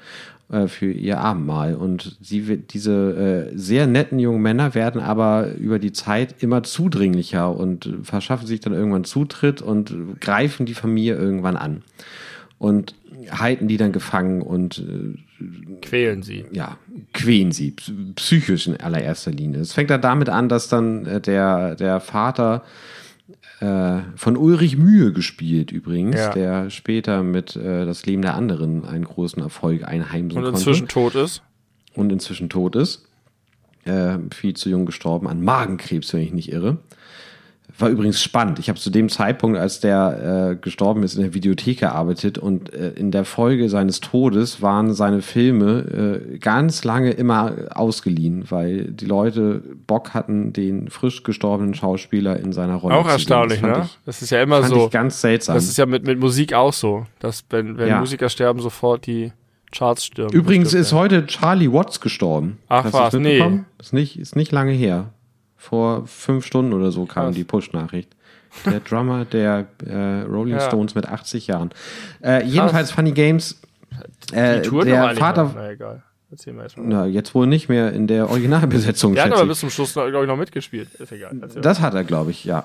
äh, für ihr Abendmahl. Und sie, diese äh, sehr netten jungen Männer werden aber über die Zeit immer zudringlicher und verschaffen sich dann irgendwann Zutritt und greifen die Familie irgendwann an und halten die dann gefangen und äh, Quälen sie. ja, quälen sie, psychisch in allererster Linie. Es fängt dann damit an, dass dann äh, der, der Vater äh, von Ulrich Mühe gespielt übrigens, Ja. der später mit äh, Das Leben der anderen einen großen Erfolg einheimsen Und konnte inzwischen tot ist. und inzwischen tot ist. Äh, viel zu jung gestorben an Magenkrebs, wenn ich nicht irre. War übrigens spannend. Ich habe zu dem Zeitpunkt, als der äh, gestorben ist, in der Videothek gearbeitet und äh, in der Folge seines Todes waren seine Filme äh, ganz lange immer ausgeliehen, weil die Leute Bock hatten, den frisch gestorbenen Schauspieler in seiner Rolle Auch zu sehen. erstaunlich, ne? Ich, Das ist ja immer so. ich ganz seltsam. Das ist ja mit, mit Musik auch so, dass wenn, wenn Ja. Musiker sterben, sofort die Charts stürmen. Übrigens Bestimmt, ist ja. heute Charlie Watts gestorben. Ach was, nee. Ist nicht, ist nicht lange her. Vor fünf Stunden oder so kam Krass. die Push-Nachricht. Der Drummer der äh, Rolling Ja. Stones mit 80 Jahren. Äh, jedenfalls Funny Games. Äh, Die Tour der Vater. Na egal. Erzähl mal erstmal. na, jetzt wohl nicht mehr in der Originalbesetzung. Der hat aber ich. bis zum Schluss, glaube ich, noch mitgespielt. Ist egal. Erzähl mal. Das hat er, glaube ich, ja.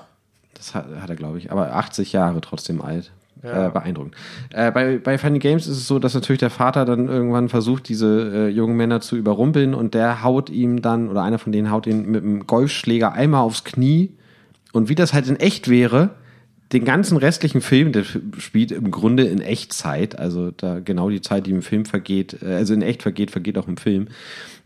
Das hat, hat er, glaube ich. Aber 80 Jahre trotzdem alt. Ja. Äh, beeindruckend. Äh, bei, bei Funny Games ist es so, dass natürlich der Vater dann irgendwann versucht, diese äh, jungen Männer zu überrumpeln und der haut ihm dann, oder einer von denen haut ihn mit einem Golfschläger einmal aufs Knie. Und wie das halt in echt wäre, den ganzen restlichen Film, der spielt im Grunde in Echtzeit, also da genau die Zeit, die im Film vergeht, äh, also in echt vergeht, vergeht auch im Film,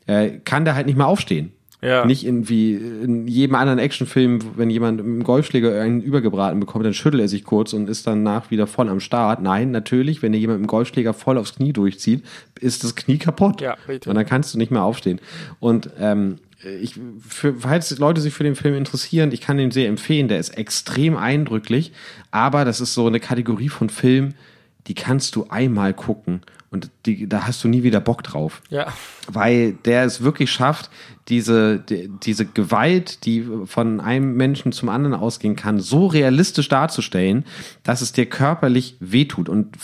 äh, kann der halt nicht mehr aufstehen. Ja. Nicht in, wie in jedem anderen Actionfilm, wenn jemand einem Golfschläger einen übergebraten bekommt, dann schüttelt er sich kurz und ist danach wieder voll am Start. Nein, natürlich, wenn dir jemand mit dem Golfschläger voll aufs Knie durchzieht, ist das Knie kaputt. Ja, richtig. Und dann kannst du nicht mehr aufstehen. Und ähm, ich, für, falls Leute sich für den Film interessieren, ich kann den sehr empfehlen. Der ist extrem eindrücklich, aber das ist so eine Kategorie von Film, die kannst du einmal gucken und die, da hast du nie wieder Bock drauf Ja. weil der es wirklich schafft, diese, die, diese Gewalt, die von einem Menschen zum anderen ausgehen kann, so realistisch darzustellen, dass es dir körperlich wehtut. Und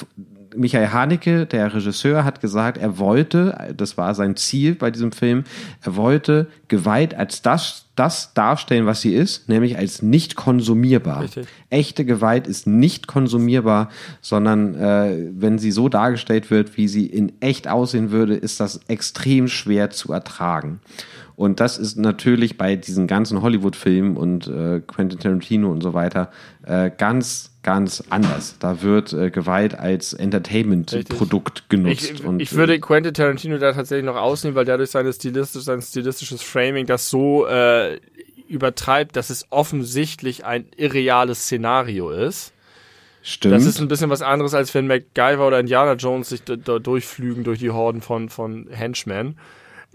Michael Haneke, der Regisseur, hat gesagt, er wollte, das war sein Ziel bei diesem Film, er wollte Gewalt als das, das darstellen, was sie ist, nämlich als nicht konsumierbar. Richtig. Echte Gewalt ist nicht konsumierbar, sondern äh, wenn sie so dargestellt wird, wie sie in echt aussehen würde, ist das extrem schwer zu ertragen. Und das ist natürlich bei diesen ganzen Hollywood-Filmen und äh, Quentin Tarantino und so weiter äh, ganz, ganz anders. Da wird äh, Gewalt als Entertainment-Produkt genutzt. Ich, und, ich würde Quentin Tarantino da tatsächlich noch ausnehmen, weil dadurch seine stilistisch, sein stilistisches Framing das so äh, übertreibt, dass es offensichtlich ein irreales Szenario ist. stimmt. Das ist ein bisschen was anderes, als wenn MacGyver oder Indiana Jones sich durchflügen durch die Horden von, von Henchmen.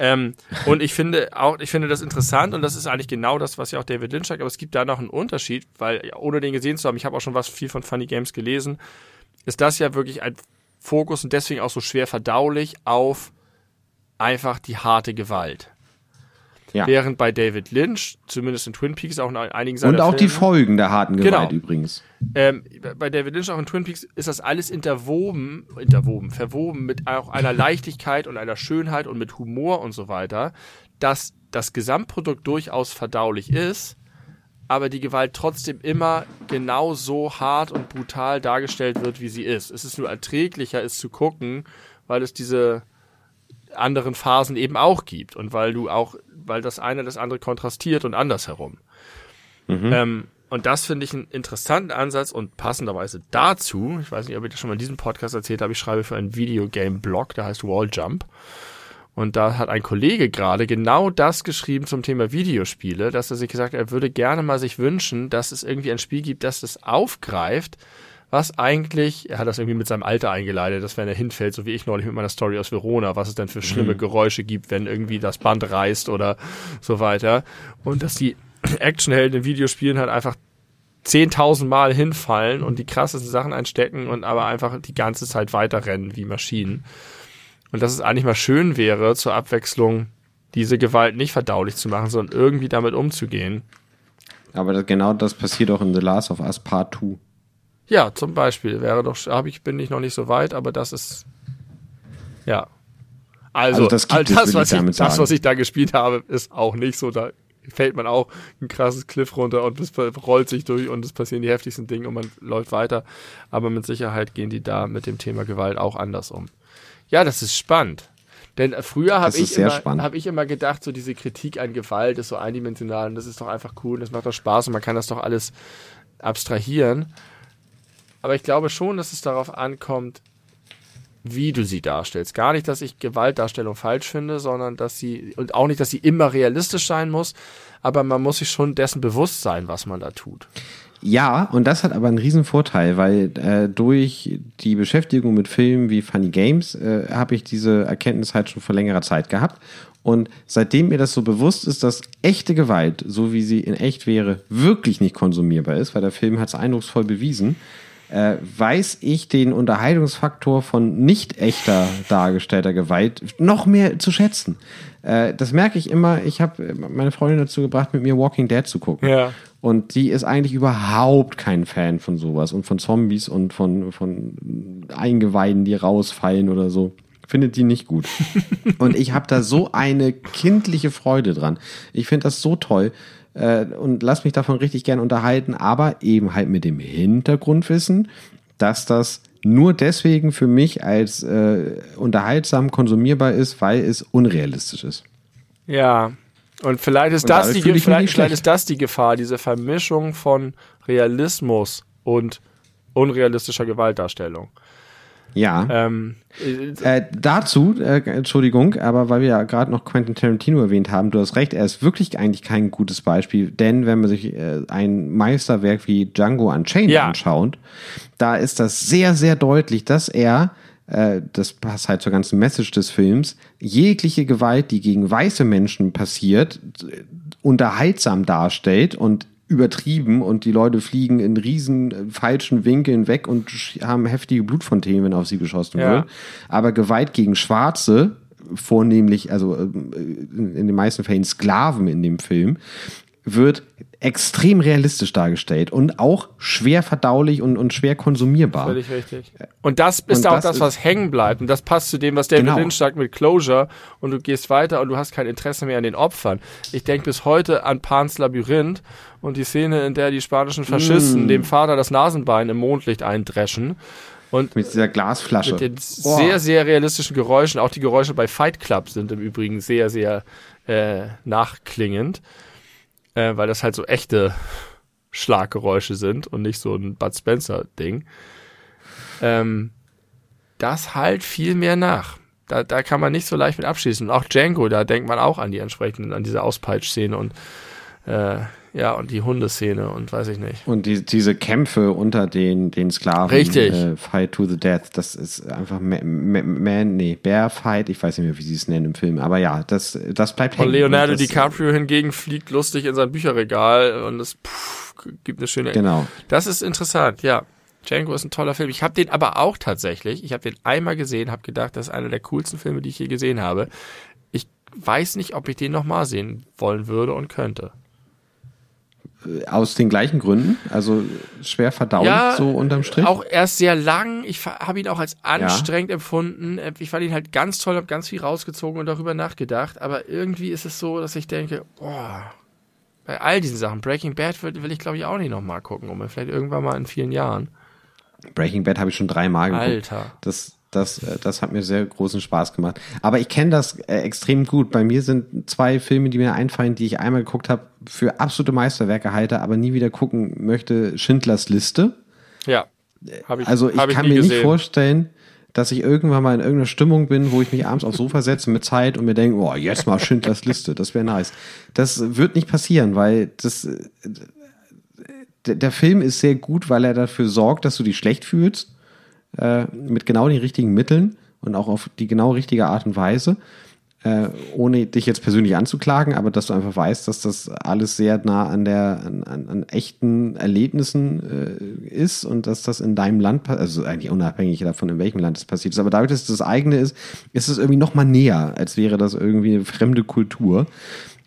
Ähm, und ich finde auch, ich finde das interessant und das ist eigentlich genau das, was ja auch David Lynch sagt, aber es gibt da noch einen Unterschied, weil ohne den gesehen zu haben, ich habe auch schon was viel von Funny Games gelesen, ist das ja wirklich ein Fokus und deswegen auch so schwer verdaulich auf einfach die harte Gewalt. Ja. Während bei David Lynch, zumindest in Twin Peaks, auch in einigen seiner Und auch die Filme, Folgen der harten Gewalt Genau. übrigens. ähm, bei David Lynch auch in Twin Peaks ist das alles interwoben, interwoben, verwoben mit auch einer Leichtigkeit und einer Schönheit und mit Humor und so weiter, dass das Gesamtprodukt durchaus verdaulich ist, aber die Gewalt trotzdem immer genau so hart und brutal dargestellt wird, wie sie ist. Es ist nur erträglicher, es zu gucken, weil es diese anderen Phasen eben auch gibt und weil du auch, weil das eine das andere kontrastiert und andersherum. Ähm, und das finde ich einen interessanten Ansatz und passenderweise dazu, ich weiß nicht, ob ich das schon mal in diesem Podcast erzählt habe, ich schreibe für einen Videogame-Blog, der heißt Walljump. Und da hat ein Kollege gerade genau das geschrieben zum Thema Videospiele, dass er sich gesagt hat, er würde gerne mal sich wünschen, dass es irgendwie ein Spiel gibt, das das aufgreift, was eigentlich, er hat das irgendwie mit seinem Alter eingeleitet, dass wenn er hinfällt, so wie ich neulich mit meiner Story aus Verona, was es denn für schlimme mhm. Geräusche gibt, wenn irgendwie das Band reißt oder so weiter. Und dass die Actionhelden in Videospielen halt einfach 10.000 Mal hinfallen und die krassesten Sachen einstecken und aber einfach die ganze Zeit weiterrennen wie Maschinen. Und dass es eigentlich mal schön wäre, zur Abwechslung diese Gewalt nicht verdaulich zu machen, sondern irgendwie damit umzugehen. Aber das, genau das passiert auch in The Last of Us Part 2. Ja, zum Beispiel. Wäre doch, hab ich, bin ich noch nicht so weit, aber das ist, ja. Also, also das, all das, was ich, das, was ich da gespielt habe, ist auch nicht so. Da fällt man auch ein krasses Cliff runter und es rollt sich durch und es passieren die heftigsten Dinge und man läuft weiter. Aber mit Sicherheit gehen die da mit dem Thema Gewalt auch anders um. Ja, das ist spannend. Denn früher habe ich, immer, hab ich immer gedacht, so diese Kritik an Gewalt ist so eindimensional und das ist doch einfach cool und das macht doch Spaß und man kann das doch alles abstrahieren. Aber ich glaube schon, dass es darauf ankommt, wie du sie darstellst. Gar nicht, dass ich Gewaltdarstellung falsch finde, sondern dass sie, und auch nicht, dass sie immer realistisch sein muss, aber man muss sich schon dessen bewusst sein, was man da tut. Ja, und das hat aber einen riesen Vorteil, weil äh, durch die Beschäftigung mit Filmen wie Funny Games äh, habe ich diese Erkenntnis halt schon vor längerer Zeit gehabt. Und seitdem mir das so bewusst ist, dass echte Gewalt, so wie sie in echt wäre, wirklich nicht konsumierbar ist, weil der Film hat es eindrucksvoll bewiesen, äh, weiß ich den Unterhaltungsfaktor von nicht echter dargestellter Gewalt noch mehr zu schätzen. Äh, das merke ich immer. Ich habe meine Freundin dazu gebracht, mit mir Walking Dead zu gucken. Ja. Und die ist eigentlich überhaupt kein Fan von sowas und von Zombies und von, von Eingeweiden, die rausfallen oder so. Findet die nicht gut. und ich habe da so eine kindliche Freude dran. Ich finde das so toll äh, und lass mich davon richtig gern unterhalten, aber eben halt mit dem Hintergrundwissen, dass das nur deswegen für mich als äh, unterhaltsam konsumierbar ist, weil es unrealistisch ist. Ja, und vielleicht ist, und das, die, vielleicht, vielleicht ist das die Gefahr, diese Vermischung von Realismus und unrealistischer Gewaltdarstellung. Ja. Ähm, äh, dazu, äh, Entschuldigung, aber weil wir ja gerade noch Quentin Tarantino erwähnt haben, du hast recht, er ist wirklich eigentlich kein gutes Beispiel, denn wenn man sich äh, ein Meisterwerk wie Django Unchained ja. anschaut, da ist das sehr, sehr deutlich, dass er äh, das passt halt zur ganzen Message des Films, jegliche Gewalt, die gegen weiße Menschen passiert, unterhaltsam darstellt und übertrieben und die Leute fliegen in riesen äh, falschen Winkeln weg und haben heftige Blutfontänen, wenn auf sie geschossen ja. wird. Aber Gewalt gegen Schwarze, vornehmlich, also äh, in den meisten Fällen Sklaven in dem Film, wird extrem realistisch dargestellt und auch schwer verdaulich und, und schwer konsumierbar. Völlig richtig. Und das ist und auch das, das, was hängen bleibt. Und das passt zu dem, was David genau. Lynch sagt mit Closure. Und du gehst weiter und du hast kein Interesse mehr an den Opfern. Ich denke bis heute an Pans Labyrinth und die Szene, in der die spanischen Faschisten mm. dem Vater das Nasenbein im Mondlicht eindreschen. Und mit dieser Glasflasche. Mit den oh. sehr, sehr realistischen Geräuschen. Auch die Geräusche bei Fight Club sind im Übrigen sehr, sehr äh, nachklingend äh, weil das halt so echte Schlaggeräusche sind und nicht so ein Bud Spencer-Ding. Ähm, das halt viel mehr nach. Da, da kann man nicht so leicht mit abschließen. Und auch Django, da denkt man auch an die entsprechenden, an diese Auspeitsch-Szene und äh, ja, und die Hundeszene und weiß ich nicht. Und die, diese Kämpfe unter den, den Sklaven. Richtig. Äh, Fight to the Death, das ist einfach Man, nee, Bear Fight, ich weiß nicht mehr, wie sie es nennen im Film, aber ja, das, das bleibt hängen. Und Leonardo das, DiCaprio hingegen fliegt lustig in sein Bücherregal und es pff, gibt eine schöne. Genau. Das ist interessant, ja. Django ist ein toller Film. Ich habe den aber auch tatsächlich, ich habe den einmal gesehen, habe gedacht, das ist einer der coolsten Filme, die ich je gesehen habe. Ich weiß nicht, ob ich den nochmal sehen wollen würde und könnte. Aus den gleichen Gründen, also schwer verdaulich ja, so unterm Strich. Auch erst sehr lang. Ich habe ihn auch als anstrengend ja. empfunden. Ich fand ihn halt ganz toll, habe ganz viel rausgezogen und darüber nachgedacht. Aber irgendwie ist es so, dass ich denke, boah, bei all diesen Sachen, Breaking Bad will, will ich glaube ich auch nicht nochmal gucken, um vielleicht irgendwann mal in vielen Jahren. Breaking Bad habe ich schon dreimal geguckt. Alter. Das Das, äh, das hat mir sehr großen Spaß gemacht. Aber ich kenne das äh, extrem gut. Bei mir sind zwei Filme, die mir einfallen, die ich einmal geguckt habe, für absolute Meisterwerke halte, aber nie wieder gucken möchte. Schindlers Liste. Ja. Hab ich, also ich kann mir gesehen. nicht vorstellen, dass ich irgendwann mal in irgendeiner Stimmung bin, wo ich mich abends aufs Sofa setze mit Zeit und mir denke, oh, jetzt mal Schindlers Liste, das wäre nice. Das wird nicht passieren, weil das der, der Film ist sehr gut, weil er dafür sorgt, dass du dich schlecht fühlst, äh, mit genau den richtigen Mitteln und auch auf die genau richtige Art und Weise äh, ohne dich jetzt persönlich anzuklagen, aber dass du einfach weißt, dass das alles sehr nah an der an, an, an echten Erlebnissen äh, ist und dass das in deinem Land, also eigentlich unabhängig davon, in welchem Land es passiert ist, aber dadurch, dass es das eigene ist, ist es irgendwie noch mal näher, als wäre das irgendwie eine fremde Kultur.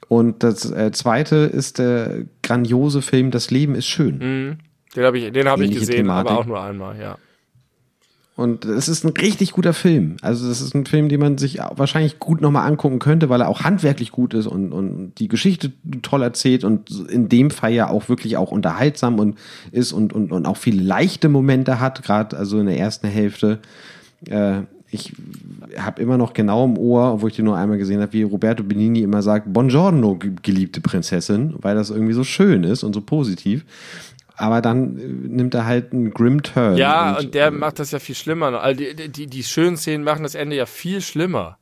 Und das äh, zweite ist der grandiose Film Das Leben ist schön. Mhm. Den habe ich, den hab ich gesehen, Thematik. aber auch nur einmal, ja. Und es ist ein richtig guter Film. Also das ist ein Film, den man sich wahrscheinlich gut nochmal angucken könnte, weil er auch handwerklich gut ist und, und die Geschichte toll erzählt und in dem Fall ja auch wirklich auch unterhaltsam und ist und, und, und auch viele leichte Momente hat, gerade also in der ersten Hälfte. Äh, ich habe immer noch genau im Ohr, wo ich den nur einmal gesehen habe, wie Roberto Benini immer sagt, Buongiorno, geliebte Prinzessin, weil das irgendwie so schön ist und so positiv aber dann äh, nimmt er halt einen Grim Turn. Ja, und, und der äh, macht das ja viel schlimmer. Also die, die, die schönen Szenen machen das Ende ja viel schlimmer.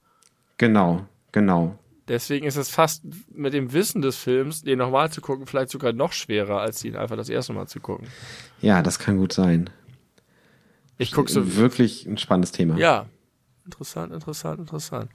Genau, genau. Deswegen ist es fast mit dem Wissen des Films, den nochmal zu gucken, vielleicht sogar noch schwerer, als ihn einfach das erste Mal zu gucken. Ja, das kann gut sein. Ich gucke so. Wirklich ein spannendes Thema. Ja. Interessant, interessant, interessant.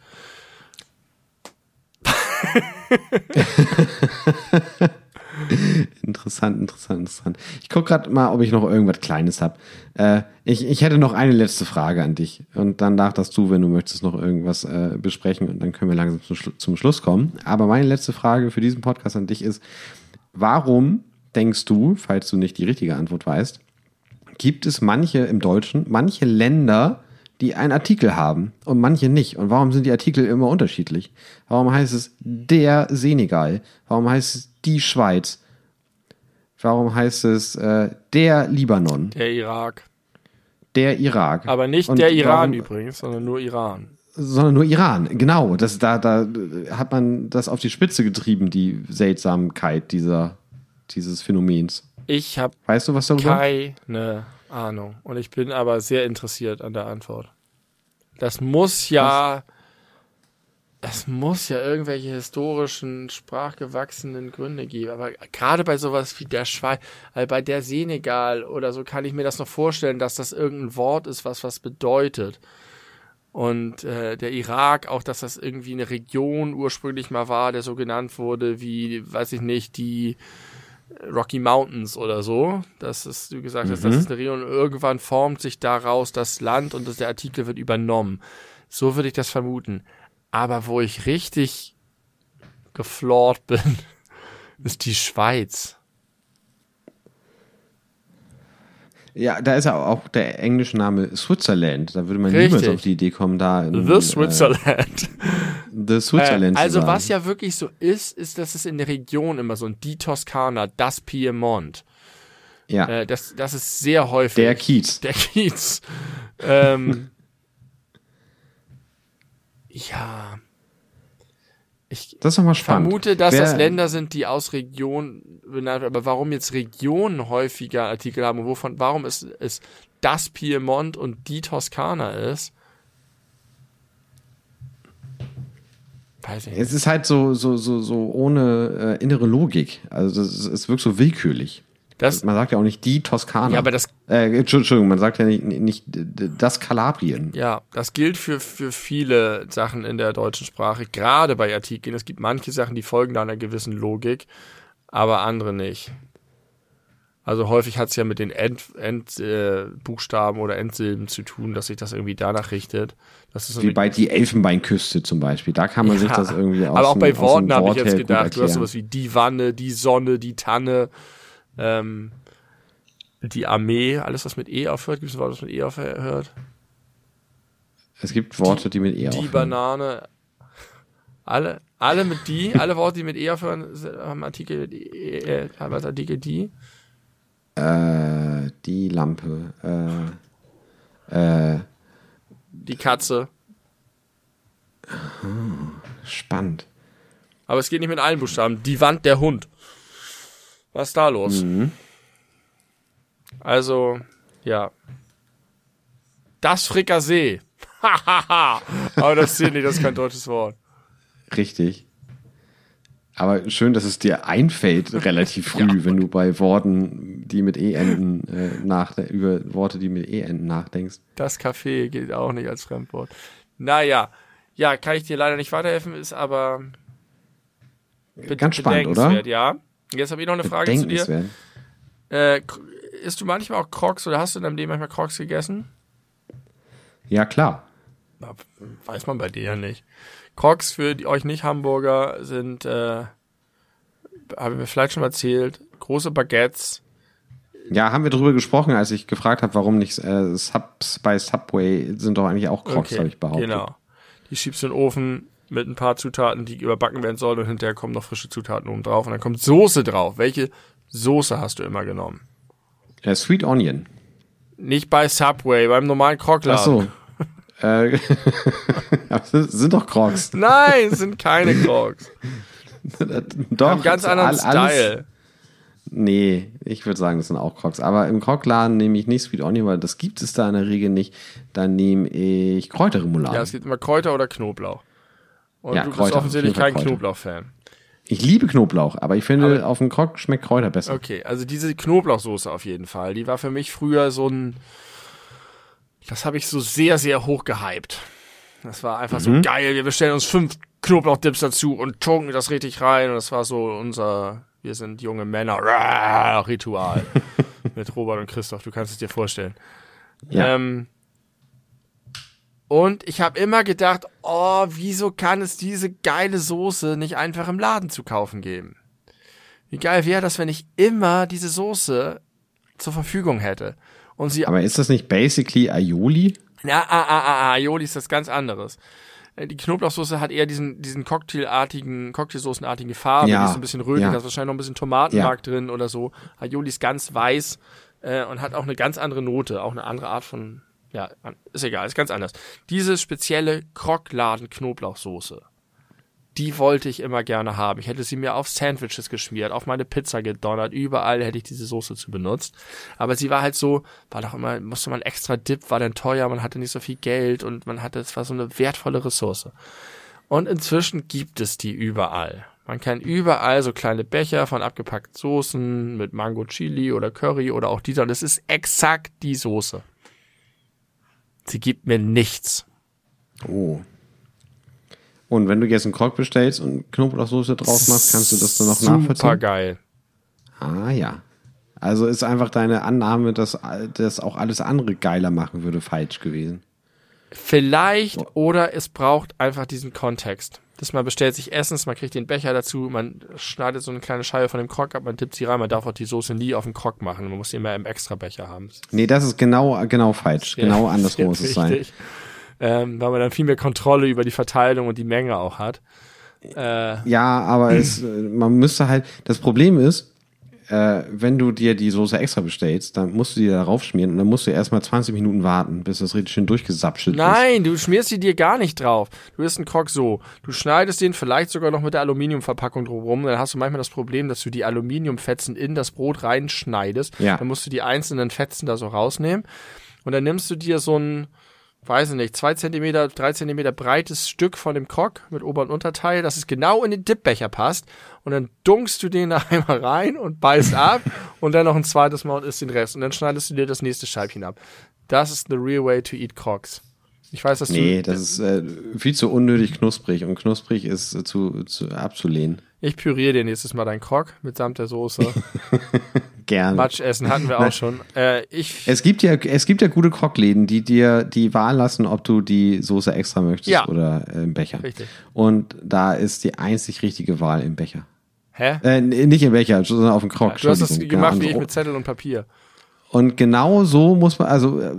interessant, interessant, interessant. Ich gucke gerade mal, ob ich noch irgendwas Kleines habe. Äh, ich, ich hätte noch eine letzte Frage an dich. Und dann darfst du, wenn du möchtest, noch irgendwas äh, besprechen. Und dann können wir langsam zum, zum Schluss kommen. Aber meine letzte Frage für diesen Podcast an dich ist, warum denkst du, falls du nicht die richtige Antwort weißt, gibt es manche im Deutschen, manche Länder, die einen Artikel haben und manche nicht. Und warum sind die Artikel immer unterschiedlich? Warum heißt es der Senegal? Warum heißt es die Schweiz? Warum heißt es äh, der Libanon? Der Irak. Der Irak. Aber nicht und der Iran warum, übrigens, sondern nur Iran. Sondern nur Iran, genau. Das, da, da hat man das auf die Spitze getrieben, die Seltsamkeit dieser, dieses Phänomens. Ich habe weißt du was darüber? keine Ahnung. Und ich bin aber sehr interessiert an der Antwort. Das muss ja. Was? Es muss ja irgendwelche historischen, sprachgewachsenen Gründe geben. Aber gerade bei sowas wie der Schweiz, also bei der Senegal oder so kann ich mir das noch vorstellen, dass das irgendein Wort ist, was was bedeutet. Und äh, der Irak, auch dass das irgendwie eine Region ursprünglich mal war, der so genannt wurde wie, weiß ich nicht, die Rocky Mountains oder so. Das ist, wie gesagt hast, mhm. das ist eine Region. Irgendwann formt sich daraus das Land und das, der Artikel wird übernommen. So würde ich das vermuten. Aber wo ich richtig geflort bin, ist die Schweiz. Ja, da ist ja auch der englische Name Switzerland. Da würde man Richtig. niemals auf die Idee kommen, da. In, The Switzerland. Äh, The Switzerland. Äh, also, was ja wirklich so ist, ist, dass es in der Region immer so ein die Toskana, das Piemont. Ja. Äh, das, das ist sehr häufig. Der Kiez. Der Kiez. ähm, Ja. Ich das ist mal spannend. vermute, dass Wer, das Länder sind, die aus Regionen benannt werden. Aber warum jetzt Regionen häufiger Artikel haben und wovon, warum es, es das Piemont und die Toskana ist, weiß ich nicht. Es ist halt so, so, so, so ohne äh, innere Logik. Also es wirkt so willkürlich. Das, man sagt ja auch nicht die Toskana. Ja, aber das. Äh, Entschuldigung, man sagt ja nicht, nicht das Kalabrien. Ja, das gilt für, für viele Sachen in der deutschen Sprache, gerade bei Artikeln. Es gibt manche Sachen, die folgen da einer gewissen Logik, aber andere nicht. Also häufig hat es ja mit den Endbuchstaben End, äh, oder Endsilben zu tun, dass sich das irgendwie danach richtet. Das so Wie bei die Elfenbeinküste zum Beispiel. Da kann man ja, sich das irgendwie aus Aber auch bei Worten habe ich jetzt gedacht, du hast sowas wie die Wanne, die Sonne, die Tanne. Ähm, die Armee, alles was mit E aufhört, gibt es ein Wort, was mit E aufhört? Es gibt Worte, die, die mit E aufhören. Die Banane. Alle, alle mit die, alle Worte, die mit E aufhören, haben Artikel, e, äh, haben Artikel die. Äh, die Lampe. Äh, äh, die Katze. Spannend. Aber es geht nicht mit allen Buchstaben. Die Wand, der Hund. Was ist da los? Mhm. Also, ja. Das Frikassee. Hahaha. Aber das zählt nicht, das ist kein deutsches Wort. Richtig. Aber schön, dass es dir einfällt, relativ früh, wenn du bei Worten, die mit E enden, äh, nach, über Worte, die mit E enden, nachdenkst. Das Café geht auch nicht als Fremdwort. Naja. Ja, kann ich dir leider nicht weiterhelfen, ist aber Ganz spannend, oder? Ja. Jetzt habe ich noch eine Frage zu dir. Äh, isst du manchmal auch Crocs oder hast du in deinem Leben manchmal Crocs gegessen? Ja, klar. Na, Weiß man bei dir ja nicht. Crocs für die euch nicht Hamburger sind, äh, habe ich mir vielleicht schon mal erzählt, große Baguettes. Ja, haben wir drüber gesprochen, als ich gefragt habe, warum nicht äh, Subs bei Subway sind doch eigentlich auch Crocs, habe ich behauptet. Genau. Die schiebst du in den Ofen mit ein paar Zutaten, die überbacken werden sollen und hinterher kommen noch frische Zutaten oben drauf und dann kommt Soße drauf. Welche Soße hast du immer genommen? Äh, Sweet Onion. Nicht bei Subway, beim normalen Crocladen. Ach so. äh, sind doch Crocs. Nein, es sind keine Crocs. doch. Haben ganz anderen all- Style. Nee, ich würde sagen, das sind auch Crocs. Aber im Crocladen nehme ich nicht Sweet Onion, weil das gibt es da in der Regel nicht. Dann nehme ich Kräuterremoulade. Ja, es gibt immer Kräuter oder Knoblauch. Und Ja, du bist Kräuter, offensichtlich auf jeden kein. Knoblauch-Fan. Ich liebe Knoblauch, aber ich finde, Aber- auf dem Croc schmeckt Kräuter besser. Okay, also diese Knoblauchsoße auf jeden Fall, die war für mich früher so ein, das habe ich so sehr, sehr hoch gehypt. Das war einfach Mhm. so geil, wir bestellen uns fünf Knoblauchdips dazu und tunken das richtig rein und das war so unser, wir sind junge Männer, Ritual mit Robert und Christoph, du kannst es dir vorstellen. Ja. Ähm, und ich habe immer gedacht, oh, wieso kann es diese geile Soße nicht einfach im Laden zu kaufen geben? Wie geil wäre das, wenn ich immer diese Soße zur Verfügung hätte und sie Aber ist das nicht basically Aioli? ja, ah, ah, ah, ah, Aioli ist das ganz anderes. Äh, Die Knoblauchsoße hat eher diesen, diesen Cocktailartigen, Cocktailsoßenartigen Farbe, Ja, die ist ein bisschen rötlich, ja. da ist wahrscheinlich noch ein bisschen Tomatenmark drin oder so. Aioli ist ganz weiß äh, und hat auch eine ganz andere Note, auch eine andere Art von, ja, ist egal, ist ganz anders. Diese spezielle Krockladen-Knoblauchsoße, die wollte ich immer gerne haben. Ich hätte sie mir auf Sandwiches geschmiert, auf meine Pizza gedonnert, überall hätte ich diese Soße zu benutzt. Aber sie war halt so, war doch immer, musste man extra Dip, war dann teuer, man hatte nicht so viel Geld und man hatte, es war so eine wertvolle Ressource. Und inzwischen gibt es die überall. Man kann überall so kleine Becher von abgepackten Soßen mit Mango Chili oder Curry oder auch dieser. Und es ist exakt die Soße. Sie gibt mir nichts. Oh. Und wenn du jetzt einen Croc bestellst und Knoblauchsoße drauf machst, kannst du das dann noch Super nachvollziehen? geil. Ah ja. Also ist einfach deine Annahme, dass das auch alles andere geiler machen würde, falsch gewesen. Vielleicht oder es braucht einfach diesen Kontext. Dass man bestellt sich Essens, man kriegt den Becher dazu, man schneidet so eine kleine Scheibe von dem Krog ab, man tippt sie rein, man darf auch die Soße nie auf den Krog machen, man muss sie immer im Extrabecher haben. Nee, das ist genau, genau falsch. Genau Ja, andersrum sehr muss es sein. Ähm, weil man dann viel mehr Kontrolle über die Verteilung und die Menge auch hat. Äh, Ja, aber es, äh, man müsste halt, das Problem ist, äh, wenn du dir die Soße extra bestellst, dann musst du die da raufschmieren und dann musst du erstmal 20 Minuten warten, bis das richtig schön durchgesapschelt ist. Nein, du schmierst sie dir gar nicht drauf. Du isst einen Krog so. Du schneidest den vielleicht sogar noch mit der Aluminiumverpackung drumherum. Dann hast du manchmal das Problem, dass du die Aluminiumfetzen in das Brot reinschneidest. Ja. Dann musst du die einzelnen Fetzen da so rausnehmen. Und dann nimmst du dir so ein, weiß ich nicht, zwei Zentimeter, drei Zentimeter breites Stück von dem Krog mit Ober- und Unterteil, dass es genau in den Dipbecher passt. Und dann dunkst du den da einmal rein und beißt ab und dann noch ein zweites Mal und isst den Rest. Und dann schneidest du dir das nächste Scheibchen ab. Das ist the real way to eat Crocs. Ich weiß, dass Nee, du. das ist äh, viel zu unnötig knusprig und knusprig ist äh, zu, zu abzulehnen. Ich püriere dir nächstes Mal deinen Krog mitsamt der Soße. Gerne. Matsch essen hatten wir auch schon. Äh, ich. Es gibt ja, es gibt ja gute Crockläden, die dir die Wahl lassen, ob du die Soße extra möchtest Ja. oder äh, im Becher. Richtig. Und da ist die einzig richtige Wahl im Becher. Hä? Äh, nicht im Becher, sondern auf dem Krog. Du hast das Entschuldigung, gemacht genau, wie ich mit Zettel und Papier. Und genau so muss man, also äh,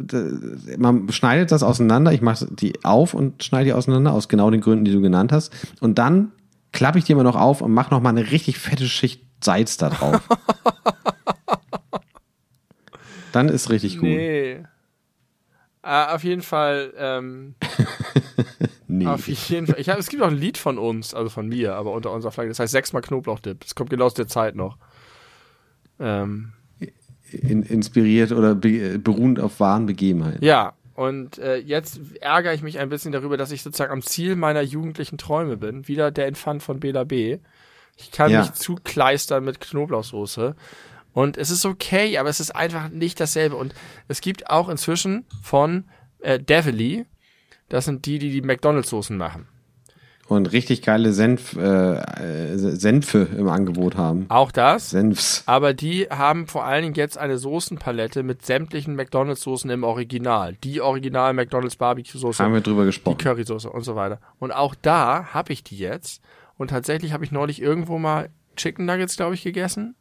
man schneidet das auseinander. Ich mache die auf und schneide die auseinander aus genau den Gründen, die du genannt hast. Und dann klappe ich die immer noch auf und mache noch mal eine richtig fette Schicht Salz da drauf. dann ist richtig gut. Nee. äh, auf jeden Fall, ähm, Nee. auf jeden Fall. Ich hab, es gibt auch ein Lied von uns, also von mir, aber unter unserer Flagge. Das heißt sechsmal Knoblauchdip. Das kommt genau aus der Zeit noch. Ähm, In, inspiriert oder be, beruhend auf wahren Begebenheiten. ja, und äh, jetzt ärgere ich mich ein bisschen darüber, dass ich sozusagen am Ziel meiner jugendlichen Träume bin. Wieder der Infant von Bela B. Ich kann Ja. mich zukleistern mit Knoblauchsoße. Und es ist okay, aber es ist einfach nicht dasselbe. Und es gibt auch inzwischen von äh, Devilly, das sind die, die die McDonalds-Soßen machen. Und richtig geile Senf, äh, äh, Senfe im Angebot haben. Auch das. Senfs. Aber die haben vor allen Dingen jetzt eine Soßenpalette mit sämtlichen McDonalds-Soßen im Original. Die Original McDonalds Barbecue-Soße, Haben wir drüber die gesprochen. Currysoße und so weiter. Und auch da habe ich die jetzt. Und tatsächlich habe ich neulich irgendwo mal Chicken Nuggets, glaube ich, gegessen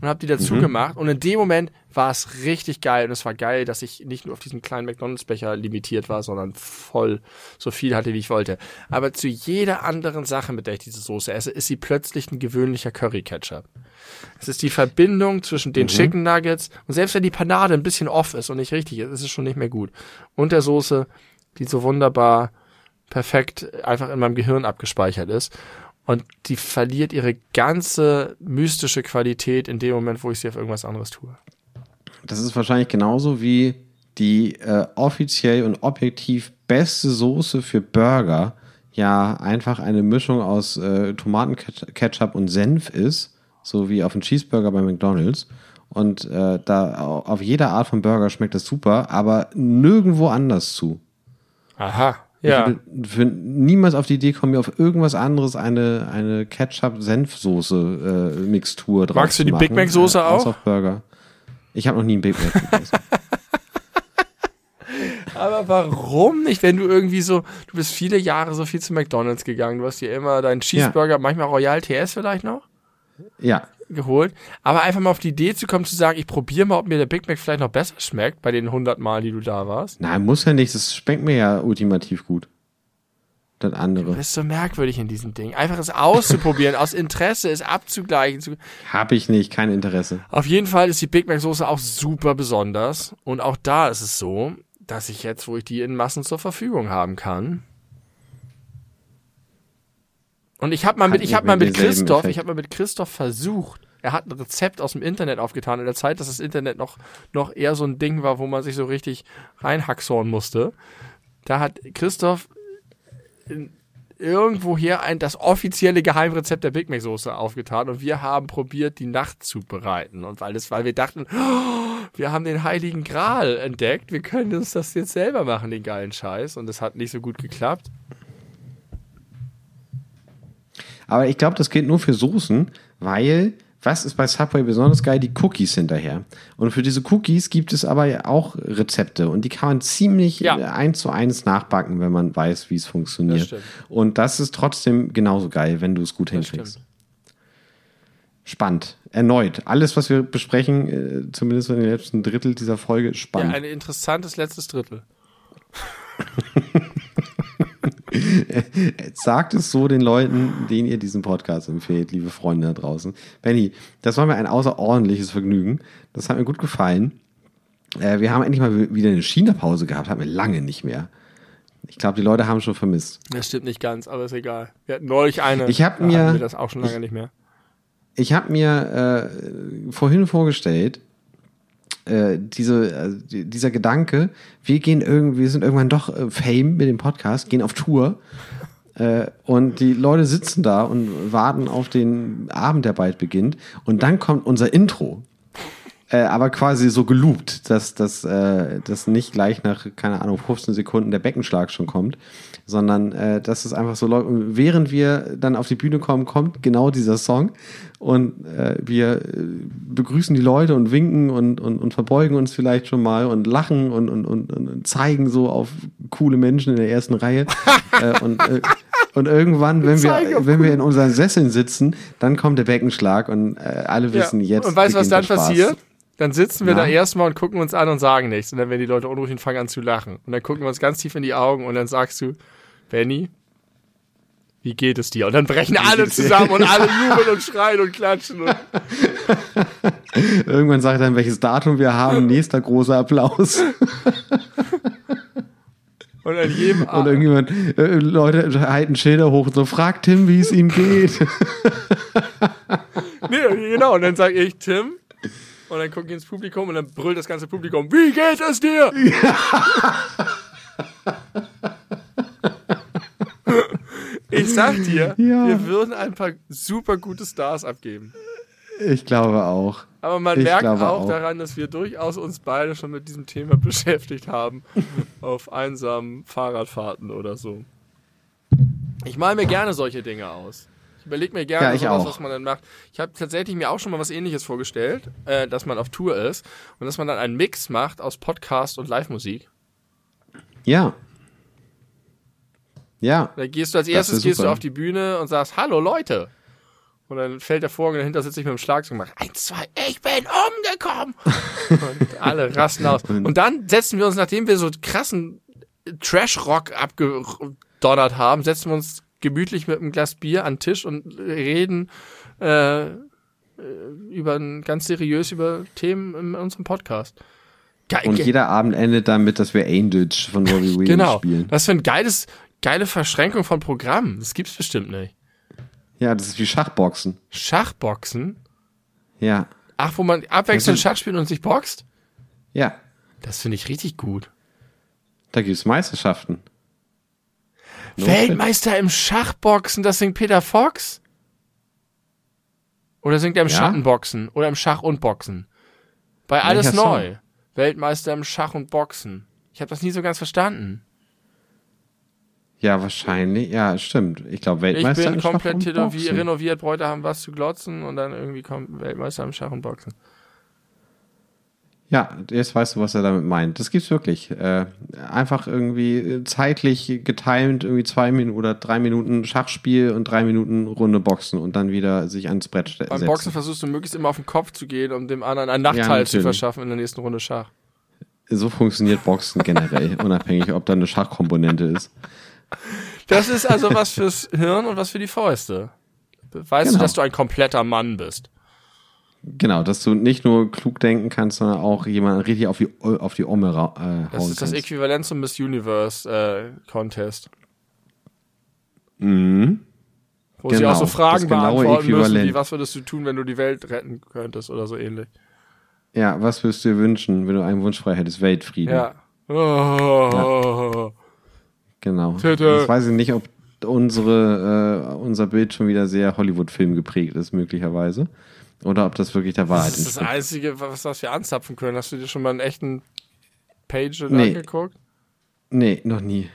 und habe die dazu gemacht. Und in dem Moment war es richtig geil. Und es war geil, dass ich nicht nur auf diesen kleinen McDonalds-Becher limitiert war, sondern voll so viel hatte, wie ich wollte. Aber zu jeder anderen Sache, mit der ich diese Soße esse, ist sie plötzlich ein gewöhnlicher Curry-Ketchup. Es ist die Verbindung zwischen den Chicken Nuggets und selbst wenn die Panade ein bisschen off ist und nicht richtig ist, ist es schon nicht mehr gut. Und der Soße, die so wunderbar perfekt einfach in meinem Gehirn abgespeichert ist. Und die verliert ihre ganze mystische Qualität in dem Moment, wo ich sie auf irgendwas anderes tue. Das ist wahrscheinlich genauso wie die äh, offiziell und objektiv beste Soße für Burger ja einfach eine Mischung aus äh, Tomatenketchup und Senf ist, so wie auf dem Cheeseburger bei McDonald's. Und äh, da au- auf jeder Art von Burger schmeckt das super, aber nirgendwo anders zu. Aha. Ja. Ich würde für niemals auf die Idee kommen, mir auf irgendwas anderes eine, eine Ketchup-Senf-Soße-Mixtur drauf Magst du zu die machen, Big Mac-Soße äh, auch? auf Burger. Ich habe noch nie einen Big Mac gegessen. Aber warum nicht, wenn du irgendwie so, du bist viele Jahre so viel zu McDonalds gegangen, du hast dir immer deinen Cheeseburger, manchmal Royal TS vielleicht noch ja, geholt, aber einfach mal auf die Idee zu kommen, zu sagen, ich probiere mal, ob mir der Big Mac vielleicht noch besser schmeckt bei den 100 Mal, die du da warst. nein, muss ja nicht. Das schmeckt mir ja ultimativ gut. Das andere. Das ist so merkwürdig in diesem Ding. Einfach es auszuprobieren, aus Interesse es abzugleichen. Zu Habe ich nicht, kein Interesse. Auf jeden Fall ist die Big Mac Soße auch super besonders. Und auch da ist es so, dass ich jetzt, wo ich die in Massen zur Verfügung haben kann. Und ich habe mal mit, ich habe mal mit Christoph, Effekt. ich habe mal mit Christoph versucht. Er hat ein Rezept aus dem Internet aufgetan in der Zeit, dass das Internet noch, noch eher so ein Ding war, wo man sich so richtig reinhacksorn musste. Da hat Christoph irgendwoher ein, das offizielle Geheimrezept der Big Mac Soße aufgetan und wir haben probiert, die Nacht zu bereiten. Und weil es, weil wir dachten, oh, wir haben den Heiligen Gral entdeckt, wir können uns das jetzt selber machen, den geilen Scheiß. Und es hat nicht so gut geklappt. Aber ich glaube, das gilt nur für Soßen, weil was ist bei Subway besonders geil? Die Cookies hinterher. Und für diese Cookies gibt es aber auch Rezepte und die kann man ziemlich Ja. äh, eins zu eins nachbacken, wenn man weiß, wie es funktioniert. Das und das ist trotzdem genauso geil, wenn du es gut Das hinkriegst. stimmt. Spannend. Erneut. Alles, was wir besprechen, äh, zumindest in den letzten Drittel dieser Folge, ist Ja, spannend. ein interessantes letztes Drittel. Sagt es so den Leuten, denen ihr diesen Podcast empfehlt, liebe Freunde da draußen. Benny, das war mir ein außerordentliches Vergnügen. Das hat mir gut gefallen. Äh, wir haben endlich mal wieder eine China-Pause gehabt, hatten wir lange nicht mehr. Ich glaube, die Leute haben schon vermisst. Das stimmt nicht ganz, aber ist egal. Wir hatten neulich eine. Ich hab da mir- das auch schon lange nicht mehr. Ich habe mir äh, vorhin vorgestellt, äh, diese, äh, die- dieser Gedanke, wir gehen irgendwie, wir sind irgendwann doch äh, Fame mit dem Podcast, gehen auf Tour äh, und die Leute sitzen da und warten auf den Abend, der bald beginnt und dann kommt unser Intro. Äh, aber quasi so geloopt, dass dass das nicht gleich nach, keine Ahnung, 15 Sekunden der Beckenschlag schon kommt, sondern dass es einfach so läuft. Und während wir dann auf die Bühne kommen, kommt genau dieser Song und äh, wir äh, begrüßen die Leute und winken und, und, und verbeugen uns vielleicht schon mal und lachen und, und, und, und zeigen so auf coole Menschen in der ersten Reihe. äh, und, äh, und irgendwann, wenn wir, wenn wir in unseren Sesseln sitzen, dann kommt der Beckenschlag und äh, alle wissen jetzt. Und weißt du, was dann passiert? Dann sitzen wir Na? da erstmal und gucken uns an und sagen nichts. Und dann werden die Leute unruhig und fangen an zu lachen. Und dann gucken wir uns ganz tief in die Augen und dann sagst du, Benny, wie geht es dir? Und dann brechen alle zusammen und alle jubeln und schreien und klatschen. Und Irgendwann sagt er dann, welches Datum wir haben. Nächster großer Applaus. Und an jedem Und irgendjemand, äh, Leute halten Schilder hoch und so, fragt Tim, wie es ihm geht. Nee, genau. Und dann sage ich Tim. Und dann gucke ich ins Publikum und dann brüllt das ganze Publikum, wie geht es dir? Ich sag dir, Ja. wir würden ein paar super gute Stars abgeben. Ich glaube auch. Aber man Ich merkt auch, auch. daran, dass wir durchaus uns beide schon mit diesem Thema beschäftigt haben. auf einsamen Fahrradfahrten oder so. Ich male mir gerne solche Dinge aus. Ich überlege mir gerne Ja, sowas, auch. was man dann macht. Ich habe tatsächlich mir auch schon mal was ähnliches vorgestellt, äh, dass man auf Tour ist und dass man dann einen Mix macht aus Podcast und Live-Musik. Ja. Ja. Da gehst du als erstes gehst du auf die Bühne und sagst, hallo Leute. Und dann fällt der Vorhang und dahinter sitze ich mit dem Schlagzeug und mache, eins, zwei, ich bin umgekommen. und alle rasten aus. Und dann setzen wir uns, nachdem wir so krassen Trash-Rock abgedonnert haben, setzen wir uns gemütlich mit einem Glas Bier an den Tisch und reden äh, äh, über ganz seriös über Themen in unserem Podcast. Geil, Und jeder Abend endet damit, dass wir Angels von Robbie Williams genau. spielen. Was für ein geiles, geile Verschränkung von Programmen. Das gibt's bestimmt nicht. Ja, das ist wie Schachboxen. Schachboxen? Ja. Ach, wo man abwechselnd Schach spielt und sich boxt? Ja. Das finde ich richtig gut. Da gibt's Meisterschaften. No Weltmeister im Schachboxen, das singt Peter Fox? Oder singt er im Ja? Schattenboxen? Oder im Schach und Boxen? Bei Alles Welcher Song? Neu. Weltmeister im Schach und Boxen. Ich habe das nie so ganz verstanden. Ja, wahrscheinlich. Ja, stimmt. Ich glaube, Ich Weltmeister bin im Schach komplett und tätowiert, Boxen. renoviert, Bräute haben was zu glotzen und dann irgendwie kommt Weltmeister im Schach und Boxen. Ja, jetzt weißt du, was er damit meint. Das gibt's wirklich. Äh, einfach irgendwie äh, zeitlich getimt, irgendwie zwei Minuten oder drei Minuten Schachspiel und drei Minuten Runde Boxen und dann wieder sich ans Brett ste- Beim. Boxen versuchst du möglichst immer auf den Kopf zu gehen, um dem anderen einen Ja, Nachteil zu natürlich. verschaffen in der nächsten Runde Schach. So funktioniert Boxen generell, unabhängig, ob da eine Schachkomponente ist. Das ist also was fürs Hirn und was für die Fäuste. Weißt du, Genau. dass du ein kompletter Mann bist? Genau, dass du nicht nur klug denken kannst, sondern auch jemanden richtig auf die, auf die Omme ra- äh, Das hauen ist das kannst. Äquivalent zum Miss Universe äh, Contest. Mhm. Wo sie Genau, auch so Fragen das genaue beantworten müssen, wie was würdest du tun, wenn du die Welt retten könntest oder so ähnlich. Ja, was würdest du dir wünschen, wenn du einen Wunsch frei hättest? Weltfrieden. Ja. Oh. Genau. Tete. Jetzt weiß ich nicht, ob unsere, äh, unser Bild schon wieder sehr Hollywood-Film geprägt ist, möglicherweise. Oder ob das wirklich der Wahrheit Das ist das. Einzige, was, was wir anzapfen können. Hast du dir schon mal einen echten Page Nee. angeguckt? Nee, noch nie.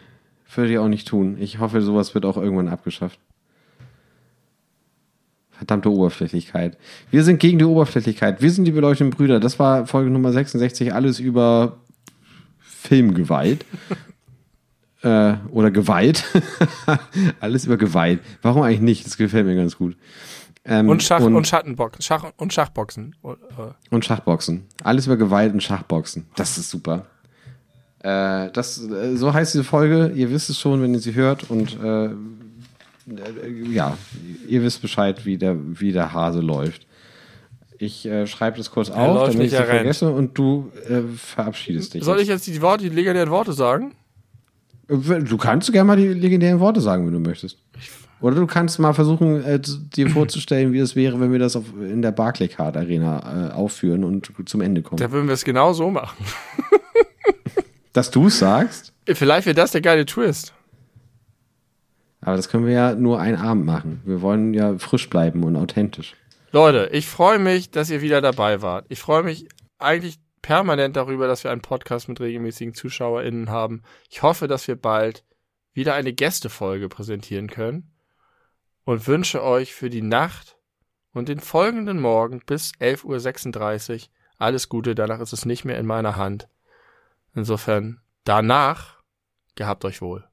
Würde ich auch nicht tun. Ich hoffe, sowas wird auch irgendwann abgeschafft. Verdammte Oberflächlichkeit. Wir sind gegen die Oberflächlichkeit. Wir sind die beleuchteten Brüder. Das war Folge Nummer 66. Alles über Filmgewalt. Äh, oder Gewalt. Alles über Gewalt. Warum eigentlich nicht? Das gefällt mir ganz gut. Ähm, Und Schach und, und, Schattenboxen. Schach und Schachboxen. Und, äh, und Schachboxen. Alles über Gewalt und Schachboxen. Das ist super. Äh, das, äh, so heißt diese Folge. Ihr wisst es schon, wenn ihr sie hört. Und äh, äh, ja, ihr wisst Bescheid, wie der, wie der Hase läuft. Ich äh, schreibe das kurz auf, damit ich es er vergesse und du verabschiedest dich. Soll ich jetzt die Worte, die legendären Worte sagen? Du kannst gerne mal die legendären Worte sagen, wenn du möchtest. Oder du kannst mal versuchen, äh, dir vorzustellen, wie es wäre, wenn wir das auf, in der Barclaycard Arena äh, aufführen und zum Ende kommen. Da würden wir es genau so machen. Dass du es sagst, Vielleicht wäre das der geile Twist. aber das können wir ja nur einen Abend machen. Wir wollen ja frisch bleiben und authentisch. Leute, ich freue mich, dass ihr wieder dabei wart. Ich freue mich eigentlich permanent darüber, dass wir einen Podcast mit regelmäßigen ZuschauerInnen haben. Ich hoffe, dass wir bald wieder eine Gästefolge präsentieren können und wünsche euch für die Nacht und den folgenden Morgen bis 11.36 Uhr alles Gute. Danach ist es nicht mehr in meiner Hand. Insofern, danach, gehabt euch wohl.